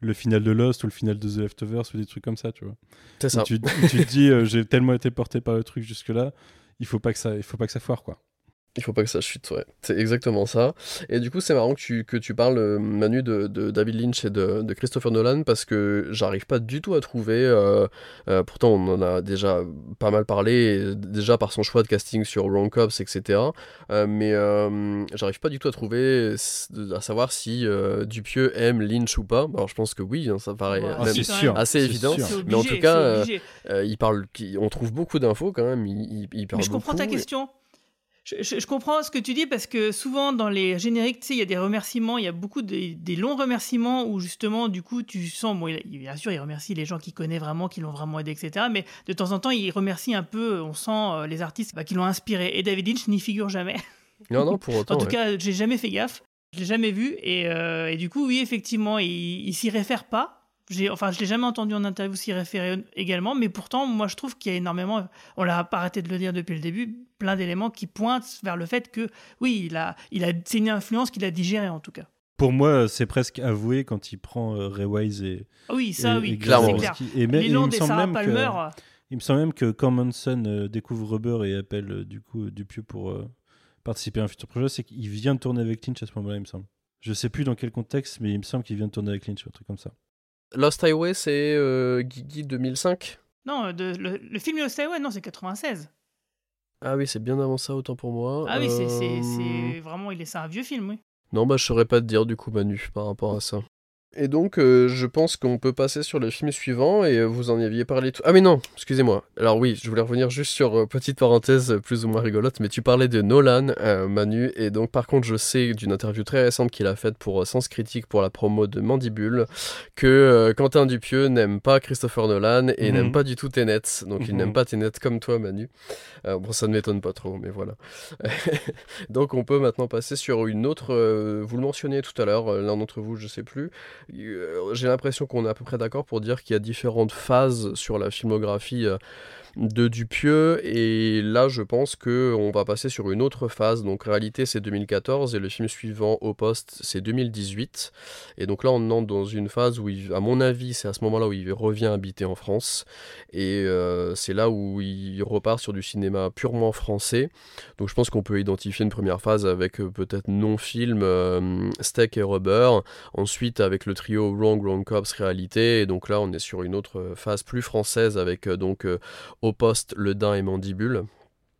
le final de Lost ou le final de The Leftovers ou des trucs comme ça, tu vois. C'est Où ça. Tu, te dis, euh, j'ai tellement été porté par le truc jusque-là, il faut pas que ça, il faut pas que ça foire, quoi. Il faut pas que ça chute, ouais. C'est exactement ça. Et du coup, c'est marrant que tu, que tu parles, euh, Manu, de, de David Lynch et de, de Christopher Nolan, parce que j'arrive pas du tout à trouver. euh, euh, pourtant, on en a déjà pas mal parlé, déjà par son choix de casting sur Wrong Cops, etc. Euh, mais euh, j'arrive pas du tout à trouver, à savoir si euh, Dupieux aime Lynch ou pas. Alors, je pense que oui, hein, ça paraît même sûr, assez évident. sûr. Mais en tout cas, euh, euh, il parle, on trouve beaucoup d'infos quand même. Il, il- il parle Mais je comprends ta et- question. Je, je- je comprends ce que tu dis parce que souvent dans les génériques, tu sais, il y a des remerciements, il y a beaucoup de- des longs remerciements où justement, du coup, tu sens, bon, il- bien sûr, il remercie les gens qu'il connaît vraiment, qui l'ont vraiment aidé, etc. Mais de temps en temps, il remercie un peu, on sent euh, les artistes bah, qui l'ont inspiré. Et David Lynch n'y figure jamais. Non, non, pour autant. en tout ouais. cas, j'ai jamais fait gaffe. Je l'ai jamais vu. Et, euh, et du coup, oui, effectivement, il, il s'y réfère pas. Enfin, je l'ai jamais entendu en interview s'y référer également, mais pourtant, moi, je trouve qu'il y a énormément, on l'a pas arrêté de le dire depuis le début, plein d'éléments qui pointent vers le fait que, oui, il a, il a, c'est une influence qu'il a digérée en tout cas. Pour moi, c'est presque avoué quand il prend euh, Ray Wise et. Ah oui, ça, et- oui, et clairement. Clair. Et, L'élan il me semble même Palmer. que, il me semble même que quand Manson euh, découvre Rubber et appelle euh, du coup Dupieux pour euh, participer à un futur projet, c'est qu'il vient de tourner avec Lynch à ce moment-là, il me semble. Je sais plus dans quel contexte, mais il me semble qu'il vient de tourner avec Lynch, un truc comme ça. Lost Highway, c'est euh, Guigui 2005 Non, de- le, le film Lost Highway, non, c'est 96. Ah oui, c'est bien avant ça, autant pour moi. Ah oui, c'est, Euh, vraiment, il est, c'est un vieux film, oui. Non, bah je saurais pas te dire du coup, Manu, par rapport à ça. Et donc, euh, je pense qu'on peut passer sur le film suivant, et euh, vous en aviez parlé tout. Ah, mais non, excusez-moi. Alors, oui, je voulais revenir juste sur euh, petite parenthèse plus ou moins rigolote, mais tu parlais de Nolan, Manu, et donc, par contre, je sais d'une interview très récente qu'il a faite pour Sens Critique pour la promo de Mandibule que Quentin Dupieux n'aime pas Christopher Nolan et Mhm. n'aime pas du tout Tenet. Donc, il Mhm. n'aime pas Tenet comme toi, Manu. Bon, ça ne m'étonne pas trop, mais voilà. Donc on peut maintenant passer sur une autre. vous le mentionniez tout à l'heure, l'un d'entre vous, je sais plus. Euh, J'ai l'impression qu'on est à peu près d'accord pour dire qu'il y a différentes phases sur la filmographie. De Dupieux. Et là, je pense que on va passer sur une autre phase. Donc, réalité, c'est 2014 et le film suivant au poste, c'est 2018. Et donc là, on entre dans une phase où, à mon avis, c'est à ce moment-là où il revient habiter en France. Et euh, c'est là où il repart sur du cinéma purement français. Donc, je pense qu'on peut identifier une première phase avec euh, peut-être non-film, euh, Steak et Rubber. Ensuite, avec le trio Wrong Wrong Cops Réalité. Et donc là, on est sur une autre phase plus française avec donc Au Poste, Le Dain et Mandibule.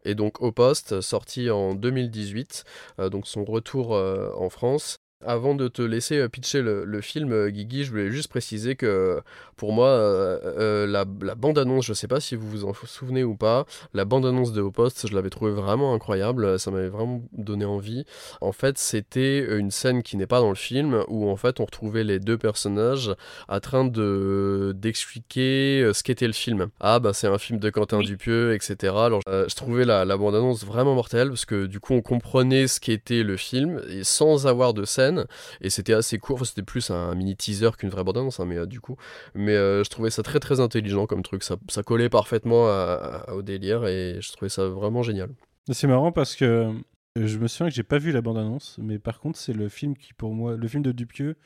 Et donc Au Poste, sorti en 2018, euh, donc son retour euh, en France. Avant de te laisser euh, pitcher le, le film, euh, Guigui, je voulais juste préciser que pour moi, euh, euh, la, la bande-annonce, je sais pas si vous vous en souvenez ou pas, la bande-annonce de Au Poste, je l'avais trouvée vraiment incroyable, ça m'avait vraiment donné envie. En fait, c'était une scène qui n'est pas dans le film, où en fait on retrouvait les deux personnages en train de d'expliquer euh, ce qu'était le film. Ah bah c'est un film de Quentin Dupieux, etc. Alors euh, je trouvais la, la bande-annonce vraiment mortelle, parce que du coup on comprenait ce qu'était le film, et sans avoir de scène, et c'était assez court, Enfin, c'était plus un mini teaser qu'une vraie bande-annonce, hein, mais euh, du coup, mais euh, je trouvais ça très très intelligent comme truc, ça, ça collait parfaitement à- à- au délire, et je trouvais ça vraiment génial. C'est marrant parce que euh, je me souviens que j'ai pas vu la bande-annonce, mais par contre, c'est le film qui, pour moi, le film de Dupieux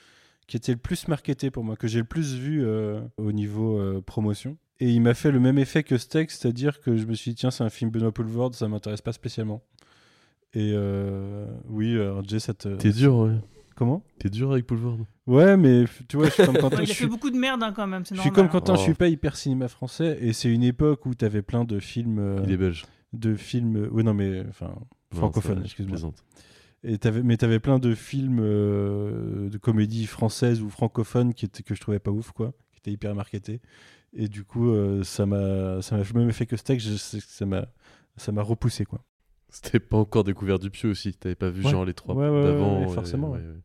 qui était le plus marketé pour moi, que j'ai le plus vu euh, au niveau euh, promotion. Et il m'a fait le même effet que Steak, c'est-à-dire que je me suis dit, tiens, c'est un film Benoît Poulvord, ça m'intéresse pas spécialement. Et euh, oui, alors Jay, ça te. T'es dur, ouais. Comment? T'es dur avec Boulevard. Ouais, mais tu vois, je suis comme Quentin. Ouais, il je a suis- fait beaucoup de merde hein, quand même, c'est je suis comme Quentin, Oh. je suis pas hyper cinéma français, et c'est une époque où t'avais plein de films. euh, Il est belge. De films. euh, Ouais, non, mais enfin, francophone, je excuse-moi. plaisante. Et t'avais, mais t'avais plein de films euh, de comédie française ou francophone qui étaient, que je trouvais pas ouf, quoi, qui étaient hyper marketés. Et du coup, euh, ça m'a, ça m'a fait le même effet que Steak, je- c'est- ça m'a, ça m'a repoussé, quoi. C'était pas encore découvert Dupieux aussi. T'avais pas vu Ouais. genre les trois Ouais, d'avant. forcément, ouais, ouais. ouais.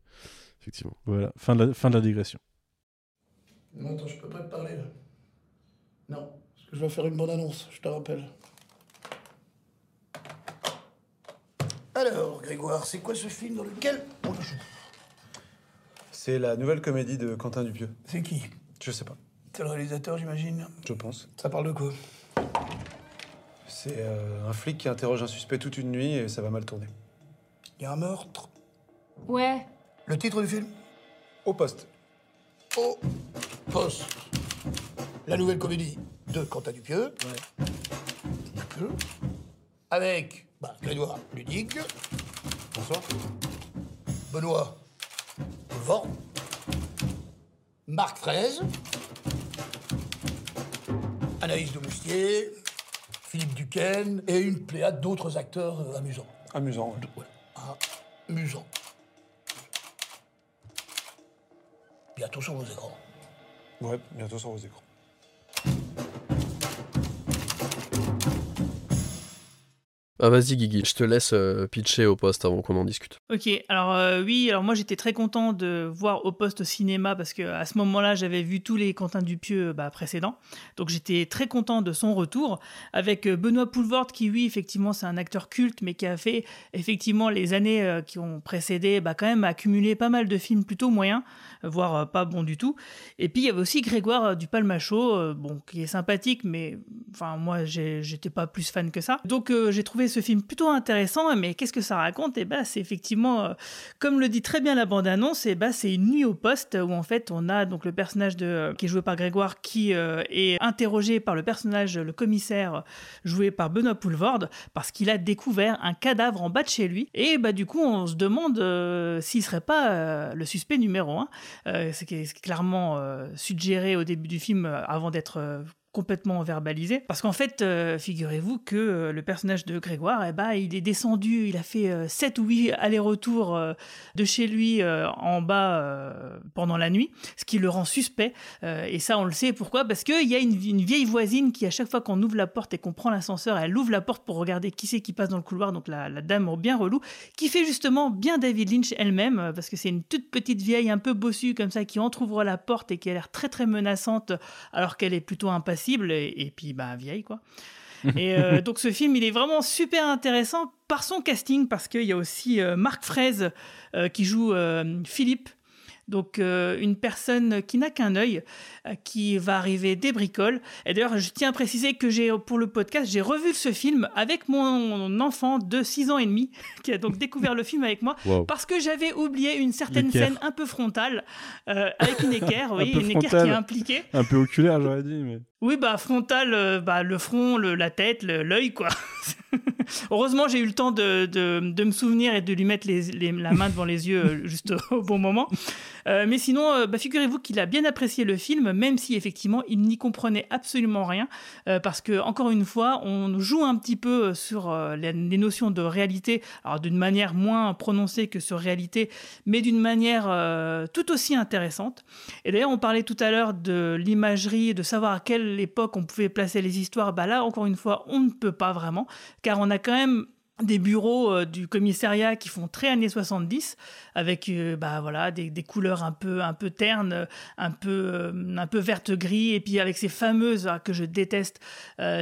Effectivement. Voilà, fin de la, fin de la digression. Non, attends, je peux pas te parler là. Non, parce que je dois faire une bonne annonce, je te rappelle. Alors, Grégoire, c'est quoi ce film dans lequel on joue? C'est la nouvelle comédie de Quentin Dupieux. C'est qui? Je sais pas. C'est le réalisateur, j'imagine? Je pense. Ça parle de quoi? C'est euh, un flic qui interroge un suspect toute une nuit et ça va mal tourner. Il y a un meurtre Ouais. Le titre du film? Au poste. Au poste. La nouvelle comédie de Quentin Dupieux. Dupieux. Avec bah, Grégoire Ludic. Bonsoir. Benoît Boulevard. Marc Fraise. Anaïs Domoustier. Philippe Duquesne. Et une pléiade d'autres acteurs euh, amusants. Amusant, ouais. Amusants. Bientôt sur vos écrans. Ouais, bientôt sur vos écrans. Ah vas-y Guigui, je te laisse euh, pitcher au poste avant qu'on en discute. Ok, alors euh, oui, alors moi j'étais très content de voir au poste au cinéma parce que à ce moment-là j'avais vu tous les Quentin Dupieux bah, précédents, donc j'étais très content de son retour avec euh, Benoît Poulvord qui oui effectivement c'est un acteur culte mais qui a fait effectivement les années euh, qui ont précédé bah, quand même accumulé pas mal de films plutôt moyens, euh, voire euh, pas bons du tout. Et puis il y avait aussi Grégoire euh, du Palmacho, euh, bon qui est sympathique mais enfin moi j'étais pas plus fan que ça. Donc euh, j'ai trouvé ce film plutôt intéressant, mais qu'est-ce que ça raconte? Et ben c'est effectivement, euh, comme le dit très bien la bande-annonce, et ben c'est une nuit au poste où en fait on a donc le personnage de, euh, qui est joué par Grégoire qui euh, est interrogé par le personnage, le commissaire joué par Benoît Poulvord, parce qu'il a découvert un cadavre en bas de chez lui. Et bah du coup on se demande s'il serait pas le suspect numéro un. C'est clairement suggéré au début du film avant d'être complètement verbalisé. Parce qu'en fait, euh, figurez-vous que euh, le personnage de Grégoire, eh ben, il est descendu, il a fait 7 ou 8 allers-retours euh, de chez lui euh, en bas euh, pendant la nuit, ce qui le rend suspect. Euh, et ça, on le sait pourquoi? Parce qu'il y a une, vieille voisine qui, à chaque fois qu'on ouvre la porte et qu'on prend l'ascenseur, elle ouvre la porte pour regarder qui c'est qui passe dans le couloir, donc la, la dame bien relou, qui fait justement bien David Lynch elle-même, euh, parce que c'est une toute petite vieille un peu bossue comme ça qui entrouvre la porte et qui a l'air très très menaçante alors qu'elle est plutôt et, et puis bah vieille quoi. Et euh, donc ce film, il est vraiment super intéressant par son casting parce qu'il y a aussi euh, Marc Fraise euh, qui joue Philippe. donc une personne qui n'a qu'un œil, qui va arriver des bricoles. Et d'ailleurs, je tiens à préciser que j'ai pour le podcast, j'ai revu ce film avec mon enfant de 6 ans et demi, qui a donc découvert le film avec moi, Wow. parce que j'avais oublié une certaine scène un peu frontale, euh, avec une équerre, oui, Un une équerre qui est impliquée. Un peu oculaire, j'aurais dit. Mais... Oui, bah frontal, euh, bah, le front, le- la tête, l'œil, quoi. Heureusement, j'ai eu le temps de, de- de me souvenir et de lui mettre les- les- la main devant les yeux euh, juste au, bon moment. Euh, mais sinon, euh, bah, figurez-vous qu'il a bien apprécié le film, même si effectivement il n'y comprenait absolument rien, euh, parce que encore une fois, on joue un petit peu euh, sur euh, les, notions de réalité, alors d'une manière moins prononcée que sur réalité, mais d'une manière tout aussi intéressante. Et d'ailleurs, on parlait tout à l'heure de l'imagerie, de savoir à quelle époque on pouvait placer les histoires. Bah là, encore une fois, on ne peut pas vraiment, car on a quand même des bureaux euh, du commissariat qui font très années 70 avec euh, bah voilà des, des couleurs un peu un peu ternes un peu euh, un peu verte gris et puis avec ces fameuses ah, que je déteste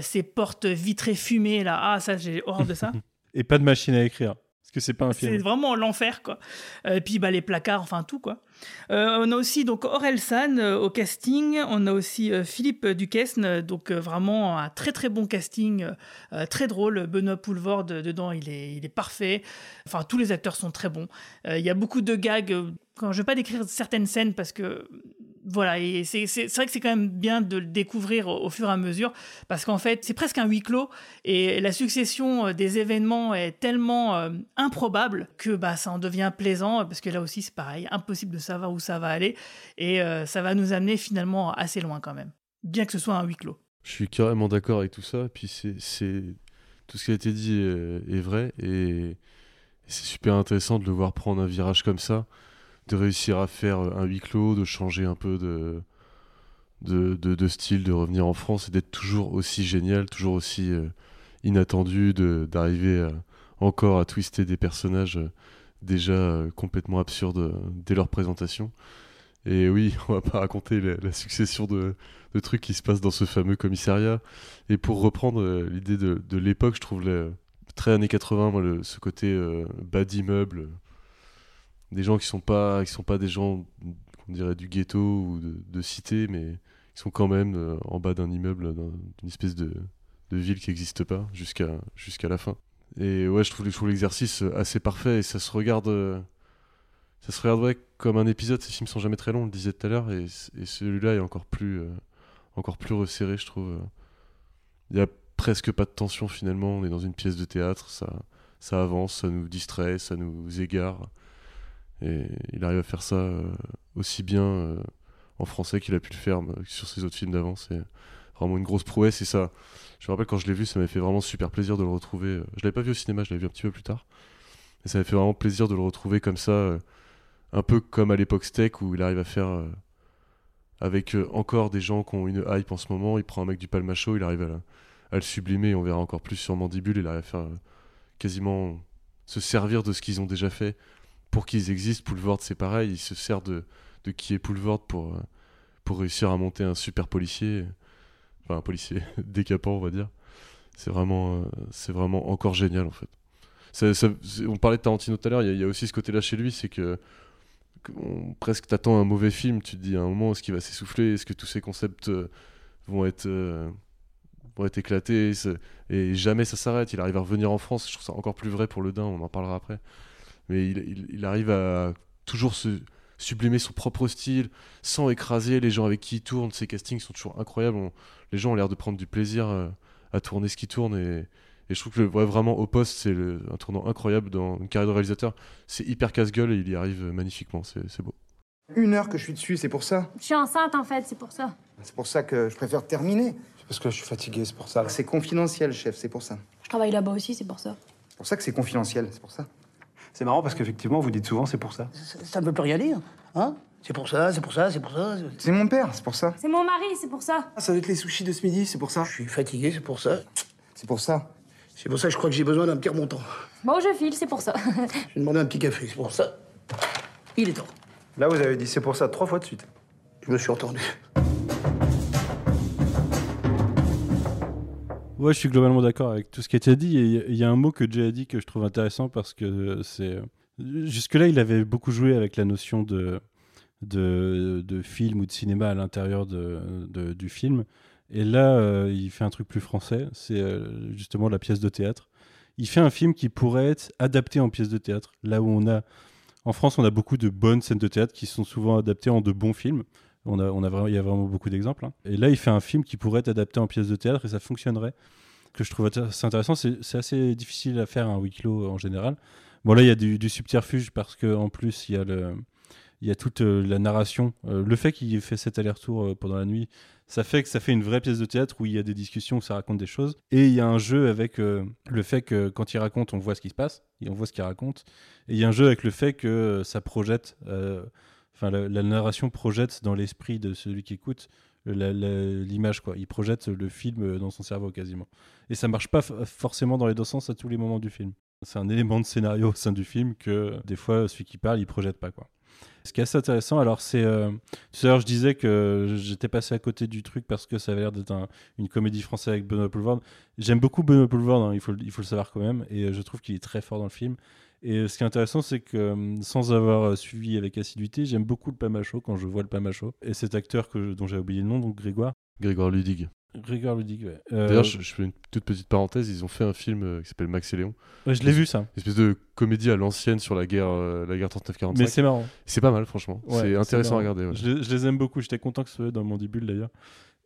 ces portes vitrées fumées là ah ça j'ai horreur de ça Et pas de machine à écrire. Parce que c'est pas un c'est film. vraiment l'enfer, quoi. Et puis bah, les placards, enfin tout, quoi. Euh, on a aussi donc Aurel San euh, au casting. On a aussi euh, Philippe Duquesne, donc vraiment un très très bon casting, très drôle. Benoît Poulvord dedans, il est, il est parfait. Enfin, tous les acteurs sont très bons. Il y a beaucoup de gags. Quand je vais pas décrire certaines scènes parce que voilà, et c'est vrai que c'est quand même bien de le découvrir au, fur et à mesure, parce qu'en fait, c'est presque un huis clos, et la succession euh, des événements est tellement euh, improbable que bah, ça en devient plaisant, parce que là aussi, c'est pareil, impossible de savoir où ça va aller, et euh, ça va nous amener finalement assez loin quand même, bien que ce soit un huis clos. Je suis carrément d'accord avec tout ça. Puis c'est, tout ce qui a été dit est vrai et c'est super intéressant de le voir prendre un virage comme ça, de réussir à faire euh, un huis clos, de changer un peu de, de, de, style, de revenir en France et d'être toujours aussi génial, toujours aussi euh, inattendu, d'arriver à- encore à twister des personnages euh, déjà euh, complètement absurdes euh, dès leur présentation. Et oui, on va pas raconter la, succession de, de trucs qui se passent dans ce fameux commissariat. Et pour reprendre euh, l'idée de, de l'époque, je trouve très années 80, moi, ce côté euh, bas d'immeuble, euh, des gens qui sont pas, qui sont pas des gens, on dirait du ghetto ou de, cité, mais qui sont quand même euh, en bas d'un immeuble, d'un- d'une espèce de, de ville qui n'existe pas jusqu'à jusqu'à la fin. Et ouais, je trouve, trouve l'exercice assez parfait et ça se regarde. euh, ça se regarde comme un épisode, ces films sont jamais très longs, on le disait tout à l'heure, et, et celui-là est encore plus, euh, encore plus resserré, je trouve. Il y a presque pas de tension finalement, on est dans une pièce de théâtre, ça, ça avance, ça nous distrait, ça nous égare. Et il arrive à faire ça euh, aussi bien euh, en français qu'il a pu le faire euh, sur ses autres films d'avant. C'est vraiment une grosse prouesse et ça, je me rappelle quand je l'ai vu, ça m'avait fait vraiment super plaisir de le retrouver. Je l'avais pas vu au cinéma, je l'avais vu un petit peu plus tard. Et ça m'a fait vraiment plaisir de le retrouver comme ça, un peu comme à l'époque Steak où il arrive à faire avec encore des gens qui ont une hype en ce moment. Il prend un mec du Palmacho, il arrive à, à le sublimer. On verra encore plus sur Mandibule. Il arrive à faire quasiment se servir de ce qu'ils ont déjà fait pour qu'ils existent. Poulvord, c'est pareil. Il se sert de, de qui est Poulvord pour, euh, pour réussir à monter un super policier. Enfin, un policier décapant, on va dire. C'est vraiment, euh, c'est vraiment encore génial en fait. On parlait de Tarantino tout à l'heure, il y a- aussi ce côté-là chez lui, c'est que, on- presque t'attends un mauvais film, tu te dis à un moment est-ce qu'il va s'essouffler, est-ce que tous ces concepts euh, vont être vont être éclatés, et jamais ça s'arrête. Il arrive à revenir en France, je trouve ça encore plus vrai pour le Dain, on en parlera après. Mais il, il- il arrive à toujours se sublimer son propre style, sans écraser les gens avec qui il tourne. Ses castings sont toujours incroyables. On- les gens ont l'air de prendre du plaisir euh, à tourner ce qui tourne et, et je trouve que ouais, vraiment au poste, c'est le- un tournant incroyable dans une carrière de réalisateur. C'est hyper casse-gueule et il y arrive magnifiquement, c'est c'est beau. Une heure que je suis dessus, c'est pour ça? Je suis enceinte en fait, c'est pour ça. C'est pour ça que je préfère terminer. C'est parce que je suis fatigué, c'est pour ça. C'est confidentiel, chef, c'est pour ça. Je travaille là-bas aussi, c'est pour ça. C'est pour ça que c'est confidentiel, c'est pour ça. C'est marrant parce qu'effectivement, vous dites souvent c'est pour ça. Ça ne veut plus rien dire, hein C'est pour ça, c'est pour ça, c'est pour ça. C'est mon père, c'est pour ça. C'est mon mari, c'est pour ça. Ah, ça doit être les sushis de ce midi, c'est pour ça. Je suis fatigué, c'est pour ça. C'est pour ça. C'est pour ça que je crois que j'ai besoin d'un petit remontant. Bon, je file, c'est pour ça. J'ai demandé un petit café, c'est pour ça. Il est temps. Là, vous avez dit c'est pour ça trois fois de suite. Je me suis entendu. Ouais, je suis globalement d'accord avec tout ce qui a été dit. Il y a- un mot que Jay a dit que je trouve intéressant parce que c'est. Jusque-là, il avait beaucoup joué avec la notion de, de, de film ou de cinéma à l'intérieur de- du film. Et là, euh, il fait un truc plus français, c'est euh, justement la pièce de théâtre. Il fait un film qui pourrait être adapté en pièce de théâtre. Là où on a, en France, on a beaucoup de bonnes scènes de théâtre qui sont souvent adaptées en de bons films. On a, il y a vraiment beaucoup d'exemples. hein. Et là, il fait un film qui pourrait être adapté en pièce de théâtre et ça fonctionnerait. Que je trouve assez intéressant. C'est assez difficile à faire un huis clos en général. Bon, là, il y a du, subterfuge parce qu'en plus, il y a toute euh, la narration. Euh, le fait qu'il ait fait cet aller-retour euh, pendant la nuit, ça fait que ça fait une vraie pièce de théâtre où il y a des discussions, où ça raconte des choses. Et il y a un jeu avec euh, le fait que quand il raconte, on voit ce qui se passe, et on voit ce qu'il raconte. Et il y a un jeu avec le fait que euh, ça projette, euh, enfin la, narration projette dans l'esprit de celui qui écoute euh, l'image, quoi. Il projette le film euh, dans son cerveau quasiment. Et ça marche pas f- forcément dans les deux sens à tous les moments du film. C'est un élément de scénario au sein du film que des fois celui qui parle il projette pas quoi. Ce qui est assez intéressant, alors c'est. euh, tout à l'heure, je disais que j'étais passé à côté du truc parce que ça avait l'air d'être un- une comédie française avec Benoît Poulvord. J'aime beaucoup Benoît Poulvord, hein, il, faut, le- savoir quand même, et euh, je trouve qu'il est très fort dans le film. Et euh, ce qui est intéressant, c'est que euh, sans avoir euh, suivi avec assiduité, j'aime beaucoup le Pamacho quand je vois le Pamacho. Et cet acteur que, dont j'ai oublié le nom, donc Grégoire. Grégoire Ludig. Grégoire Ludig, ouais. Euh, D'ailleurs, je, je fais une toute petite parenthèse. Ils ont fait un film euh, qui s'appelle Max et Léon. Ouais, je l'ai vu, ça. Une espèce de comédie à l'ancienne sur la guerre, euh, la guerre 39-45. Mais c'est marrant. C'est pas mal, franchement. Ouais, c'est intéressant à regarder. ouais. Je, les- je les aime beaucoup. J'étais content que ce soit dans Mandibule d'ailleurs.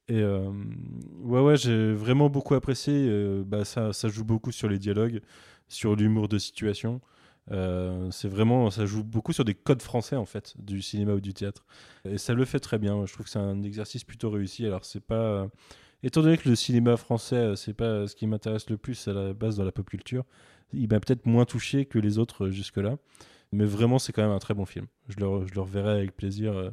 Et ouais, ouais, j'ai vraiment beaucoup apprécié. bah, ça, ça joue beaucoup sur les dialogues, sur l'humour de situation. Euh, c'est vraiment, ça joue beaucoup sur des codes français en fait, du cinéma ou du théâtre. Et ça le fait très bien. Je trouve que c'est un exercice plutôt réussi. Alors c'est pas, étant donné que le cinéma français, euh, c'est pas ce qui m'intéresse le plus à la base dans la pop culture, il m'a peut-être moins touché que les autres euh, jusque-là. Mais vraiment, c'est quand même un très bon film. Je le, je le reverrai avec plaisir. euh.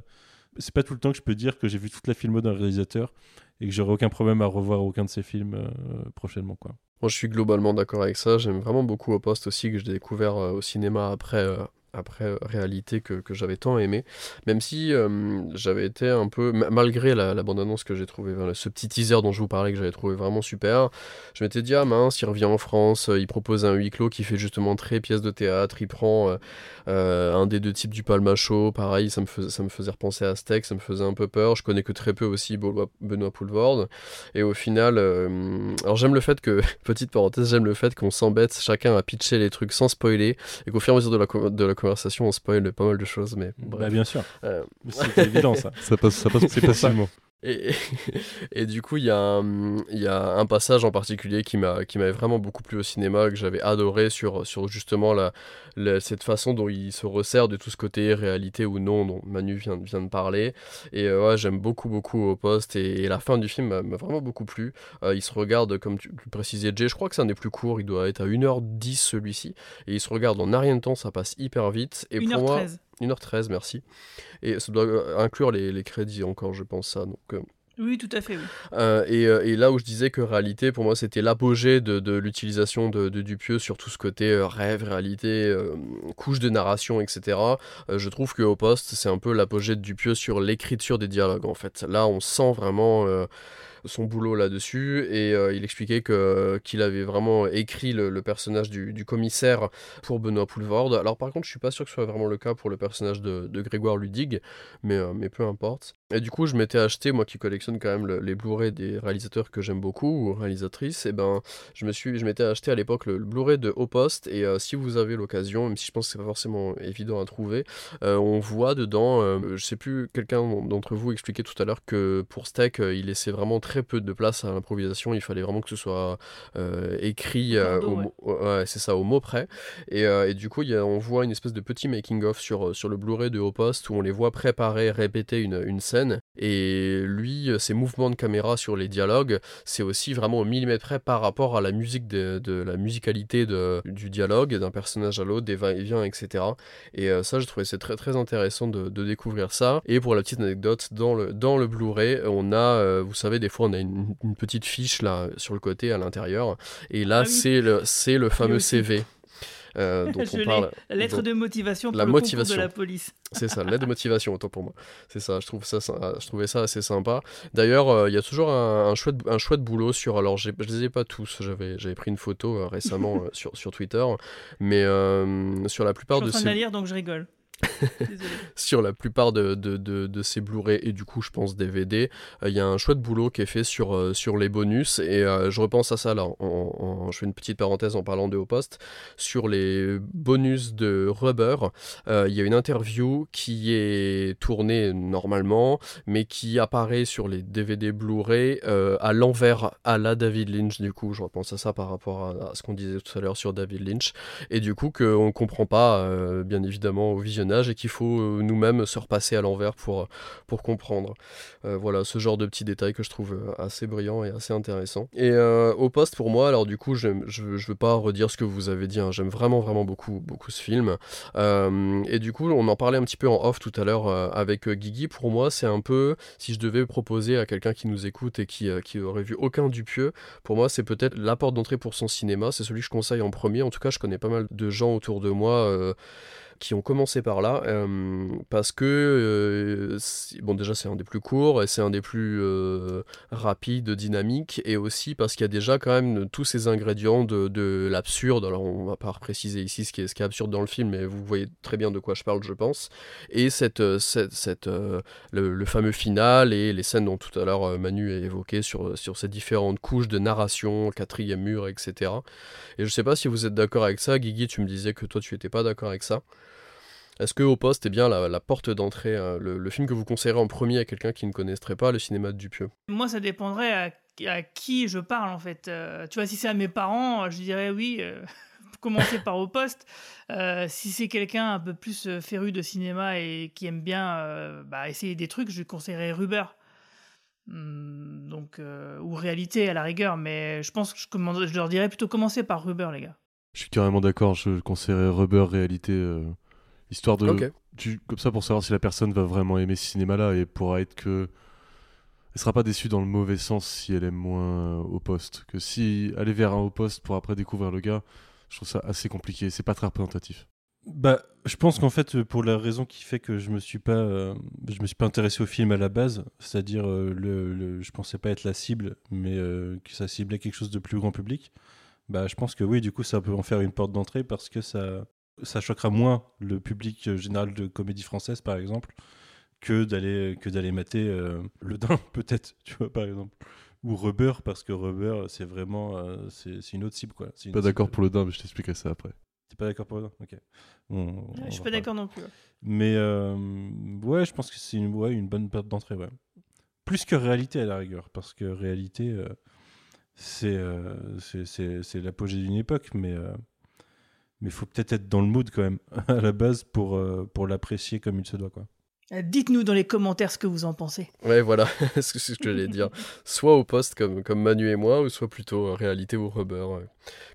C'est pas tout le temps que je peux dire que j'ai vu toute la filmo d'un réalisateur et que j'aurai aucun problème à revoir aucun de ses films euh, prochainement. Quoi. Moi, je suis globalement d'accord avec ça. J'aime vraiment beaucoup au poste aussi que j'ai découvert euh, au cinéma après, euh, après euh, réalité que, que j'avais tant aimé. Même si euh, j'avais été un peu, ma- malgré la, bande-annonce que j'ai trouvé, ce petit teaser dont je vous parlais que j'avais trouvé vraiment super, je m'étais dit, ah mince, il revient en France, euh, il propose un huis clos qui fait justement très pièce de théâtre, il prend un des deux types du Palmacho, pareil, ça me, faisait, ça me faisait repenser à Steak, ça me faisait un peu peur. Je connais que très peu aussi Benoît, Benoît Poulvord. Et au final, alors j'aime le fait que, petite parenthèse, j'aime le fait qu'on s'embête chacun à pitcher les trucs sans spoiler et qu'au fur et à mesure de la, de la conversation, on spoil pas mal de choses. Mais bref. Bah, bien sûr. Euh, C'était évident, ça. Ça passe, ça passe C'est facilement. Et, et du coup, il y, a un- il y a un passage en particulier qui m'a qui m'avait vraiment beaucoup plu au cinéma, que j'avais adoré sur, sur justement la, la- cette façon dont il se resserre de tout ce côté réalité ou non dont Manu vient, vient de parler. Et euh, ouais, j'aime beaucoup, beaucoup au poste. Et, et la fin du film m'a vraiment beaucoup plu. Euh, il se regarde, comme tu précisais, Jay, je crois que c'est un des plus courts, il doit être à 1h10 celui-ci. Et il se regarde en rien de temps, ça passe hyper vite. Et pour moi, 1h13. 1h13, merci. Et ça doit euh, inclure les, les crédits encore, je pense, ça. Donc. euh, Oui, tout à fait, oui. euh, et, et là où je disais que réalité, pour moi, c'était l'apogée de, de l'utilisation de, de Dupieux sur tout ce côté euh, rêve, réalité, euh, couche de narration, etc. je trouve que au poste, c'est un peu l'apogée de Dupieux sur l'écriture des dialogues, en fait. Là, on sent vraiment son boulot là-dessus, et euh, il expliquait qu'il avait vraiment écrit le, personnage du, commissaire pour Benoît Poulvord. Alors par contre, je suis pas sûr que ce soit vraiment le cas pour le personnage de, de Grégoire Ludig, mais, euh, mais peu importe. Et du coup, je m'étais acheté, moi qui collectionne quand même le- les Blu-ray des réalisateurs que j'aime beaucoup, ou réalisatrices, et ben je me suis, je m'étais acheté à l'époque le, le Blu-ray de Au Poste, et euh, si vous avez l'occasion, même si je pense que c'est pas forcément évident à trouver, euh, on voit dedans, euh, je sais plus, quelqu'un d'entre vous expliquait tout à l'heure que pour Steak, euh, il laissait vraiment très peu de place à l'improvisation, il fallait vraiment que ce soit écrit Bordeaux, au, ouais. mot- ouais, c'est ça, au mot près. Et, et du coup, y a- on voit une espèce de petit making-of sur, euh, sur le Blu-ray de Haut Poste où on les voit préparer, répéter une, une scène. Et lui, euh, ses mouvements de caméra sur les dialogues, c'est aussi vraiment au millimètre près par rapport à la musique, de, de la musicalité de, du dialogue, d'un personnage à l'autre, des va-et-vient, etc. Et euh, ça, je trouvais c'est très très intéressant de, de découvrir ça. Et pour la petite anecdote, dans le, dans le Blu-ray, on a, euh, vous savez, des fois on a une, une petite fiche là sur le côté à l'intérieur. Et là, Ah oui. c'est le, c'est le fameux. CV. Euh, dont Je on parle. La lettre dont- de motivation pour la le motivation. de la police. C'est ça, l'aide de motivation, autant pour moi. C'est ça, je, trouve ça, je trouvais ça assez sympa. D'ailleurs, euh, il y a toujours un, un chouette, un chouette boulot sur. Alors, je les ai pas tous, j'avais pris une photo euh, récemment euh, sur, sur Twitter, mais sur la Je plupart suis en de train de ces. la lire, donc je rigole. sur la plupart de, ces Blu-ray et du coup je pense DVD. Euh, Il y a un chouette boulot qui est fait sur, euh, les bonus et euh, je repense à ça là, je fais une petite parenthèse en parlant de Au Poste, sur les bonus de Rubber, il y a une interview qui est tournée normalement mais qui apparaît sur les DVD Blu-ray à l'envers à la David Lynch du coup, je repense à ça par rapport à, à ce qu'on disait tout à l'heure sur David Lynch. Et du coup qu'on ne comprend pas bien évidemment au visionnage et qu'il faut euh, nous-mêmes se repasser à l'envers pour, pour comprendre. Euh, voilà, ce genre de petits détails que je trouve euh, assez brillant et assez intéressant. Et euh, au poste pour moi, alors du coup, je ne veux pas redire ce que vous avez dit, hein, j'aime vraiment vraiment beaucoup, beaucoup ce film. Euh, et du coup, on en parlait un petit peu en off tout à l'heure euh, avec euh, Guigui. Pour moi, c'est un peu, si je devais proposer à quelqu'un qui nous écoute et qui, euh, qui aurait vu aucun Dupieux, pour moi, c'est peut-être la porte d'entrée pour son cinéma. C'est celui que je conseille en premier. En tout cas, je connais pas mal de gens autour de moi. euh, qui ont commencé par là euh, parce que euh, bon déjà c'est un des plus courts et c'est un des plus euh, rapides dynamiques et aussi parce qu'il y a déjà quand même tous ces ingrédients de, de l'absurde. Alors on va pas préciser ici ce qui, est, absurde dans le film mais vous voyez très bien de quoi je parle je pense. Et cette, cette, le, fameux final et les scènes dont tout à l'heure Manu a évoqué sur, sur ces différentes couches de narration quatrième mur etc et je sais pas si vous êtes d'accord avec ça. Guigui tu me disais que toi tu étais pas d'accord avec ça est-ce que Au Poste est bien la, la porte d'entrée, euh, le, le film que vous conseillerez en premier à quelqu'un qui ne connaîtrait pas le cinéma de Dupieux? Moi, ça dépendrait à, à qui je parle, en fait. Euh, tu vois, si c'est à mes parents, je dirais oui, euh, commencer par Au Poste. Euh, si c'est quelqu'un un peu plus euh, féru de cinéma et qui aime bien euh, bah, essayer des trucs, je lui conseillerais Ruber. Hum, donc, euh, ou Réalité à la rigueur, mais je pense que je, commande- je leur dirais plutôt commencer par Ruber, les gars. Je suis carrément d'accord, je conseillerais Rubber réalité, euh, histoire de. Ok. tu- comme ça pour savoir si la personne va vraiment aimer ce cinéma-là et pourra être que. Elle sera pas déçue dans le mauvais sens si elle aime moins au poste. Que si aller vers un au poste pour après découvrir le gars, je trouve ça assez compliqué, c'est pas très représentatif. Bah, je pense qu'en fait, euh, pour la raison qui fait que je me suis pas, euh, je me suis pas intéressé au film à la base, c'est-à-dire euh, le, le- je pensais pas être la cible, mais euh, que ça ciblait quelque chose de plus grand public. Bah, je pense que oui, du coup, ça peut en faire une porte d'entrée parce que ça, ça choquera moins le public euh, général de comédie française, par exemple, que d'aller que d'aller mater euh, le Dain, peut-être, tu vois, par exemple. Ou Rubber, parce que Rubber, c'est vraiment, euh, c'est c'est une autre cible, quoi. C'est une Pas d'accord cible- pour le din, mais je t'expliquerai ça après. T'es pas d'accord pour le Dain Ok. On- je suis pas d'accord non plus. ouais. Mais euh, ouais, je pense que c'est une, ouais, une bonne porte d'entrée, ouais. Plus que réalité à la rigueur, parce que réalité, euh, c'est euh, c'est- c'est c'est l'apogée d'une époque, mais euh, mais faut peut-être être dans le mood quand même à la base pour euh, pour l'apprécier comme il se doit, quoi. Euh, Dites-nous dans les commentaires ce que vous en pensez. Ouais, voilà, c'est ce que j'allais dire. Soit au poste comme, comme Manu et moi, ou soit plutôt euh, réalité ou rubber, euh,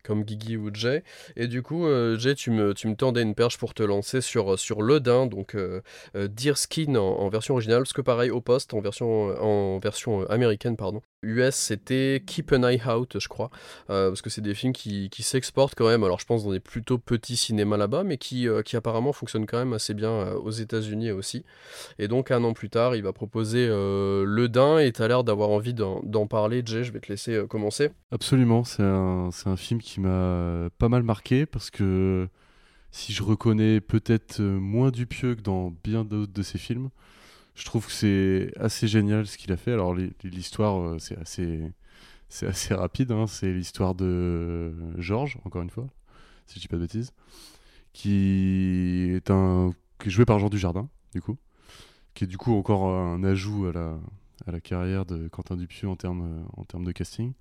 comme Guigui ou Jay. Et du coup, euh, Jay, tu me, tu me tendais une perche pour te lancer sur, sur Le Dain, donc euh, euh, Deer Skin en, version originale, parce que pareil, au poste, en version, en version euh, américaine, pardon. US, c'était Keep an Eye Out, je crois, euh, parce que c'est des films qui, qui s'exportent quand même, alors je pense dans des plutôt petits cinémas là-bas, mais qui, euh, qui apparemment fonctionnent quand même assez bien euh, aux États-Unis aussi. Et donc un an plus tard, il va proposer euh, Le Dain, et tu as l'air d'avoir envie d'en parler, Jay, je vais te laisser euh, commencer. Absolument, c'est un, film qui m'a pas mal marqué parce que si je reconnais peut-être euh, moins Dupieux que dans bien d'autres de ses films, je trouve que c'est assez génial ce qu'il a fait. Alors l'histoire, euh, c'est assez, c'est assez rapide, hein. c'est l'histoire de Georges, encore une fois, si je dis pas de bêtises, qui est un qui est joué par Jean Dujardin, du coup, qui est du coup encore un ajout à la, à la carrière de Quentin Dupieux en termes, en termes de casting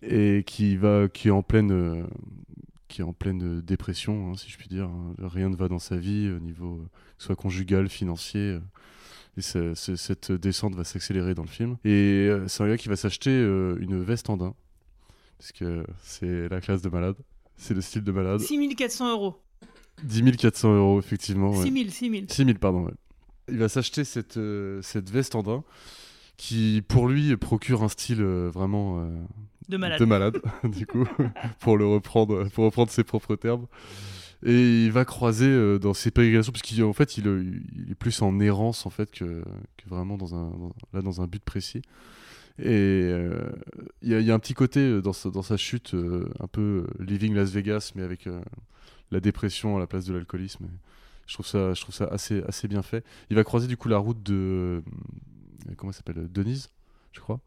et qui va qui est en pleine euh, qui est en pleine dépression hein, si je puis dire hein. rien ne va dans sa vie au niveau euh, que ce soit conjugal financier euh, et cette descente va s'accélérer dans le film et euh, c'est un gars qui va s'acheter euh, une veste en daim parce que c'est la classe de malade c'est le style de malade 6400 euros. 10 400 euros effectivement ouais. 6 000, 6 000. 6 000, pardon. ouais. Il va s'acheter cette, euh, cette veste en daim qui, pour lui, procure un style euh, vraiment euh, De malade. de malade, du coup, pour le reprendre, pour reprendre ses propres termes. Et il va croiser dans ses pérégrinations, parce qu'en fait, il, il est plus en errance en fait que, que vraiment dans un, dans- là dans un but précis. Et euh, il y, a- il y a un petit côté dans sa, dans sa chute, euh, un peu Living Las Vegas, mais avec euh, la dépression à la place de l'alcoolisme. Je trouve ça, je trouve ça assez, assez bien fait. Il va croiser du coup la route de. euh, Comment elle s'appelle Denise, je crois.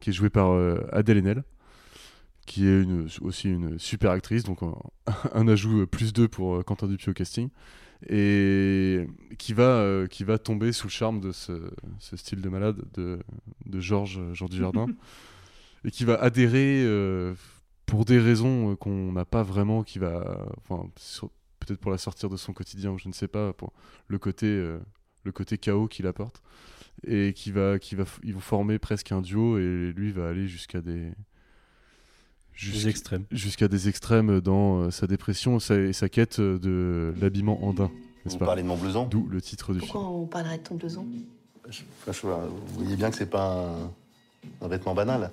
Qui est jouée par euh, Adèle Haenel. Qui est une, aussi une super actrice. Donc un, un ajout euh, plus 2 pour euh, Quentin Dupieux au casting. Et qui va, euh, qui va tomber sous le charme de ce, ce style de malade de, de Georges Jean Dujardin. et qui va adhérer euh, pour des raisons euh, qu'on n'a pas vraiment, qui va, enfin, sur- peut-être pour la sortir de son quotidien, ou je ne sais pas, pour le côté, euh, le côté chaos qu'il apporte, et qui va, qui va, ils vont former presque un duo, et lui va aller jusqu'à des jusqu'- extrêmes. jusqu'à des extrêmes dans euh, sa dépression sa- et sa quête de l'habillement andin. n'est-ce Vous pas parlez de mon blouson D'où le titre du Pourquoi film. on parlerait de ton blouson Enfin, je vous voyez bien que c'est pas un, un vêtement banal.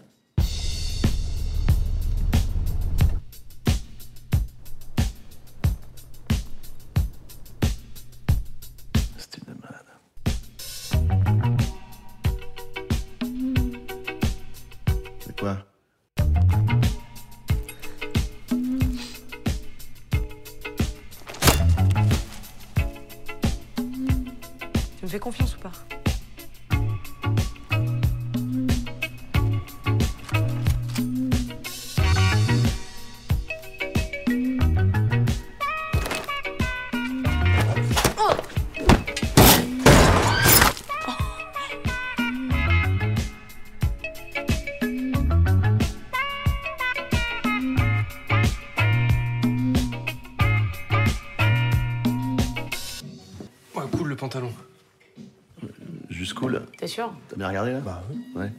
Sûr T'as bien regardé là Bah oui. Ouais.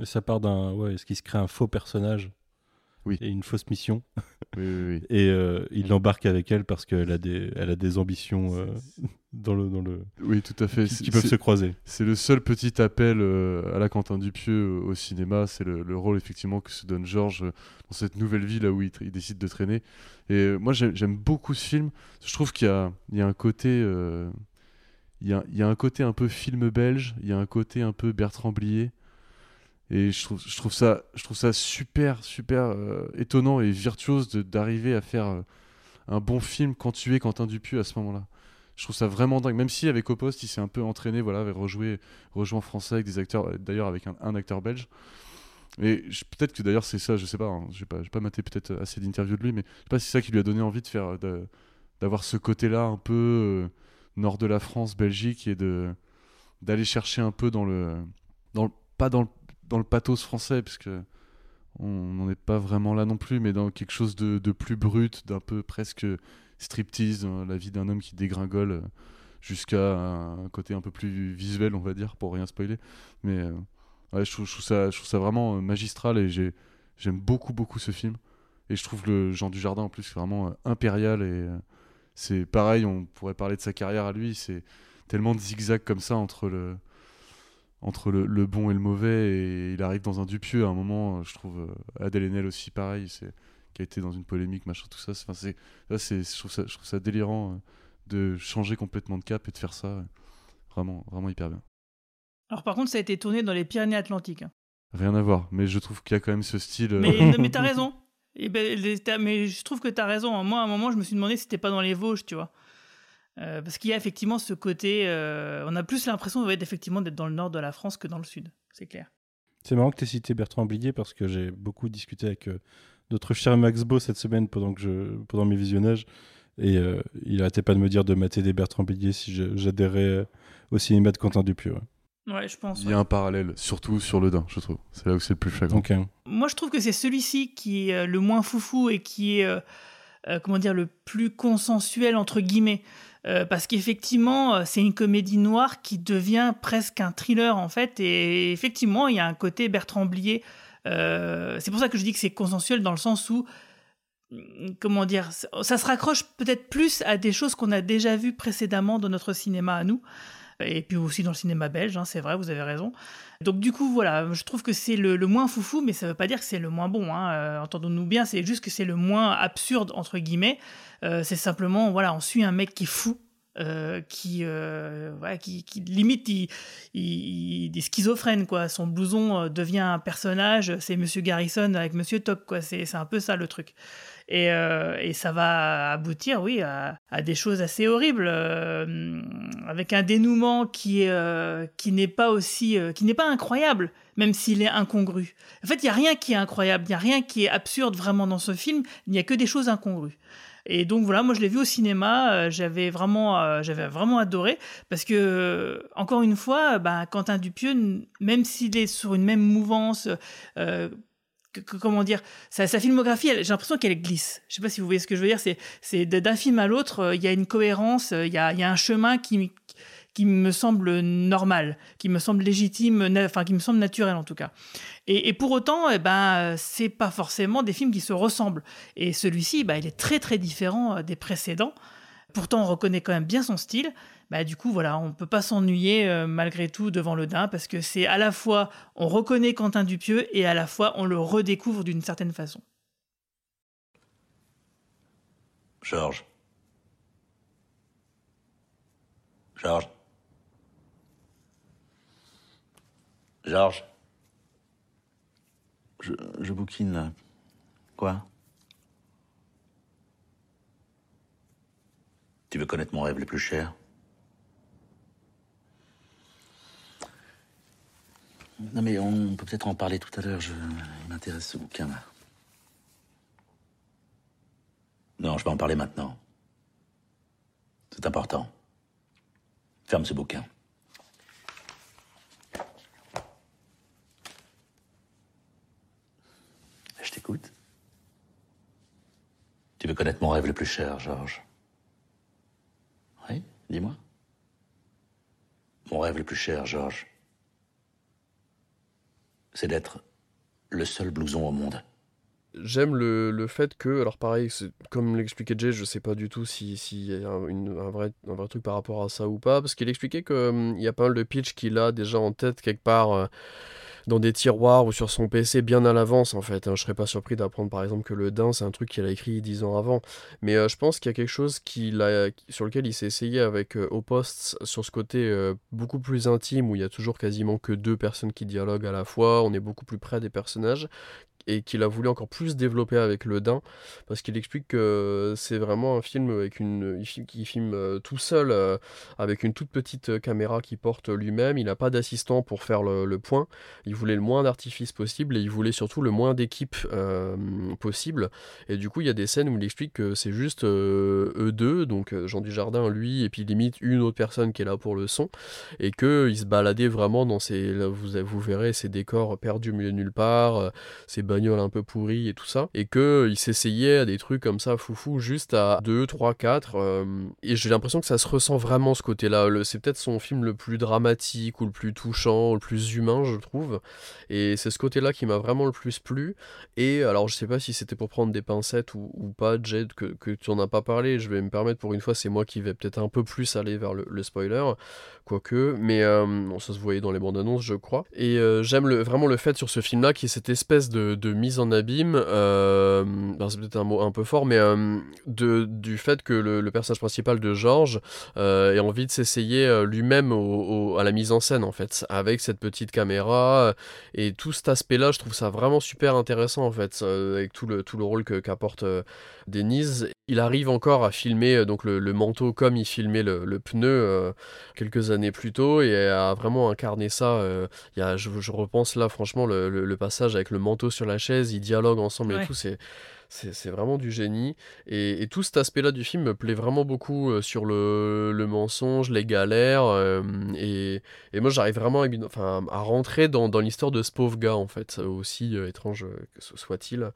Et ça part d'un. Ouais, est-ce qu'il se crée un faux personnage Oui. Et une fausse mission. Oui, oui, oui. Et euh, il l'embarque avec elle parce qu'elle a des, elle a des ambitions euh, dans le, dans le. Oui, tout à fait. Qui, peuvent se croiser. C'est le seul petit appel euh, à la Quentin Dupieux au cinéma. C'est le, le rôle effectivement que se donne Georges euh, dans cette nouvelle vie là où il, décide de traîner. Et moi j'aime beaucoup ce film. Je trouve qu'il y a, il y a un côté, euh, il y y a un côté un peu film belge. Il y a un côté un peu Bertrand Blier. Et je trouve, je trouve ça, je trouve ça super, super euh, étonnant et virtuose d'arriver à faire euh, un bon film quand tu es Quentin Dupieux à ce moment-là. Je trouve ça vraiment dingue. Même si avec Au il s'est un peu entraîné, voilà, avec rejouer en français avec des acteurs, euh, d'ailleurs avec un, un acteur belge. Et peut-être que d'ailleurs c'est ça, je sais pas, hein, j'ai pas, pas maté peut-être assez d'interviews de lui, mais je sais pas si c'est ça qui lui a donné envie de faire, d'avoir ce côté-là un peu nord de la France, Belgique, et de d'aller chercher un peu dans le, dans pas dans le, dans le pathos français, parce on n'en est pas vraiment là non plus, mais dans quelque chose de, de plus brut, d'un peu presque striptease, hein, la vie d'un homme qui dégringole euh, jusqu'à un côté un peu plus visuel, on va dire, pour rien spoiler. Mais euh, je, trouve, ça, je trouve ça vraiment euh, magistral et j'ai, j'aime beaucoup, beaucoup ce film. Et je trouve le Jean Dujardin en plus vraiment impérial et c'est pareil, on pourrait parler de sa carrière à lui, c'est tellement de zigzags comme ça entre le, entre le, le bon et le mauvais et il arrive dans un Dupieux à un moment, euh, je trouve euh, Adèle Haenel aussi pareil, c'est qui a été dans une polémique, machin, tout ça. c'est- Enfin, c'est, là, c'est, je, trouve ça, je trouve ça délirant euh, de changer complètement de cap et de faire ça. ouais. Vraiment, vraiment hyper bien. Alors par contre, ça a été tourné dans les Pyrénées-Atlantiques. hein. Rien à voir, mais je trouve qu'il y a quand même ce style. euh, Mais, mais t'as raison. Ben, mais je trouve que t'as raison. Moi, à un moment, je me suis demandé si c'était pas dans les Vosges, tu vois. Euh, parce qu'il y a effectivement ce côté. euh, on a plus l'impression effectivement d'être dans le nord de la France que dans le sud, c'est clair. C'est marrant que tu aies cité Bertrand Blier parce que j'ai beaucoup discuté avec euh, notre cher Max Beau cette semaine pendant, que je, pendant mes visionnages. Et euh, il arrêtait pas de me dire de mater des Bertrand Blier si j'adhérais au cinéma de Quentin Dupieux. ouais. Ouais, je pense. Il y a un parallèle, surtout sur le Dain, je trouve. C'est là où c'est le plus flagrant. Ok. Moi, je trouve que c'est celui-ci qui est euh, le moins foufou et qui est, euh, euh, comment dire, le plus consensuel, entre guillemets. Euh, parce qu'effectivement, c'est une comédie noire qui devient presque un thriller, en fait. Et effectivement, il y a un côté Bertrand Blier. Euh, c'est pour ça que je dis que c'est consensuel dans le sens où, hum, comment dire, ça ça se raccroche peut-être plus à des choses qu'on a déjà vues précédemment dans notre cinéma à nous et puis aussi dans le cinéma belge, hein, c'est vrai, vous avez raison. Donc du coup, voilà, je trouve que c'est le, moins foufou, mais ça ne veut pas dire que c'est le moins bon. Hein. Euh, Entendons-nous bien, c'est juste que c'est le moins absurde, entre guillemets. Euh, c'est simplement, voilà, on suit un mec qui est fou, euh, qui, euh, qui, limite il, il, il, est schizophrène quoi. Son blouson devient un personnage, c'est Monsieur Garrison avec Monsieur Top quoi. C'est un peu ça le truc. Et, euh, et, ça va aboutir, oui, à, des choses assez horribles, euh, avec un dénouement qui, euh, qui n'est pas aussi, qui n'est pas incroyable, même s'il est incongru. En fait, il n'y a rien qui est incroyable, il n'y a rien qui est absurde vraiment dans ce film, il n'y a que des choses incongrues. Et donc voilà, moi je l'ai vu au cinéma, j'avais vraiment, j'avais vraiment adoré parce que encore une fois, bah, Quentin Dupieux, même s'il est sur une même mouvance, comment dire, sa, filmographie, j'ai l'impression qu'elle glisse. Je sais pas si vous voyez ce que je veux dire. C'est, d'un film à l'autre, il y a une cohérence, il y a, il y a un chemin qui, me semble normal, qui me semble légitime, enfin qui me semble naturel en tout cas. Et, pour autant, eh ben, c'est pas forcément des films qui se ressemblent. Et celui-ci, bah, il est très très différent des précédents. Pourtant, on reconnaît quand même bien son style. Bah, du coup, voilà, on ne peut pas s'ennuyer euh, malgré tout devant le Dain parce que c'est à la fois on reconnaît Quentin Dupieux et à la fois on le redécouvre d'une certaine façon. Georges. Georges. Georges. Je, je bouquine. Quoi? Tu veux connaître mon rêve le plus cher? Non mais on peut peut-être en parler tout à l'heure, je... il m'intéresse ce bouquin là. Non, je vais en parler maintenant. C'est important. Ferme ce bouquin. Je t'écoute. Tu veux connaître mon rêve le plus cher, Georges? Oui, dis-moi. Mon rêve le plus cher, Georges c'est d'être le seul blouson au monde. J'aime le, fait que, alors pareil, comme l'expliquait Jay, je sais pas du tout s'il si y a un, vrai, truc par rapport à ça ou pas, parce qu'il expliquait qu'il hum, y a pas mal de pitch qu'il a déjà en tête quelque part. Euh, dans des tiroirs ou sur son PC bien à l'avance en fait. Hein. Je serais pas surpris d'apprendre par exemple que le Dain c'est un truc qu'il a écrit dix ans avant. Mais euh, je pense qu'il y a quelque chose sur lequel il s'est essayé avec euh, Opost sur ce côté euh, beaucoup plus intime où il y a toujours quasiment que deux personnes qui dialoguent à la fois. On est beaucoup plus près des personnages et qu'il a voulu encore plus développer avec le Dain, parce qu'il explique que c'est vraiment un film avec une, qui filme euh, tout seul, euh, avec une toute petite caméra qui porte lui-même, il n'a pas d'assistant pour faire le, point, il voulait le moins d'artifice possible, et il voulait surtout le moins d'équipe euh, possible, et du coup il y a des scènes où il explique que c'est juste euh, eux deux, donc Jean Dujardin, lui, et puis limite une autre personne qui est là pour le son, et qu'il se baladait vraiment dans ces, vous, vous verrez, ces décors perdus au nulle part, ces un peu pourri et tout ça, et que il s'essayait à des trucs comme ça foufou juste à 2, 3, 4, euh, et j'ai l'impression que ça se ressent vraiment ce côté-là. C'est peut-être son film le plus dramatique ou le plus touchant, ou le plus humain, je trouve, et c'est ce côté-là qui m'a vraiment le plus plu. Et alors, je sais pas si c'était pour prendre des pincettes ou, pas, Jed, que, tu en as pas parlé, je vais me permettre pour une fois, c'est moi qui vais peut-être un peu plus aller vers le, le spoiler, quoique, mais euh, ça se voyait dans les bandes annonces, je crois. Et euh, j'aime vraiment le fait sur ce film-là, qui est cette espèce de mise en abîme, euh, c'est peut-être un mot un peu fort, mais euh, du fait que le, personnage principal de Georges euh, ait envie de s'essayer euh, lui-même à la mise en scène, en fait, avec cette petite caméra, et tout cet aspect-là, je trouve ça vraiment super intéressant, en fait, avec tout le, tout le rôle qu'apporte Denise. Il arrive encore à filmer donc le, le manteau comme il filmait le, le pneu quelques années plus tôt, et a vraiment incarné ça. Il y a, je, je, repense là, franchement, le, le passage avec le manteau sur la chaise, ils dialoguent ensemble ouais. et tout, c'est c'est vraiment du génie. Et, et tout cet aspect-là du film me plaît vraiment beaucoup euh, sur le, le, mensonge, les galères. Euh, et, et, moi, j'arrive vraiment à, enfin, à, rentrer dans, dans l'histoire de ce pauvre gars, en fait, aussi euh, étrange que ce soit-il.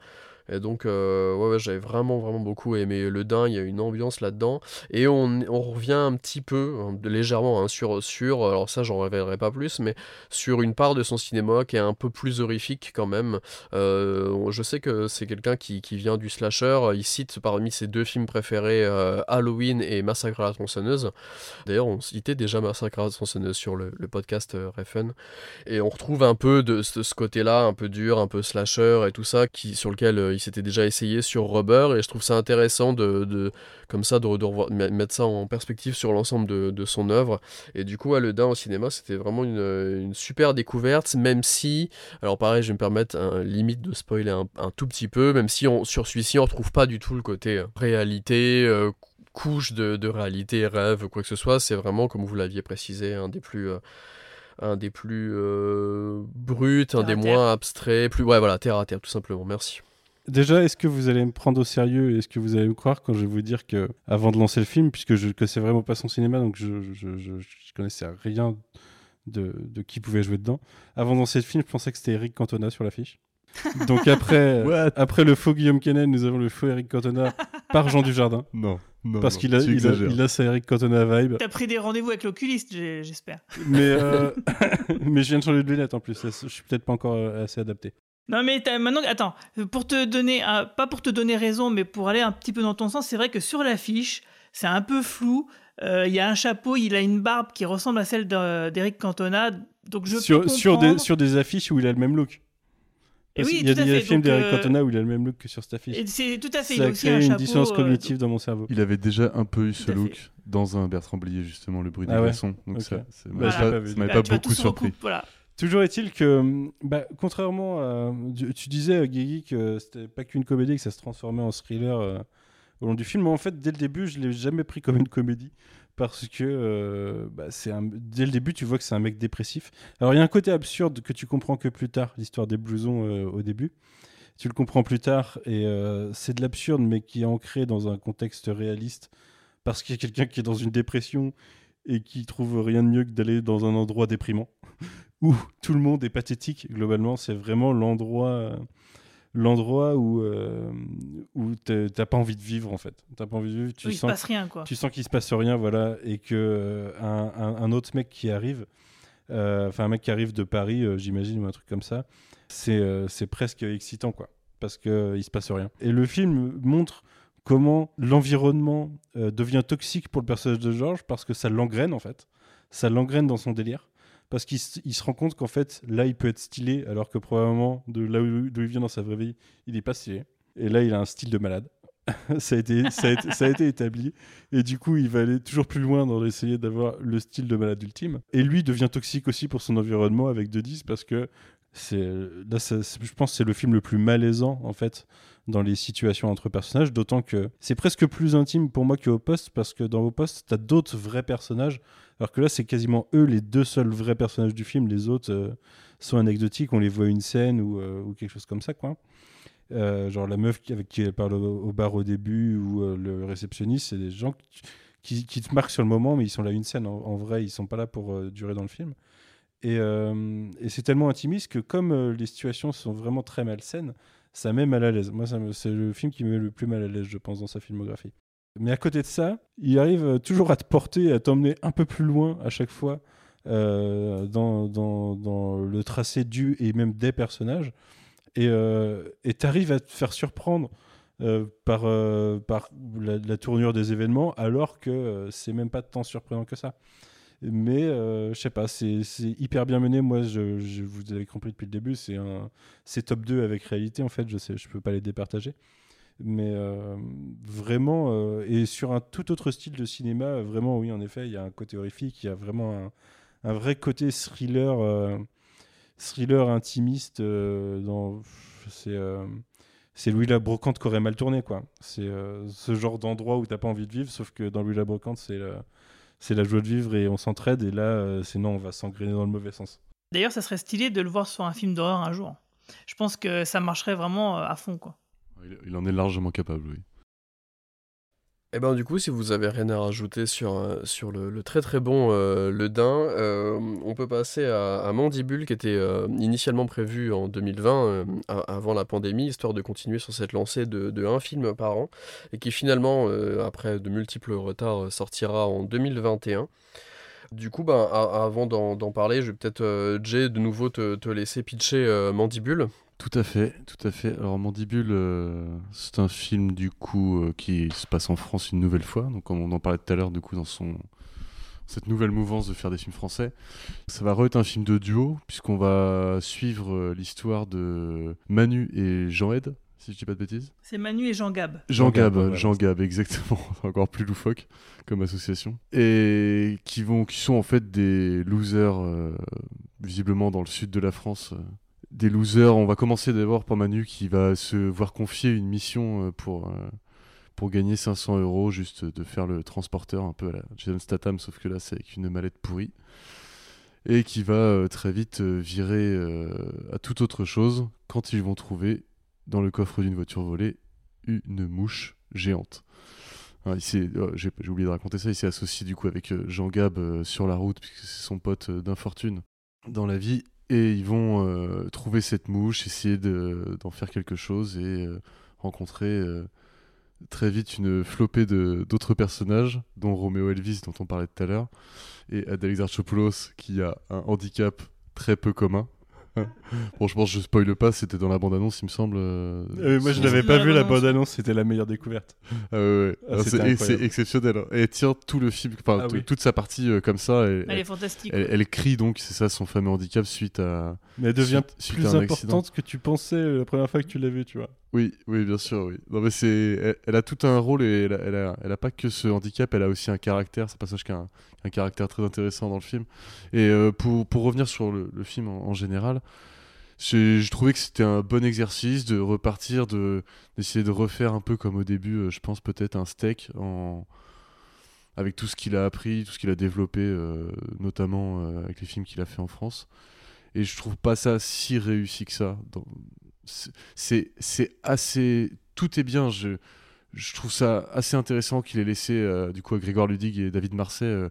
Et donc, euh, ouais, ouais j'avais vraiment, vraiment beaucoup aimé Le Dain. Il y a une ambiance là-dedans. Et on, on, revient un petit peu, hein, légèrement, hein, sur, sur, alors ça, j'en révélerai pas plus, mais sur une part de son cinéma qui est un peu plus horrifique quand même. Euh, je sais que c'est quelqu'un qui, qui, vient du slasher. Il cite parmi ses deux films préférés euh, Halloween et Massacre à la tronçonneuse. D'ailleurs, on citait déjà Massacre à la tronçonneuse sur le, podcast euh, Refn. Et on retrouve un peu de ce, côté-là, un peu dur, un peu slasher et tout ça, qui, sur lequel s'était déjà essayé sur Rubber et je trouve ça intéressant de, de comme ça de, de revoir- me- mettre ça en perspective sur l'ensemble de, de son œuvre. Et du coup, à Le Dain au cinéma, c'était vraiment une, une super découverte, même si, alors pareil, je vais me permettre un, limite de spoiler un, un tout petit peu, même si on, sur celui-ci, on retrouve pas du tout le côté euh, réalité. euh, couche de, de réalité, rêve, quoi que ce soit, c'est vraiment, comme vous l'aviez précisé, un des plus, euh, un des plus euh, bruts, un des moins abstraits, plus, ouais, voilà, terre à terre, tout simplement. Merci. Déjà, est-ce que vous allez me prendre au sérieux et est-ce que vous allez me croire quand je vais vous dire que, avant de lancer le film, puisque je connaissais vraiment pas son cinéma, donc je, je, je, je connaissais rien de, de qui pouvait jouer dedans, avant de lancer le film, je pensais que c'était Eric Cantona sur l'affiche. Donc après, après le faux Guillaume Canet, nous avons le faux Eric Cantona par Jean Dujardin. Non, non, Parce qu'il a, il a, il a sa Eric Cantona vibe. T'as pris des rendez-vous avec l'oculiste, j'espère. Mais, euh, mais je viens de changer de lunettes en plus, je suis peut-être pas encore euh, assez adapté. Non mais maintenant, attends, pour te donner, un- pas pour te donner raison, mais pour aller un petit peu dans ton sens, c'est vrai que sur l'affiche, c'est un peu flou. Euh, Il y a un chapeau, il a une barbe qui ressemble à celle de- d'Eric Cantona, donc je sur, peux sur, des, sur des affiches où il a le même look. Parce oui, qu'il y a tout à des films d'Eric euh, Cantona où il a le même look que sur cette affiche. C'est tout à fait, il Ça a a aussi créé un une dissonance euh, cognitive dans mon cerveau. Il avait déjà un peu eu ce look dans un Bertrand Blier, justement, Le bruit des Ah ouais glaçons. Donc ça, ça m'avait pas, ça Bah, pas beaucoup surpris. recoupe, voilà. Toujours est-il que, bah, contrairement à. Tu, disais, euh, Guigui, que c'était pas qu'une comédie, que ça se transformait en thriller euh, au long du film. Mais en fait, dès le début, je l'ai jamais pris comme une comédie. Parce que euh, bah, un... dès le début, tu vois que c'est un mec dépressif. Alors, il y a un côté absurde que tu comprends que plus tard, l'histoire des blousons au début. Tu le comprends plus tard, et c'est de l'absurde, mais qui est ancré dans un contexte réaliste. Parce qu'il y a quelqu'un qui est dans une dépression et qui trouve rien de mieux que d'aller dans un endroit déprimant où tout le monde est pathétique. Globalement, c'est vraiment l'endroit, l'endroit où euh, où t'as pas envie de vivre en fait. T'as pas envie de vivre. Tu Où il se sens, passe rien, quoi. Tu sens qu'il se passe rien, voilà, et que euh, un, un- un autre mec qui arrive, euh, enfin un mec qui arrive de Paris, euh, j'imagine, ou un truc comme ça, c'est c'est presque excitant quoi, parce que il se passe rien. Et le film montre comment l'environnement devient toxique pour le personnage de Georges parce que ça l'engraine en fait, ça l'engraine dans son délire. Parce qu'il se rend compte qu'en fait, là, il peut être stylé, alors que probablement, de là où, d'où il vient dans sa vraie vie, il n'est pas stylé. Et là, il a un style de malade. ça, a été, ça, a été, établi. Et du coup, il va aller toujours plus loin dans essayer d'avoir le style de malade ultime. Et lui devient toxique aussi pour son environnement avec 2-10 parce que c'est là, ça- je pense que c'est le film le plus malaisant en fait dans les situations entre personnages, d'autant que c'est presque plus intime pour moi que au poste parce que dans vos postes, tu as d'autres vrais personnages, alors que là, c'est quasiment eux les deux seuls vrais personnages du film. Les autres euh, sont anecdotiques, on les voit une scène ou, euh, quelque chose comme ça, quoi. Euh, genre la meuf avec qui elle parle au, bar au début ou le réceptionniste, c'est des gens qui, te marquent sur le moment, mais ils sont là une scène. En, vrai, ils sont pas là pour durer dans le film. Et, et c'est tellement intimiste que comme les situations sont vraiment très malsaines, ça met mal à l'aise. Moi, c'est le film qui me met le plus mal à l'aise, je pense, dans sa filmographie. Mais à côté de ça, il arrive euh, toujours à te porter, à t'emmener un peu plus loin à chaque fois euh, dans, le tracé du et même des personnages. Et euh, tu arrives à te faire surprendre par, la, tournure des événements, alors que c'est même pas tant surprenant que ça. Mais je sais pas, c'est hyper bien mené. Moi, vous avez compris depuis le début, c'est top 2 avec réalité en fait. Je je peux pas les départager. Mais euh, vraiment, euh, et sur un tout autre style de cinéma, euh, vraiment, oui, en effet, il y a un côté horrifique, il y a vraiment un, vrai côté thriller, thriller intimiste. c'est, c'est Louis la Brocante qui aurait mal tourné, quoi. C'est ce genre d'endroit où t'as pas envie de vivre, sauf que dans Louis la Brocante, c'est c'est la joie de vivre et on s'entraide. Et là, euh, c'est non, on va s'engrainer dans le mauvais sens. D'ailleurs, ça serait stylé de le voir sur un film d'horreur un jour. Je pense que ça marcherait vraiment à fond, quoi. Il, en est largement capable, oui. Et ben du coup, si vous avez rien à rajouter sur, euh, le, très très bon euh, Le Dain, euh, on peut passer à, Mandibule qui était initialement prévu en 2020, euh, a- avant la pandémie, histoire de continuer sur cette lancée de, un film par an, et qui finalement, après de multiples retards, sortira en 2021. Du coup, ben, avant d'en parler, je vais peut-être, Jay, de nouveau te, laisser pitcher Mandibule. Tout à fait, tout à fait. Alors Mandibule, euh, c'est un film du coup euh, qui se passe en France une nouvelle fois. Donc comme on en parlait tout à l'heure, du coup dans son cette nouvelle mouvance de faire des films français, ça va être un film de duo puisqu'on va suivre euh, l'histoire de Manu et Jean-Ed, si je dis pas de bêtises. C'est Manu et Jean Gab. Jean Gab. Jean Gab, exactement. Encore plus loufoque comme association. Et qui, vont, qui sont en fait des losers, euh, visiblement dans le sud de la France. euh. Des losers, on va commencer d'abord par Manu qui va se voir confier une mission euh, pour, euh, pour gagner 500 euros, juste de faire le transporteur un peu à la Jason Statham, sauf que là c'est avec une mallette pourrie. Et qui va euh, très vite virer à toute autre chose quand ils vont trouver dans le coffre d'une voiture volée une mouche géante. S'est- euh, J'ai oublié de raconter ça, il s'est associé du coup avec Jean Gab sur la route, puisque c'est son pote d'infortune dans la vie, et ils vont euh, trouver cette mouche, essayer de- d'en faire quelque chose et euh, rencontrer euh, très vite une flopée d'autres personnages, dont Roméo Elvis dont on parlait tout à l'heure, et Adèle Exarchopoulos qui a un handicap très peu commun. Franchement, je spoile pas, c'était dans la bande-annonce, il me semble. euh, Euh, moi, je l'avais pas vu, la bande-annonce, c'était la meilleure découverte. Ah ouais, ouais. Ah, c'est- exceptionnel. hein. Et elle tient tout le film, enfin Ah oui. toute sa partie euh, comme ça. Elle, Elle est fantastique, Elle, crie donc, c'est ça son fameux handicap suite à. Mais elle devient suite- suite plus importante accident. que tu pensais la première fois que tu l'as vue, tu vois. Oui, oui, bien sûr. Non mais c'est, elle, a tout un rôle et elle elle, a, elle a pas que ce handicap, elle a aussi un caractère. C'est un personnage qui un, caractère très intéressant dans le film. Et euh, pour, pour revenir sur le, film en, en général, je trouvais que c'était un bon exercice de repartir, de d'essayer de refaire un peu comme au début, euh, je pense peut-être un steak en avec tout ce qu'il a appris, tout ce qu'il a développé, euh, notamment avec les films qu'il a fait en France. Et je trouve pas ça si réussi que ça. C'est- assez. Tout est bien. Je, je trouve ça assez intéressant qu'il ait laissé euh, du coup à Grégoire Ludig et David Marseille euh,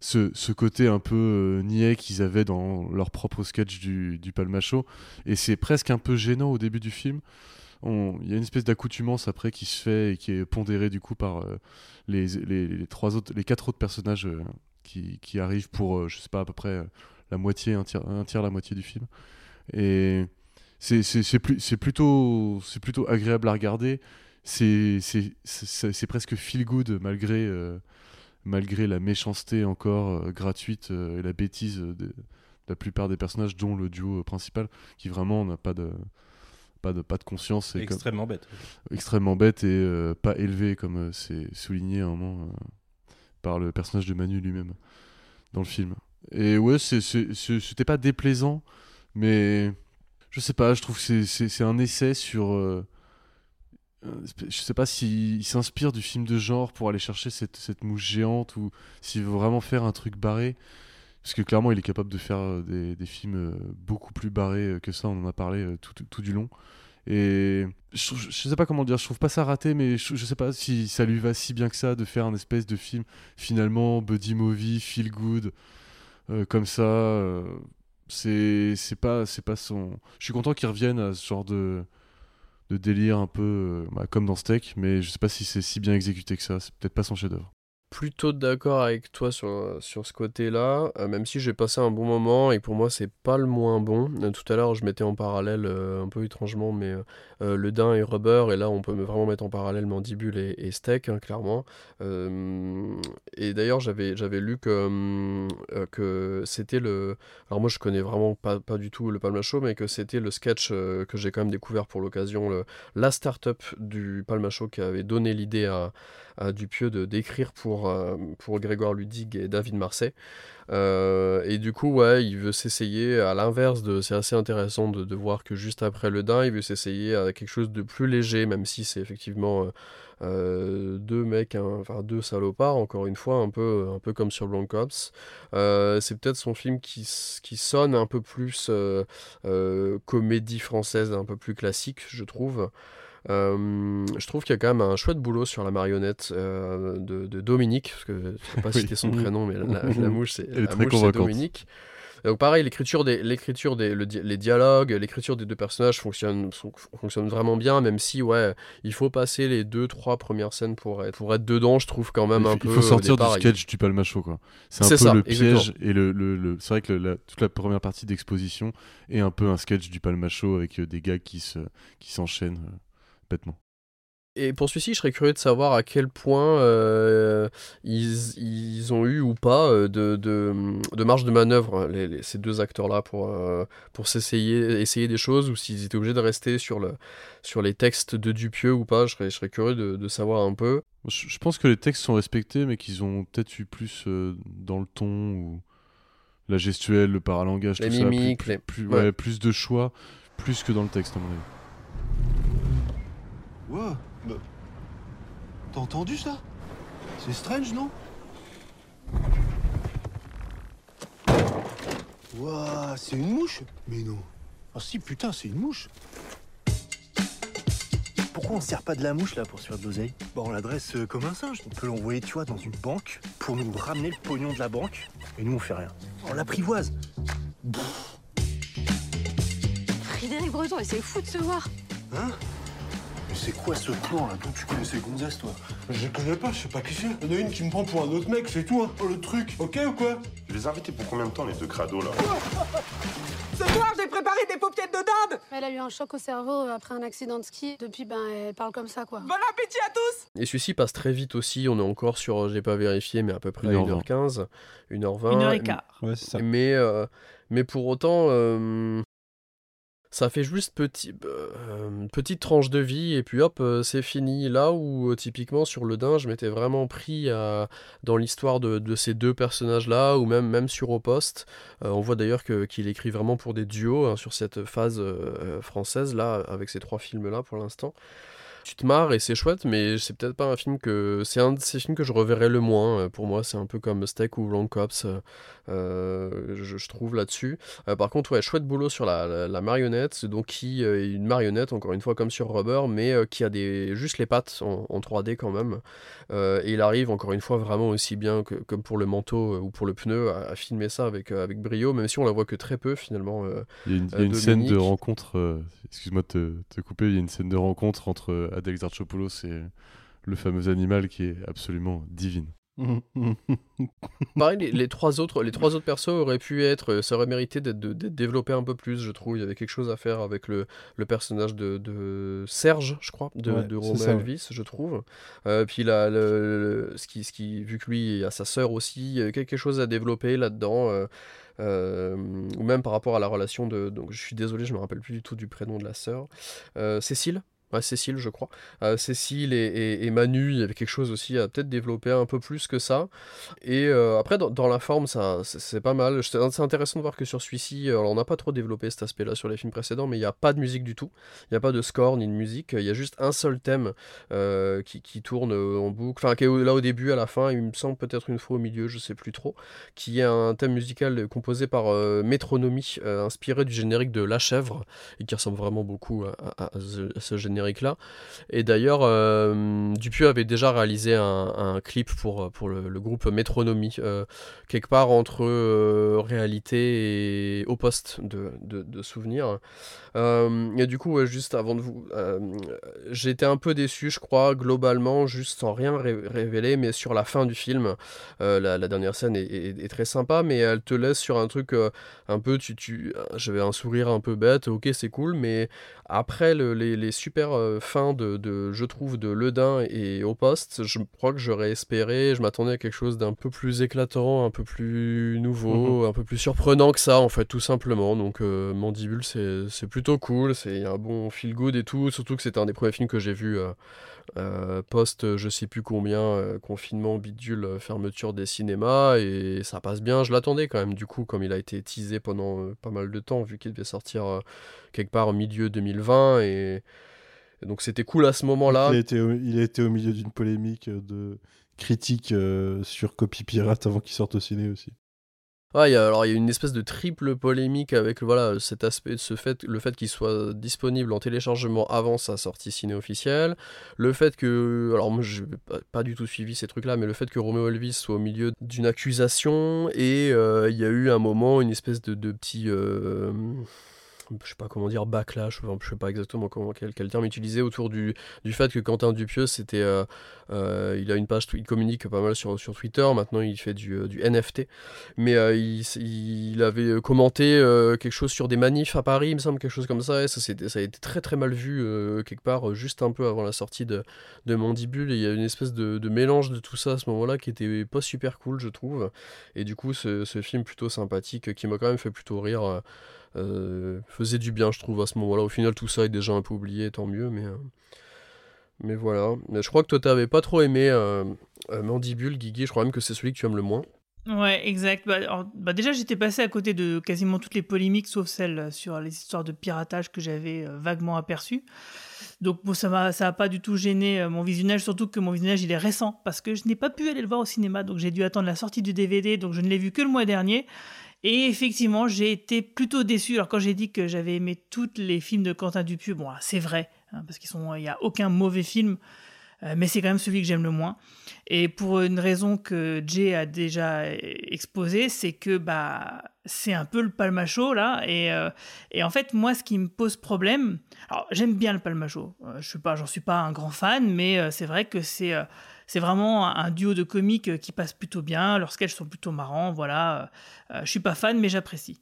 ce, ce côté un peu euh, niais qu'ils avaient dans leur propre sketch du, du. Et c'est presque un peu gênant au début du film. Il y a une espèce d'accoutumance après qui se fait et qui est pondérée du coup par les, les, les trois autres, les quatre autres personnages qui, qui arrivent pour, je sais pas, à peu près la moitié, un tiers, un tiers, la moitié du film. Et c'est plutôt, c'est plutôt agréable à regarder. C'est presque feel good malgré, euh, malgré la méchanceté encore euh, gratuite euh, et la bêtise de, de la plupart des personnages, dont le duo principal, qui vraiment n'a pas de, pas de, pas de conscience. et comme- Extrêmement bête. Extrêmement bête et pas élevé, comme c'est souligné à un moment par le personnage de Manu lui-même dans le film. Et ouais, c'était pas déplaisant, mais je sais pas, je trouve que c'est- un essai sur. euh, je sais pas s'il s'inspire du film de genre pour aller chercher cette, cette mouche géante ou s'il veut vraiment faire un truc barré. Parce que clairement, il est capable de faire euh, des, des films euh, beaucoup plus barrés euh, que ça, on en a parlé tout, tout du long. Et je, je sais pas comment le dire, je trouve pas ça raté, mais je, je sais pas si ça lui va si bien que ça de faire un espèce de film finalement buddy movie, feel good, comme ça. C'est pas c'est pas son. Je suis content qu'il revienne à ce genre de de délire un peu euh, bah, comme dans Steak, mais je sais pas si c'est si bien exécuté que ça. C'est peut-être pas son chef-d'œuvre. Plutôt d'accord avec toi sur, sur ce côté-là, euh, même si j'ai passé un bon moment et pour moi c'est pas le moins bon. Euh, tout à l'heure je mettais en parallèle euh, un peu étrangement mais le Dain et Rubber et là on peut me- vraiment mettre en parallèle Mandibule et, Steak hein, clairement. Et d'ailleurs j'avais lu que, hum, que c'était le... Alors moi je connais vraiment pas, pas du tout le Palma Show mais que c'était le sketch que j'ai quand même découvert pour l'occasion, la start-up du Palma Show qui avait donné l'idée à Dupieux de d'écrire pour, euh, pour Grégoire Ludig et David Marseille. Euh, et du coup, ouais, il veut s'essayer à l'inverse de. C'est assez intéressant de, de voir que juste après le Dain, il veut s'essayer à quelque chose de plus léger, même si c'est effectivement euh, euh, deux mecs, hein, enfin deux salopards, encore une fois, un peu, un peu comme sur Blanc Ops. Euh, c'est peut-être son film qui, qui sonne un peu plus euh, euh, comédie française, un peu plus classique, je trouve. Euh, je trouve qu'il y a quand même un chouette boulot sur la marionnette euh, de, de Dominique, parce que je ne sais pas Oui. citer son prénom, mais la, la- la mouche, c'est. Dominique. Donc pareil, l'écriture des, l'écriture des, le les dialogues, l'écriture des deux personnages fonctionne, fon- fonctionne vraiment bien, même si ouais, il faut passer les deux trois premières scènes pour être, pour être dedans, je trouve quand même il, un faut- peu. il faut au sortir départ, du sketch du Palmacho quoi. C'est un C'est peu ça, le piège exactement. et le, le- le- c'est vrai que la- toute la première partie d'exposition est un peu un sketch du Palmacho avec euh, des gars qui se qui s'enchaînent euh, bêtement. Et pour celui-ci, je serais curieux de savoir à quel point euh, ils, ils ont eu ou pas euh, de, de, de marge de manœuvre, les, les- ces deux acteurs-là, pour, euh, pour s'essayer essayer des choses, ou s'ils étaient obligés de rester sur, le, sur les textes de Dupieux ou pas. Je serais, je serais curieux de, de savoir un peu. Je, je pense que les textes sont respectés, mais qu'ils ont peut-être eu plus euh, dans le ton ou la gestuelle, le paralangage, Les tout ça, mimiques, plus, les- plus- ouais. ouais, plus de choix, plus que dans le texte à mon avis. Wow, bah, T'as entendu ça? C'est strange, non? Ouah, c'est une mouche Mais non. Ah si, putain, c'est une mouche. Pourquoi on se sert pas de la mouche là pour se faire de l'oseille? Bah, on l'adresse euh, comme un singe. On peut l'envoyer, tu vois, dans une banque pour nous ramener le pognon de la banque et nous on fait rien. On l'apprivoise. Frédéric Breton, et c'est fou de se voir. Hein? C'est quoi ce plan là D'où tu connais ces gonzesses, toi Je les connais pas, je sais pas qui c'est. Il y en a une qui me prend pour un autre mec, c'est tout, hein. Oh, le truc, ok ou quoi Tu les as invités pour combien de temps, les deux crados, là Ce soir, j'ai préparé des paupiètes de dinde Elle a eu un choc au cerveau euh, après un accident de ski. Depuis, ben, elle parle comme ça, quoi. Bon appétit à tous Et celui-ci passe très vite aussi. On est encore sur, j'ai pas vérifié, mais à peu près 1h20. 1h15, 1h20. Une heure et quart. Ouais, c'est ça. Mais, euh, mais pour autant, euh, ça fait juste petit, euh, petite tranche de vie et puis hop, euh, c'est fini. Là où euh, typiquement sur le Dain, je m'étais vraiment pris dans l'histoire de, ces deux personnages-là, ou même, même sur Au Poste. On voit d'ailleurs qu'il écrit vraiment pour des duos hein, sur cette phase française, là, avec ces trois films-là pour l'instant. Tu te marres et c'est chouette, mais c'est peut-être pas un film que. C'est un de ces films que je reverrai le moins. Euh, Pour moi, c'est un peu comme Steak ou Long Cops, euh, euh, je, je trouve là-dessus. Euh, par contre, ouais, chouette boulot sur la, la- la marionnette, donc qui est une marionnette, encore une fois, comme sur Rubber, mais qui a des, juste les pattes en, en 3D quand même. Et il arrive, encore une fois, vraiment aussi bien que comme pour le manteau ou pour le pneu, à, à filmer ça avec, avec brio, même si on la voit que très peu finalement. Il y a une, il y a une scène de rencontre, excuse-moi de te, te couper, il y a une scène de rencontre entre euh, Adèle Exarchopoulos et le fameux animal qui est absolument divine. Pareil, les, les trois autres, les trois autres persos auraient pu être, euh, ça aurait mérité d'être développé un peu plus, je trouve. Il y avait quelque chose à faire avec le, le personnage de, de Serge, je crois, de, Ouais, de c'est Romain ça, ouais. Elvis, je trouve. Euh, puis là, le, le- ce qui, ce qui, vu que lui a sa sœur aussi, il y a quelque chose à développer là-dedans. euh, euh, ou même par rapport à la relation de. Donc, je suis désolé, je me rappelle plus du tout du prénom de la sœur. Euh, Cécile? Cécile, je crois. Euh, Cécile et, Manu, il y avait quelque chose aussi à peut-être développer un peu plus que ça. Et euh, après, dans, la forme, ça, c'est pas mal. C'est intéressant de voir que sur celui-ci, euh, on n'a pas trop développé cet aspect-là sur les films précédents, mais il n'y a pas de musique du tout. Il n'y a pas de score ni de musique. Il y a juste un seul thème qui, tourne en boucle. Enfin, qui est là au début, à la fin, il me semble peut-être une fois au milieu, je sais plus trop. Qui est un thème musical composé par Métronomie, inspiré du générique de La Chèvre, et qui ressemble vraiment beaucoup à, ce, ce générique-là. Et d'ailleurs, euh, Dupieux avait déjà réalisé un, clip pour, pour le, groupe Métronomie, euh, quelque part entre euh, réalité et au poste de, de, souvenirs. Euh, et du coup, juste avant de vous, été un peu déçu, je crois, globalement, juste sans rien ré- révéler, mais sur la fin du film, la, dernière scène est, est- très sympa, mais elle te laisse sur un truc un peu, tu, tu, j'avais un sourire un peu bête, ok, c'est cool, mais après le- les, les super euh, fins de, de, je trouve, de Ledin et au poste, je crois que j'aurais espéré, je m'attendais à quelque chose d'un peu plus éclatant, un peu plus nouveau, un peu plus surprenant que ça, en fait, tout simplement. Donc, euh, Mandibule, c'est plutôt cool, c'est un bon feel good et tout, surtout que c'était un des premiers films que j'ai vu euh, euh, post, euh, je sais plus combien, euh, confinement, bidule, euh, fermeture des cinémas, et ça passe bien. Je l'attendais quand même, du coup, comme il a été teasé pendant pas mal de temps, vu qu'il devait sortir quelque part au milieu 2020, et, et donc c'était cool à ce moment-là. Il été au, il a été au milieu d'une polémique de critiques sur copie pirate avant qu'il sorte au ciné aussi. Ouais, alors il y a une espèce de triple polémique avec voilà cet aspect, ce fait, le fait qu'il soit disponible en téléchargement avant sa sortie ciné officielle, le fait que, alors moi je pas, pas du tout suivi ces trucs-là, mais le fait que Romeo Elvis soit au milieu d'une accusation et euh, il y a eu un moment une espèce de, de petit euh, je sais pas comment dire, backlash, je sais pas exactement quel, terme utiliser, autour du, du fait que Quentin Dupieux, c'était, euh, euh, il a une page, il communique pas mal sur, sur Twitter, maintenant il fait du, euh, du NFT, mais il, avait commenté quelque chose sur des manifs à Paris, il me semble, quelque chose comme ça, et ça, a été très très mal vu quelque part, juste un peu avant la sortie de, de Mandibule, et il y a une espèce de, mélange de tout ça à ce moment-là qui était pas super cool, je trouve, et du coup, ce film plutôt sympathique qui m'a quand même fait plutôt rire. Euh, faisait du bien, je trouve, à ce moment-là. Au final, tout ça est déjà un peu oublié, tant mieux, mais, euh, mais voilà. Mais je crois que toi, t'avais pas trop aimé euh, Mandibule, Guigui, je crois même que c'est celui que tu aimes le moins. Ouais, exact. Bah, bah déjà, j'étais passé à côté de quasiment toutes les polémiques, sauf celles sur les histoires de piratage que j'avais vaguement aperçues. Donc bon, ça m'a ça a pas du tout gêné mon visionnage, surtout que mon visionnage il est récent parce que je n'ai pas pu aller le voir au cinéma, donc j'ai dû attendre la sortie du DVD, donc je ne l'ai vu que le mois dernier. Et effectivement, j'ai été plutôt déçu. Alors quand j'ai dit que j'avais aimé tous les films de Quentin Dupieux, bon, c'est vrai, hein, parce qu'il n'y a aucun mauvais film, euh, mais c'est quand même celui que j'aime le moins. Et pour une raison que Jay a déjà exposée, c'est que bah c'est un peu le palmacho là, et, euh, et, en fait moi ce qui me pose problème, alors j'aime bien le palmacho, euh, je suis j'en suis pas un grand fan, mais c'est vrai que c'est c'est vraiment un duo de comiques qui passe plutôt bien. Leurs sketchs sont plutôt marrants. Voilà, euh, je suis pas fan, mais j'apprécie.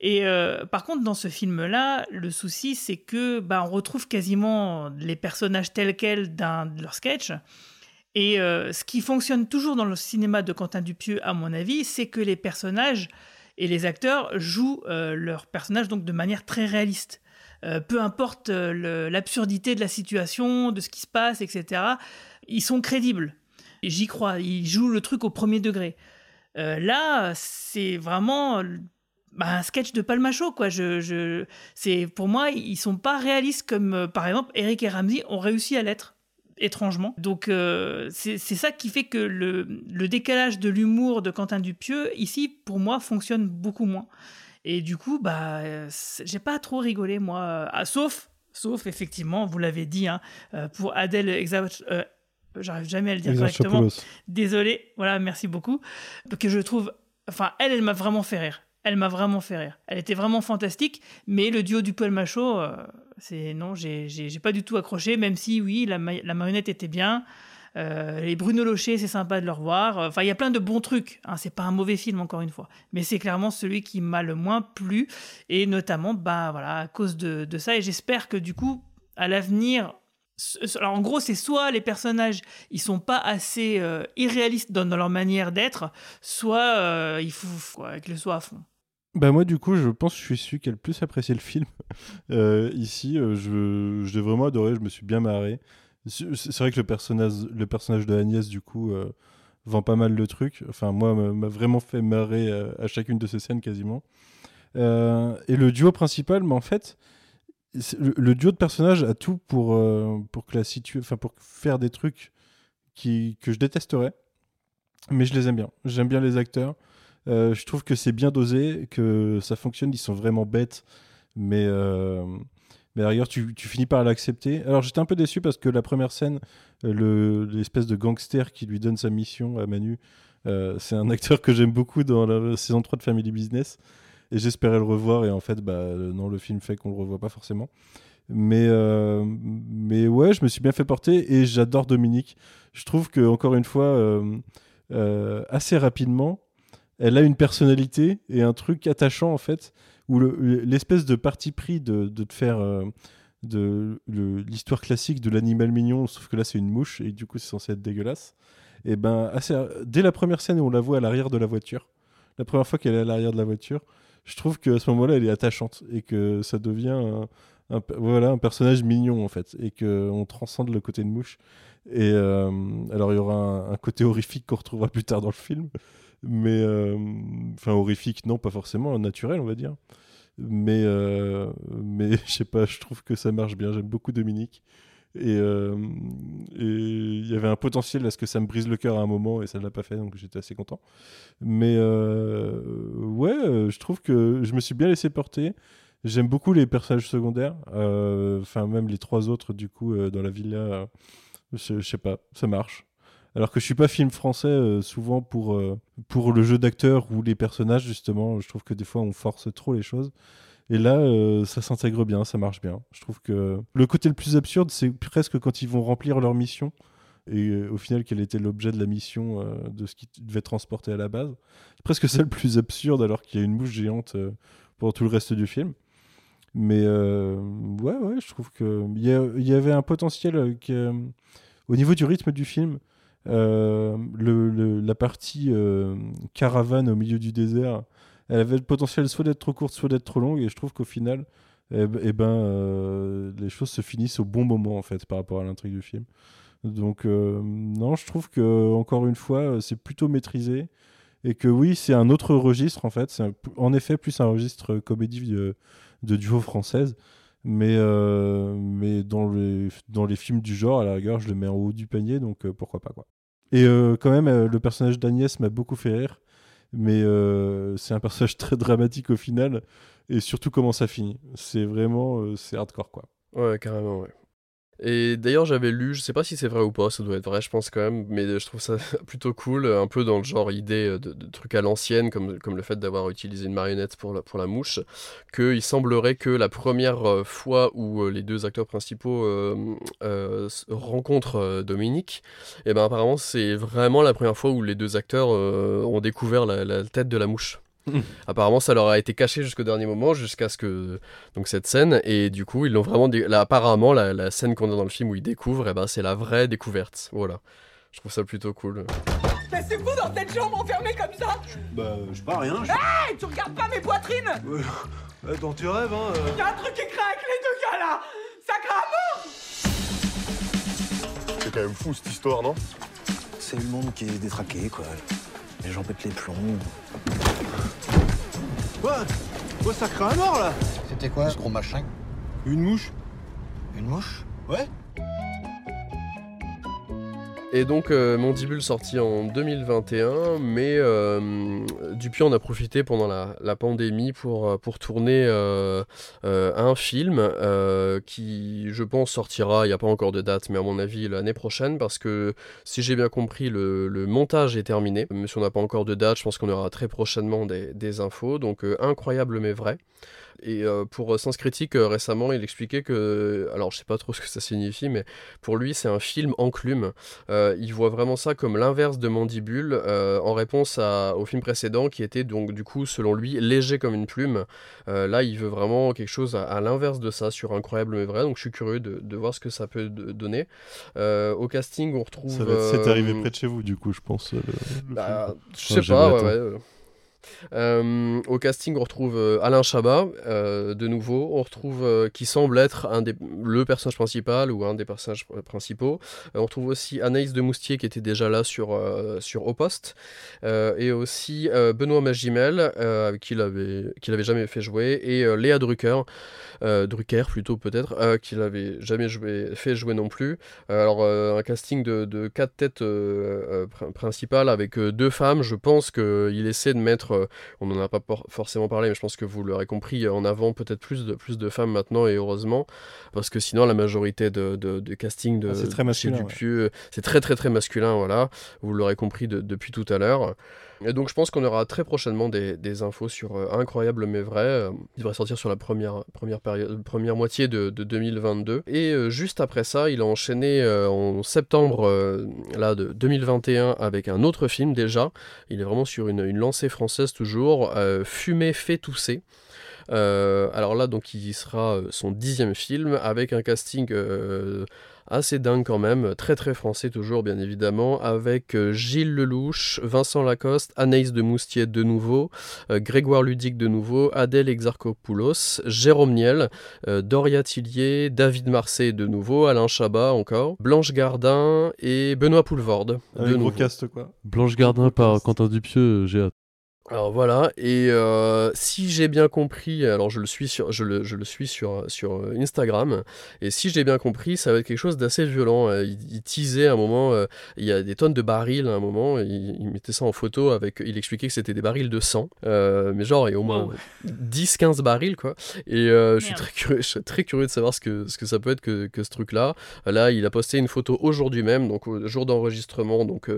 Et euh, par contre, dans ce film-là, le souci, c'est que bah, on retrouve quasiment les personnages tels quels d'un de leurs sketchs. Et euh, ce qui fonctionne toujours dans le cinéma de Quentin Dupieux, à mon avis, c'est que les personnages et les acteurs jouent leurs personnages donc de manière très réaliste. peu importe l'absurdité de la situation, de ce qui se passe, etc ils sont crédibles. J'y crois, ils jouent le truc au premier degré. Euh, là, c'est vraiment bah, un sketch de Palmacho, quoi. C'est pour moi, ils sont pas réalistes comme, euh, par exemple, Eric et Ramsey ont réussi à l'être étrangement. Donc euh, c'est ça qui fait que le, décalage de l'humour de Quentin Dupieux ici pour moi fonctionne beaucoup moins. Et du coup bah j'ai pas trop rigolé moi, ah, sauf sauf effectivement vous l'avez dit hein, pour Adèle j'arrive jamais à le dire correctement. Désolé, voilà, merci beaucoup. Que je trouve, enfin, elle, elle m'a vraiment fait rire. Elle m'a vraiment fait rire. Elle était vraiment fantastique, mais le duo du Paul Macho, euh, c'est non, j'ai pas du tout accroché, même si oui, la, la marionnette était bien. Euh, les Bruno Locher, c'est sympa de le revoir. Enfin, il y a plein de bons trucs. Hein. C'est pas un mauvais film, encore une fois. Mais c'est clairement celui qui m'a le moins plu. Et notamment, bah, voilà, à cause de, de ça. Et j'espère que du coup, à l'avenir, en gros, c'est soit les personnages ils sont pas assez euh, irréalistes dans, leur manière d'être, soit euh, il faut avec le soit à fond. Bah moi du coup je pense que je suis celui qui a le plus apprécié le film. Euh, ici je, je l'ai vraiment adoré, je me suis bien marré. C'est vrai que le personnage, le personnage de Agnès du coup vend pas mal le truc. Enfin moi m'a vraiment fait marrer à, chacune de ces scènes quasiment. et le duo principal, mais en fait le, duo de personnages a tout pour, euh, pour, que la enfin, pour faire des trucs qui, que je détesterais. Mais je les aime bien. J'aime bien les acteurs. Euh, je trouve que c'est bien dosé, que ça fonctionne. Ils sont vraiment bêtes. Mais, euh, mais d'ailleurs, tu, tu, finis par l'accepter. Alors j'étais un peu déçu parce que la première scène, l'espèce de gangster qui lui donne sa mission à Manu, c'est un acteur que j'aime beaucoup dans la saison 3 de Family Business et j'espérais le revoir et en fait bah non le film fait qu'on le revoit pas forcément. Mais euh, mais ouais je me suis bien fait porter et j'adore Dominique. Je trouve que encore une fois euh, euh, assez rapidement elle a une personnalité et un truc attachant en fait où l'espèce de parti pris de, de te faire de l'histoire classique de l'animal mignon sauf que là c'est une mouche et du coup c'est censé être dégueulasse. Et ben assez, dès la première scène où on la voit à l'arrière de la voiture la première fois qu'elle est à l'arrière de la voiture je trouve qu'à ce moment-là, elle est attachante et que ça devient un, voilà, un personnage mignon en fait et qu'on transcende le côté de mouche. Et euh, alors, il y aura un, côté horrifique qu'on retrouvera plus tard dans le film, mais euh, enfin, horrifique, non, pas forcément, naturel, on va dire. Mais, euh, mais je sais pas, je trouve que ça marche bien. J'aime beaucoup Dominique. Euh, et il y avait un potentiel à ce que ça me brise le cœur à un moment et ça ne l'a pas fait, donc j'étais assez content. Mais euh, ouais, euh, je trouve que je me suis bien laissé porter. J'aime beaucoup les personnages secondaires, enfin même les trois autres du coup dans la villa. je, sais pas, ça marche. Alors que je suis pas film français souvent pour, pour le jeu d'acteur ou les personnages justement. Je trouve que des fois on force trop les choses. Et là, euh, ça s'intègre bien, ça marche bien. Je trouve que le côté le plus absurde, c'est presque quand ils vont remplir leur mission. Et euh, au final, quel était l'objet de la mission euh, de ce qui devait transporter à la base. C'est presque ça le plus absurde, alors qu'il y a une mouche géante euh, pour tout le reste du film. Mais ouais, ouais, je trouve qu'il y, y avait un potentiel au niveau du rythme du film. la partie caravane au milieu du désert, elle avait le potentiel soit d'être trop courte, soit d'être trop longue. Et je trouve qu'au final, eh, eh ben, euh, les choses se finissent au bon moment en fait par rapport à l'intrigue du film. Donc euh, non, je trouve que encore une fois, euh, c'est plutôt maîtrisé et que oui, c'est un autre registre en fait. C'est en effet plus un registre comédie de, duo française. Mais, dans, les, dans les films du genre, à la rigueur, je le mets en haut du panier, donc pourquoi pas quoi. Et quand même, le personnage d'Agnès m'a beaucoup fait rire, mais euh, c'est un personnage très dramatique au final, et surtout comment ça finit. C'est vraiment, euh, c'est hardcore quoi. Ouais, carrément, ouais. Et d'ailleurs, j'avais lu, je sais pas si c'est vrai ou pas, ça doit être vrai, je pense quand même, mais je trouve ça plutôt cool, un peu dans le genre idée de, de trucs à l'ancienne, comme, le fait d'avoir utilisé une marionnette pour la, pour la mouche, qu'il semblerait que la première euh, fois où euh, les deux acteurs principaux euh, euh, rencontrent euh, Dominique, et ben apparemment c'est vraiment la première fois où les deux acteurs euh, ont découvert la tête de la mouche. Apparemment, ça leur a été caché jusqu'au dernier moment, jusqu'à ce que donc cette scène et du coup ils l'ont vraiment dé- là apparemment la, la scène qu'on a dans le film où ils découvrent, et ben c'est la vraie découverte. Voilà, je trouve ça plutôt cool. Mais c'est fou dans cette chambre enfermée comme ça Bah, je sais pas, rien. je- Hey, tu regardes pas mes poitrines Ouais. Euh, Dans tes rêves, hein. euh. Y'a un truc qui craque, les deux gars là Ça crame C'est quand même fou cette histoire, non? C'est le monde qui est détraqué, quoi. Les gens pètent les plombs. Ouais, ouais, ça craint à mort là C'était quoi ce gros machin? Une mouche. Une mouche? Ouais Et donc euh, Mandibule sorti en 2021, mais euh, Dupieux en a profité pendant la, pandémie pour, euh, pour tourner euh, euh, un film qui, je pense, sortira, il n'y a pas encore de date, mais à mon avis l'année prochaine, parce que si j'ai bien compris, le, montage est terminé. Mais si on n'a pas encore de date, je pense qu'on aura très prochainement des, infos. Donc incroyable mais vrai. Et euh, pour euh, Sens Critique, euh, récemment, il expliquait que, alors je sais pas trop ce que ça signifie, mais pour lui, c'est un film enclume. Euh, il voit vraiment ça comme l'inverse de Mandibule, en réponse à- au film précédent qui était donc du coup, selon lui, léger comme une plume. Là, il veut vraiment quelque chose à, à l'inverse de ça, sur Incroyable mais vrai. Donc je suis curieux de, de voir ce que ça peut donner. Au casting, on retrouve. Ça va être- c'est arrivé près de chez vous, du coup, je pense. le- le bah, je sais pas, ouais, ouais, euh. Au casting, on retrouve euh, Alain Chabat, euh, de nouveau. On retrouve qui semble être le personnage principal ou un des personnages pr- principaux. On retrouve aussi Anaïs de Moustier qui était déjà là sur, sur Au Poste. Et aussi Benoît Magimel, avec qui il avait, qu'il avait jamais fait jouer. Et Léa Drucker, Drucker plutôt peut-être, euh, qu'il avait jamais fait jouer non plus. Alors, un casting de, quatre têtes pr- principales avec deux femmes. Je pense qu'il essaie de mettre, on n'en a pas forcément parlé, mais je pense que vous l'aurez compris, en avant peut-être plus de, plus de femmes maintenant, et heureusement, parce que sinon, la majorité de, de, de casting de Ah, c'est très chez masculin, ouais. Dupieux, c'est très très très masculin, voilà. Vous l'aurez compris de- depuis tout à l'heure. Et donc je pense qu'on aura très prochainement des, infos sur euh, Incroyable mais vrai. Euh, il devrait sortir sur la première, première, période, première moitié de, de 2022. Et euh, juste après ça, il a enchaîné euh, en septembre là, de 2021 avec un autre film déjà. Il est vraiment sur une, lancée française toujours. Fumer fait tousser. Alors là, donc, il sera son dixième film avec un casting assez dingue quand même, très très français toujours bien évidemment, avec euh, Gilles Lelouch, Vincent Lacoste, Anaïs de Moustier de nouveau, euh, Grégoire Ludic de nouveau, Adèle Exarchopoulos, Jérôme Niel, euh, Doria Tillier, David Marseille de nouveau, Alain Chabat encore, Blanche Gardin et Benoît Poulvorde Un de gros nouveau. cast, quoi. Blanche Gardin par Quentin Dupieux, j'ai hâte. Alors voilà, et euh, si j'ai bien compris, alors je le suis sur, je le, je le suis sur, sur euh, Instagram, et si j'ai bien compris, ça va être quelque chose d'assez violent. Euh, Il, il teasait à un moment, euh, il y a des tonnes de barils à un moment, il, il mettait ça en photo, avec, il expliquait que c'était des barils de sang, euh, mais genre, il y a au moins 10-15 barils, quoi. Et euh, je, suis très curieux, je suis très curieux de savoir ce que, ce que ça peut être que, que ce truc-là. Là, il a posté une photo aujourd'hui même, donc au jour d'enregistrement, donc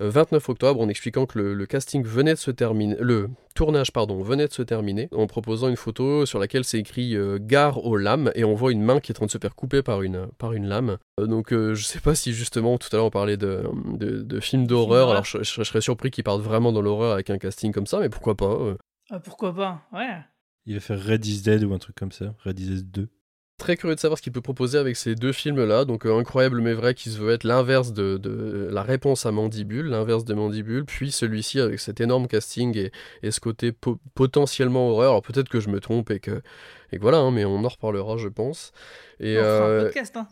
29 octobre, en expliquant que le, le casting venait de se terminer. Le tournage pardon, venait de se terminer en proposant une photo sur laquelle c'est écrit euh, Gare aux lames et on voit une main qui est en train de se faire couper par une, par une lame. Euh, donc euh, je sais pas si justement tout à l'heure on parlait de, de, de films d'horreur, alors je, je serais surpris qu'ils partent vraiment dans l'horreur avec un casting comme ça, mais pourquoi pas euh. Ah, pourquoi pas Ouais. Il va faire Red is Dead ou un truc comme ça, Red is Dead 2. Très curieux de savoir ce qu'il peut proposer avec ces deux films-là. Donc, euh, Incroyable mais vrai, qui se veut être l'inverse de, de la réponse à Mandibule, l'inverse de Mandibule, puis celui-ci avec cet énorme casting et, et ce côté po- potentiellement horreur. Alors, peut-être que je me trompe et que, et que voilà, hein, mais on en reparlera, je pense. Et, On un euh, podcast, hein.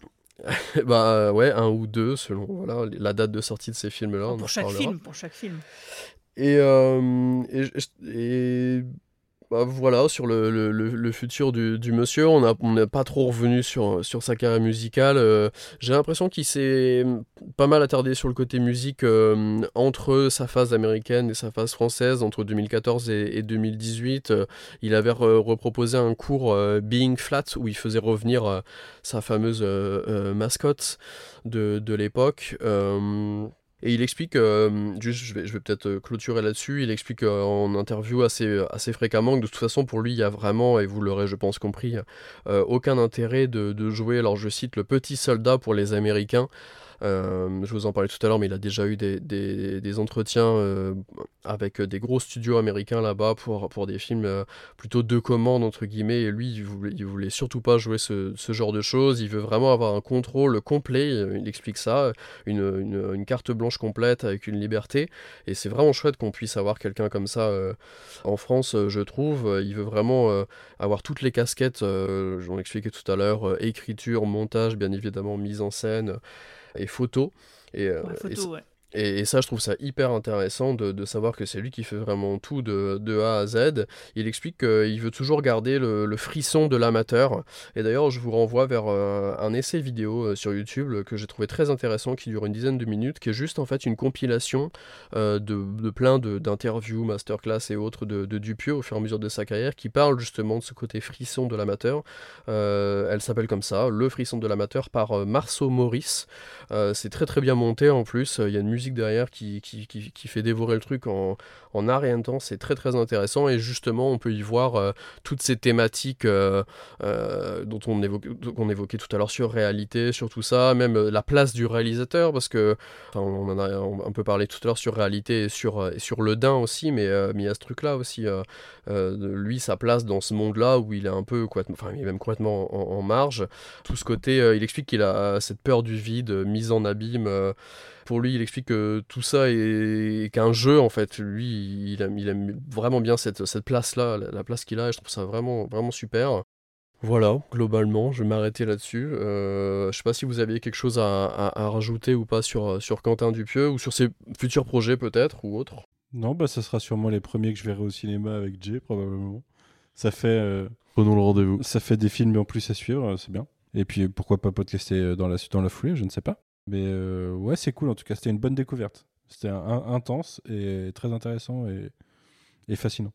bah ouais, un ou deux selon voilà, la date de sortie de ces films-là. Pour chaque reparlera. film, pour chaque film. Et, euh, et, et- bah, voilà, sur le, futur du, monsieur, on n'a pas trop revenu sur, sa carrière musicale. Euh, J'ai l'impression qu'il s'est pas mal attardé sur le côté musique euh, entre sa phase américaine et sa phase française, entre 2014 et, et 2018. Euh, il avait re- reproposé un cours Being Flat où il faisait revenir sa fameuse mascotte de l'époque. Et il explique, euh, juste, je vais, peut-être euh, clôturer là-dessus, il explique euh, en interview assez, assez fréquemment que de toute façon pour lui il y a vraiment, et vous l'aurez je pense compris, aucun intérêt de jouer, alors je cite, le petit soldat pour les Américains. Euh, je vous en parlais tout à l'heure, mais il a déjà eu des, entretiens euh, avec des gros studios américains là-bas pour, des films euh, plutôt de commande, entre guillemets. Et lui, il voulait, voulait surtout pas jouer ce, genre de choses. Il veut vraiment avoir un contrôle complet. euh, Il explique ça, une, carte blanche complète avec une liberté. Et c'est vraiment chouette qu'on puisse avoir quelqu'un comme ça euh, en France, euh, je trouve. Euh, Il veut vraiment euh, avoir toutes les casquettes, euh, j'en expliquais tout à l'heure, euh, écriture, montage, bien évidemment, mise en scène euh, et photo. Et, euh, Ouais, photo, ouais. Et, ça, je trouve ça hyper intéressant de, savoir que c'est lui qui fait vraiment tout de, de A à Z. Il explique qu'il veut toujours garder le, frisson de l'amateur. Et d'ailleurs, je vous renvoie vers euh, un essai vidéo euh, sur YouTube que j'ai trouvé très intéressant, qui dure une dizaine de minutes, qui est juste en fait une compilation euh, de, de plein d'interviews, masterclass et autres de, Dupieux au fur et à mesure de sa carrière, qui parle justement de ce côté frisson de l'amateur. Elle s'appelle comme ça, Le frisson de l'amateur par Marceau Maurice. C'est très très bien monté en plus. Il y a une musique derrière qui, fait dévorer le truc en, en art et en temps. C'est très très intéressant et justement on peut y voir euh, toutes ces thématiques euh, euh, dont on évoquait, tout à l'heure sur réalité, sur tout ça, même euh, la place du réalisateur parce que on en a un peu parlé tout à l'heure sur réalité et sur, sur le Dain aussi, mais, mais il y a ce truc là aussi. lui, sa place dans ce monde-là où il est un peu, enfin, il est même complètement en, marge. Tout ce côté, il explique qu'il a cette peur du vide, mise en abîme. pour lui, il explique que tout ça est qu'un jeu en fait. Lui, il aime, il aime vraiment bien cette, cette place-là, la, la place qu'il a, et je trouve ça vraiment, vraiment super. Voilà, globalement, je vais m'arrêter là-dessus. Euh, je sais pas si vous aviez quelque chose à, à- à rajouter ou pas sur, sur Quentin Dupieux ou sur ses futurs projets peut-être ou autres. Non, bah ça sera sûrement les premiers que je verrai au cinéma avec Jay, probablement. Ça fait. euh, Prenons le rendez-vous. Ça fait des films en plus à suivre, euh, c'est bien. Et puis pourquoi pas podcaster euh, dans la, dans la foulée, je ne sais pas. Mais euh, ouais, c'est cool en tout cas, c'était une bonne découverte. C'était intense et très intéressant et, et fascinant.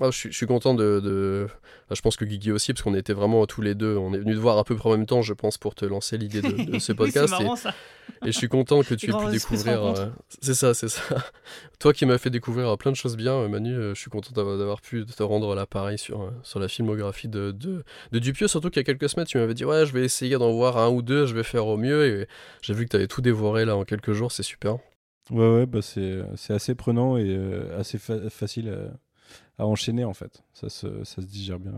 Ah, je, suis, je suis content de, de- ah, je pense que Guigui aussi, parce qu'on était vraiment tous les deux. On est venus te voir à peu près en même temps, je pense, pour te lancer l'idée de, de ce Oui, podcast. c'est marrant, et, ça. et je suis content que tu aies pu découvrir. euh, c'est ça, c'est ça. Toi qui m'as fait découvrir euh, plein de choses bien, euh, Manu, je suis content d'avoir, pu te rendre l'appareil sur, euh, sur la filmographie de, de, de Dupieux. Surtout qu'il y a quelques semaines, tu m'avais dit Ouais, je vais essayer d'en voir un ou deux, je vais faire au mieux. Et j'ai vu que tu avais tout dévoré là en quelques jours, c'est super. Ouais, ouais, bah c'est c'est assez prenant et euh, assez fa- facile à, à enchaîner en fait. Ça se, ça se digère bien.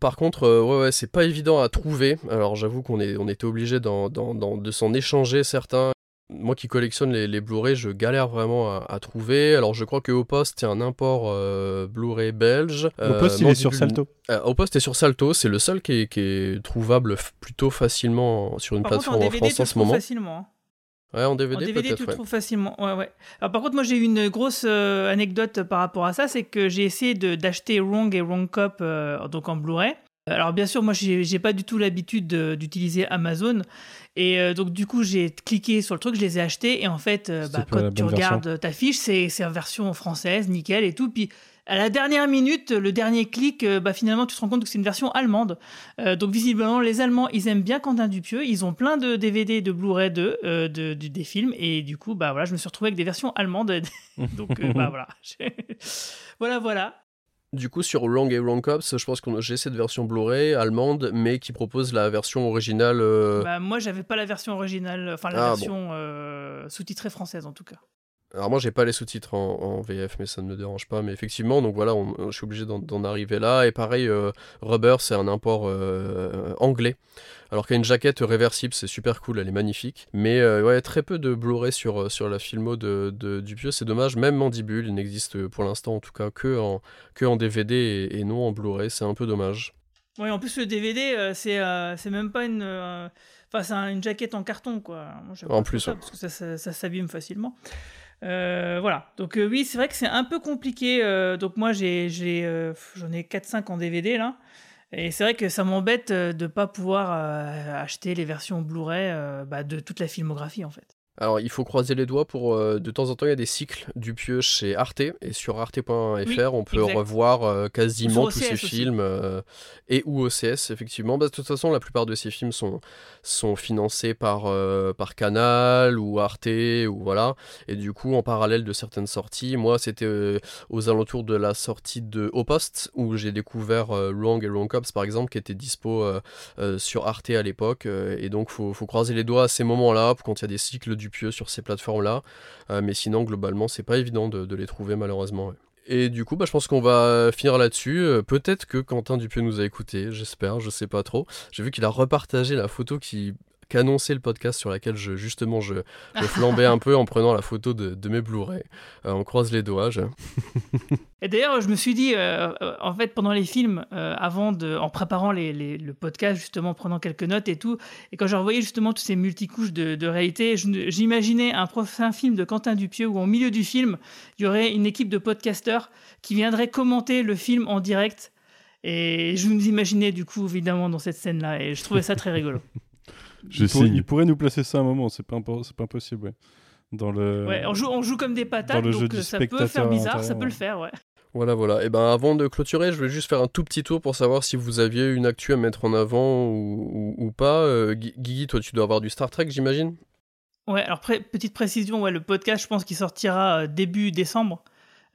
Par contre, euh, ouais, ouais, c'est pas évident à trouver. Alors j'avoue qu'on est, on était obligé d'en- d'en- d'en- de s'en échanger certains. Moi qui collectionne les, les Blu-ray, je galère vraiment à, à trouver. Alors je crois que Au Poste, il y a un import euh, Blu-ray belge. Au Poste, il est sur Salto. Euh, Au Poste est sur Salto, c'est le seul qui est, qui est trouvable f- plutôt facilement sur une Par contre, en plateforme en, DVD, France en ce moment. facilement. Ouais, en DVD, En DVD, tu le ouais. trouves facilement. Ouais, ouais. Alors, par contre, moi, j'ai eu une grosse euh, anecdote par rapport à ça, c'est que j'ai essayé de- d'acheter Wrong et Wrong Cop euh, donc en Blu-ray. Alors, bien sûr, moi, j'ai j'ai pas du tout l'habitude de- d'utiliser Amazon. Et euh, donc, du coup, j'ai cliqué sur le truc, je les ai achetés. Et en fait, euh, bah, quand tu bonne version. regardes ta fiche, c'est c'est en version française, nickel et tout. Puis, à la dernière minute, le dernier clic, euh, bah, finalement, tu te rends compte que c'est une version allemande. Euh, donc, visiblement, les Allemands, ils aiment bien Quentin Dupieux. Ils ont plein de DVD de Blu-ray de, euh, de- des films. Et du coup, bah, voilà, je me suis retrouvé avec des versions allemandes. donc, euh, bah, voilà. voilà, voilà. Du coup, sur Wrong et Wrong Cops, je pense que j'ai cette version Blu-ray allemande, mais qui propose la version originale. Bah, moi, j'avais pas la version originale, enfin, la Ah, version sous-titrée française, en tout cas. Alors moi j'ai pas les sous-titres en, en VF mais ça ne me dérange pas mais effectivement donc voilà on- je suis obligé d'en- arriver là et pareil euh, Rubber c'est un import euh, anglais alors qu'il y a une jaquette réversible c'est super cool elle est magnifique mais euh, ouais très peu de Blu-ray sur, sur la filmo de, de Dupieux c'est dommage même Mandibule il n'existe pour l'instant en tout cas que en, que en DVD et, et non en Blu-ray c'est un peu dommage Oui, en plus, le DVD, c'est même pas une. Enfin, c'est un- une jaquette en carton, quoi. Moi, En plus, ça, ouais. parce que ça, ça, ça s'abîme facilement. Euh, voilà. Donc, euh, oui, c'est vrai que c'est un peu compliqué. euh, donc, moi, j'ai, j'en ai 4-5 en DVD, là. Et c'est vrai que ça m'embête de pas pouvoir acheter les versions Blu-ray bah, de toute la filmographie, en fait. Alors, il faut croiser les doigts pour. euh, de temps en temps, il y a des cycles du pieux chez Arte. Et sur arte.fr, Oui, on peut exact. revoir euh, quasiment Ou tous ces films. euh, et ou OCS, effectivement. Bah, de toute façon, la plupart de ces films sont, sont financés par, par Canal ou Arte. Ou voilà. Et du coup, en parallèle de certaines sorties, moi, c'était aux alentours de la sortie de Au Poste, où j'ai découvert Wrong et Wrong Cops, par exemple, qui était dispo sur Arte à l'époque. et donc, faut, faut croiser les doigts à ces moments-là, quand il y a des cycles du sur ces plateformes-là. Euh, mais sinon, globalement, c'est pas évident de, les trouver, malheureusement. Et du coup, bah, je pense qu'on va finir là-dessus. Euh, Peut-être que Quentin Dupieux nous a écoutés, j'espère, je sais pas trop. J'ai vu qu'il a repartagé la photo qui qu'annonçait le podcast sur laquelle je, justement je, je flambais un peu en prenant la photo de, de mes Blu-ray. Euh, on croise les doigts. je- Et d'ailleurs, je me suis dit, euh, euh, en fait, pendant les films, euh, avant de, en préparant les, les- le podcast, justement, en prenant quelques notes et tout, et quand je revoyais justement toutes ces multicouches de, de réalité, j'imaginais un prochain film de Quentin Dupieux où, au milieu du film, il y aurait une équipe de podcasteurs qui viendraient commenter le film en direct. Et je nous imaginais, du coup, évidemment, dans cette scène-là, et je trouvais ça très rigolo. Je il, pourrait, signe. il pourrait nous placer ça à un moment, c'est pas, impo- c'est pas impossible. Ouais. Dans le... Ouais, on joue, on joue comme des patates, Dans le jeu donc du euh, ça peut faire bizarre, ça peut le faire, ouais. Voilà, voilà. Et ben avant de clôturer, je vais juste faire un tout petit tour pour savoir si vous aviez une actu à mettre en avant ou, ou- ou pas. Euh, Gui- Guigui, toi, tu dois avoir du Star Trek, j'imagine? Ouais, alors pré- petite précision, ouais, le podcast, je pense qu'il sortira euh, début décembre,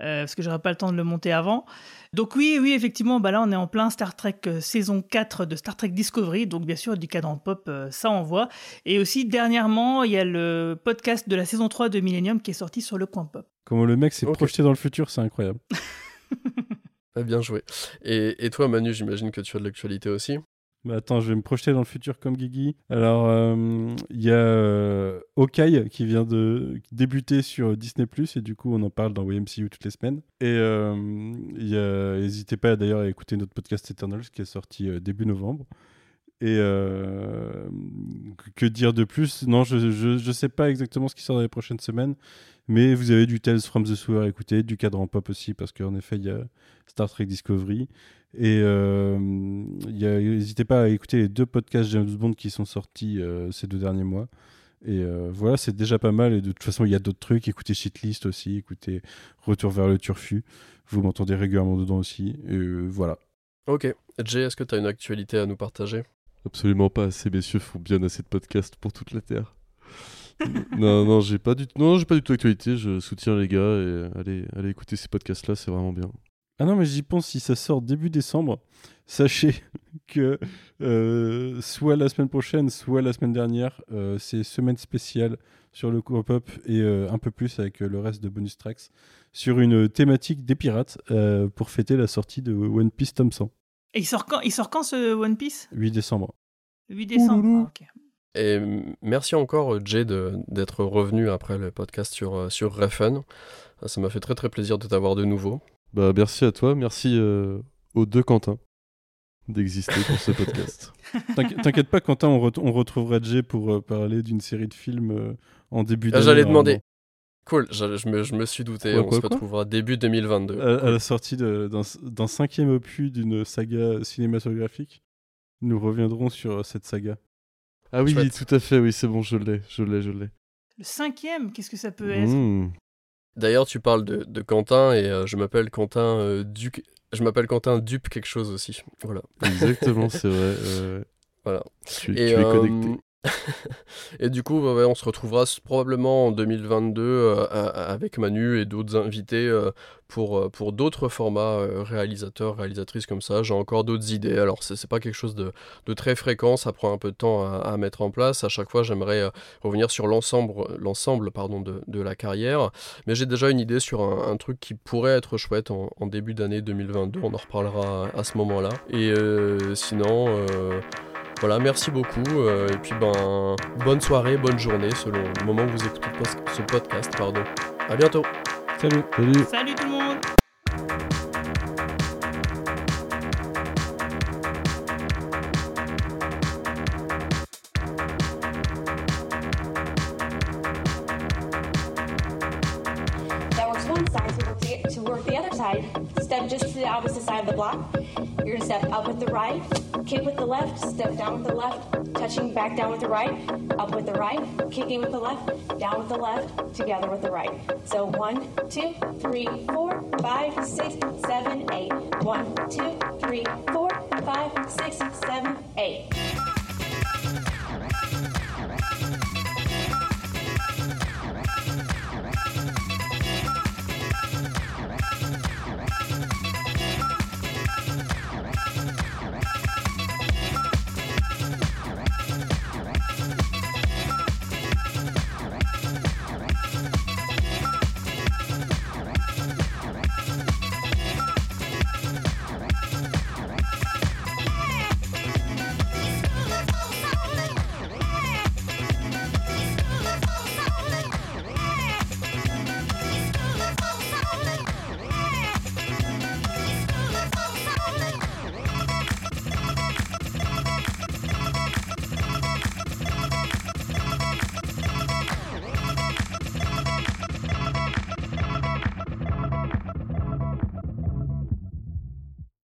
euh, parce que j'aurai pas le temps de le monter avant. Donc oui, oui, effectivement, bah là on est en plein Star Trek euh, saison 4 de Star Trek Discovery, donc bien sûr du cadran pop, euh, ça envoie. Et aussi dernièrement, il y a le podcast de la saison 3 de Millennium qui est sorti sur le coin pop. Comment le mec s'est projeté dans le futur, c'est incroyable. Ah, Bien joué. Et, et toi, Manu, j'imagine que tu as de l'actualité aussi Bah attends, je vais me projeter dans le futur comme Guigui. Alors, euh, il y a euh, Hawkeye qui vient de débuter sur Disney+, et du coup, on en parle dans WMCU toutes les semaines. Et euh, n'hésitez pas d'ailleurs à écouter notre podcast Eternals qui est sorti euh, début novembre. Et euh, que- dire de plus? Non, je, je sais pas exactement ce qui sort dans les prochaines semaines, mais vous avez du Tales from the Sewer à écouter, du cadran pop aussi, parce qu'en effet, il y a Star Trek Discovery. Et euh, n'hésitez pas à écouter les deux podcasts James Bond qui sont sortis euh, ces deux derniers mois. Et euh, voilà, c'est déjà pas mal. Et de toute façon, il y a d'autres trucs. Écoutez Shitlist aussi, écoutez Retour vers le Turfu. Vous m'entendez régulièrement dedans aussi. Et euh, voilà. Ok. Jay, est-ce que tu as une actualité à nous partager? Absolument pas. Ces messieurs font bien assez de podcasts pour toute la Terre. non, non, j'ai pas du non, j'ai pas du tout d'actualité. Je soutiens les gars et allez, allez écouter ces podcasts-là, c'est vraiment bien. Ah non, mais j'y pense, si ça sort début décembre, sachez que euh, soit la semaine prochaine, soit la semaine dernière, euh, c'est semaine spéciale sur le Coop-Up et euh, un peu plus avec euh, le reste de bonus tracks sur une thématique des pirates euh, pour fêter la sortie de One Piece tome 100, Et il sort quand, il sort quand ce One Piece? 8 décembre. Le 8 décembre. Ah, ok. Et merci encore, Jay, de- d'être revenu après le podcast sur, euh, sur Refn. Ah, Ça m'a fait très très plaisir de t'avoir de nouveau. Bah merci à toi, merci euh, aux deux Quentin d'exister pour ce podcast. T'inqui- T'inquiète pas, Quentin, on, on retrouvera Jay pour euh, parler d'une série de films euh, en début Ah, d'année. J'allais normalement. demander. Cool, je, je me, je me suis douté. Quoi, on quoi, se quoi retrouvera début 2022. à, à la sortie d'un cinquième opus d'une saga cinématographique, nous reviendrons sur cette saga. Ah oui, Chouette. tout à fait, oui, c'est bon, je l'ai, je l'ai, je l'ai. Le cinquième, qu'est-ce que ça peut être? Mmh. D'ailleurs, tu parles de, de Quentin et euh, je m'appelle Quentin euh, Duc. Je m'appelle Quentin Dupe quelque chose aussi. Voilà. Exactement, c'est vrai. Voilà. Tu, tu es connecté. Et du coup, ouais, on se retrouvera probablement en 2022 euh, avec Manu et d'autres invités euh, pour, euh, pour d'autres formats réalisateurs, réalisatrices comme ça. J'ai encore d'autres idées. Alors, c'est pas quelque chose de, très fréquent, ça prend un peu de temps à, mettre en place. À chaque fois, j'aimerais revenir sur l'ensemble pardon, de, de la carrière. Mais j'ai déjà une idée sur un, truc qui pourrait être chouette en, début d'année 2022. On en reparlera à ce moment-là. Et sinon. Voilà, merci beaucoup. euh, et puis, ben, bonne soirée, bonne journée selon le moment où vous écoutez ce podcast. Pardon. À bientôt. Salut. Salut. Salut tout le monde step just to the opposite side of the block. You're gonna step up with the right, kick with the left, step down with the left, touching back down with the right, up with the right, kicking with the left, down with the left, together with the right. So one, two, three, four, five, six, seven, eight. One, two, three, four, five, six, seven, eight.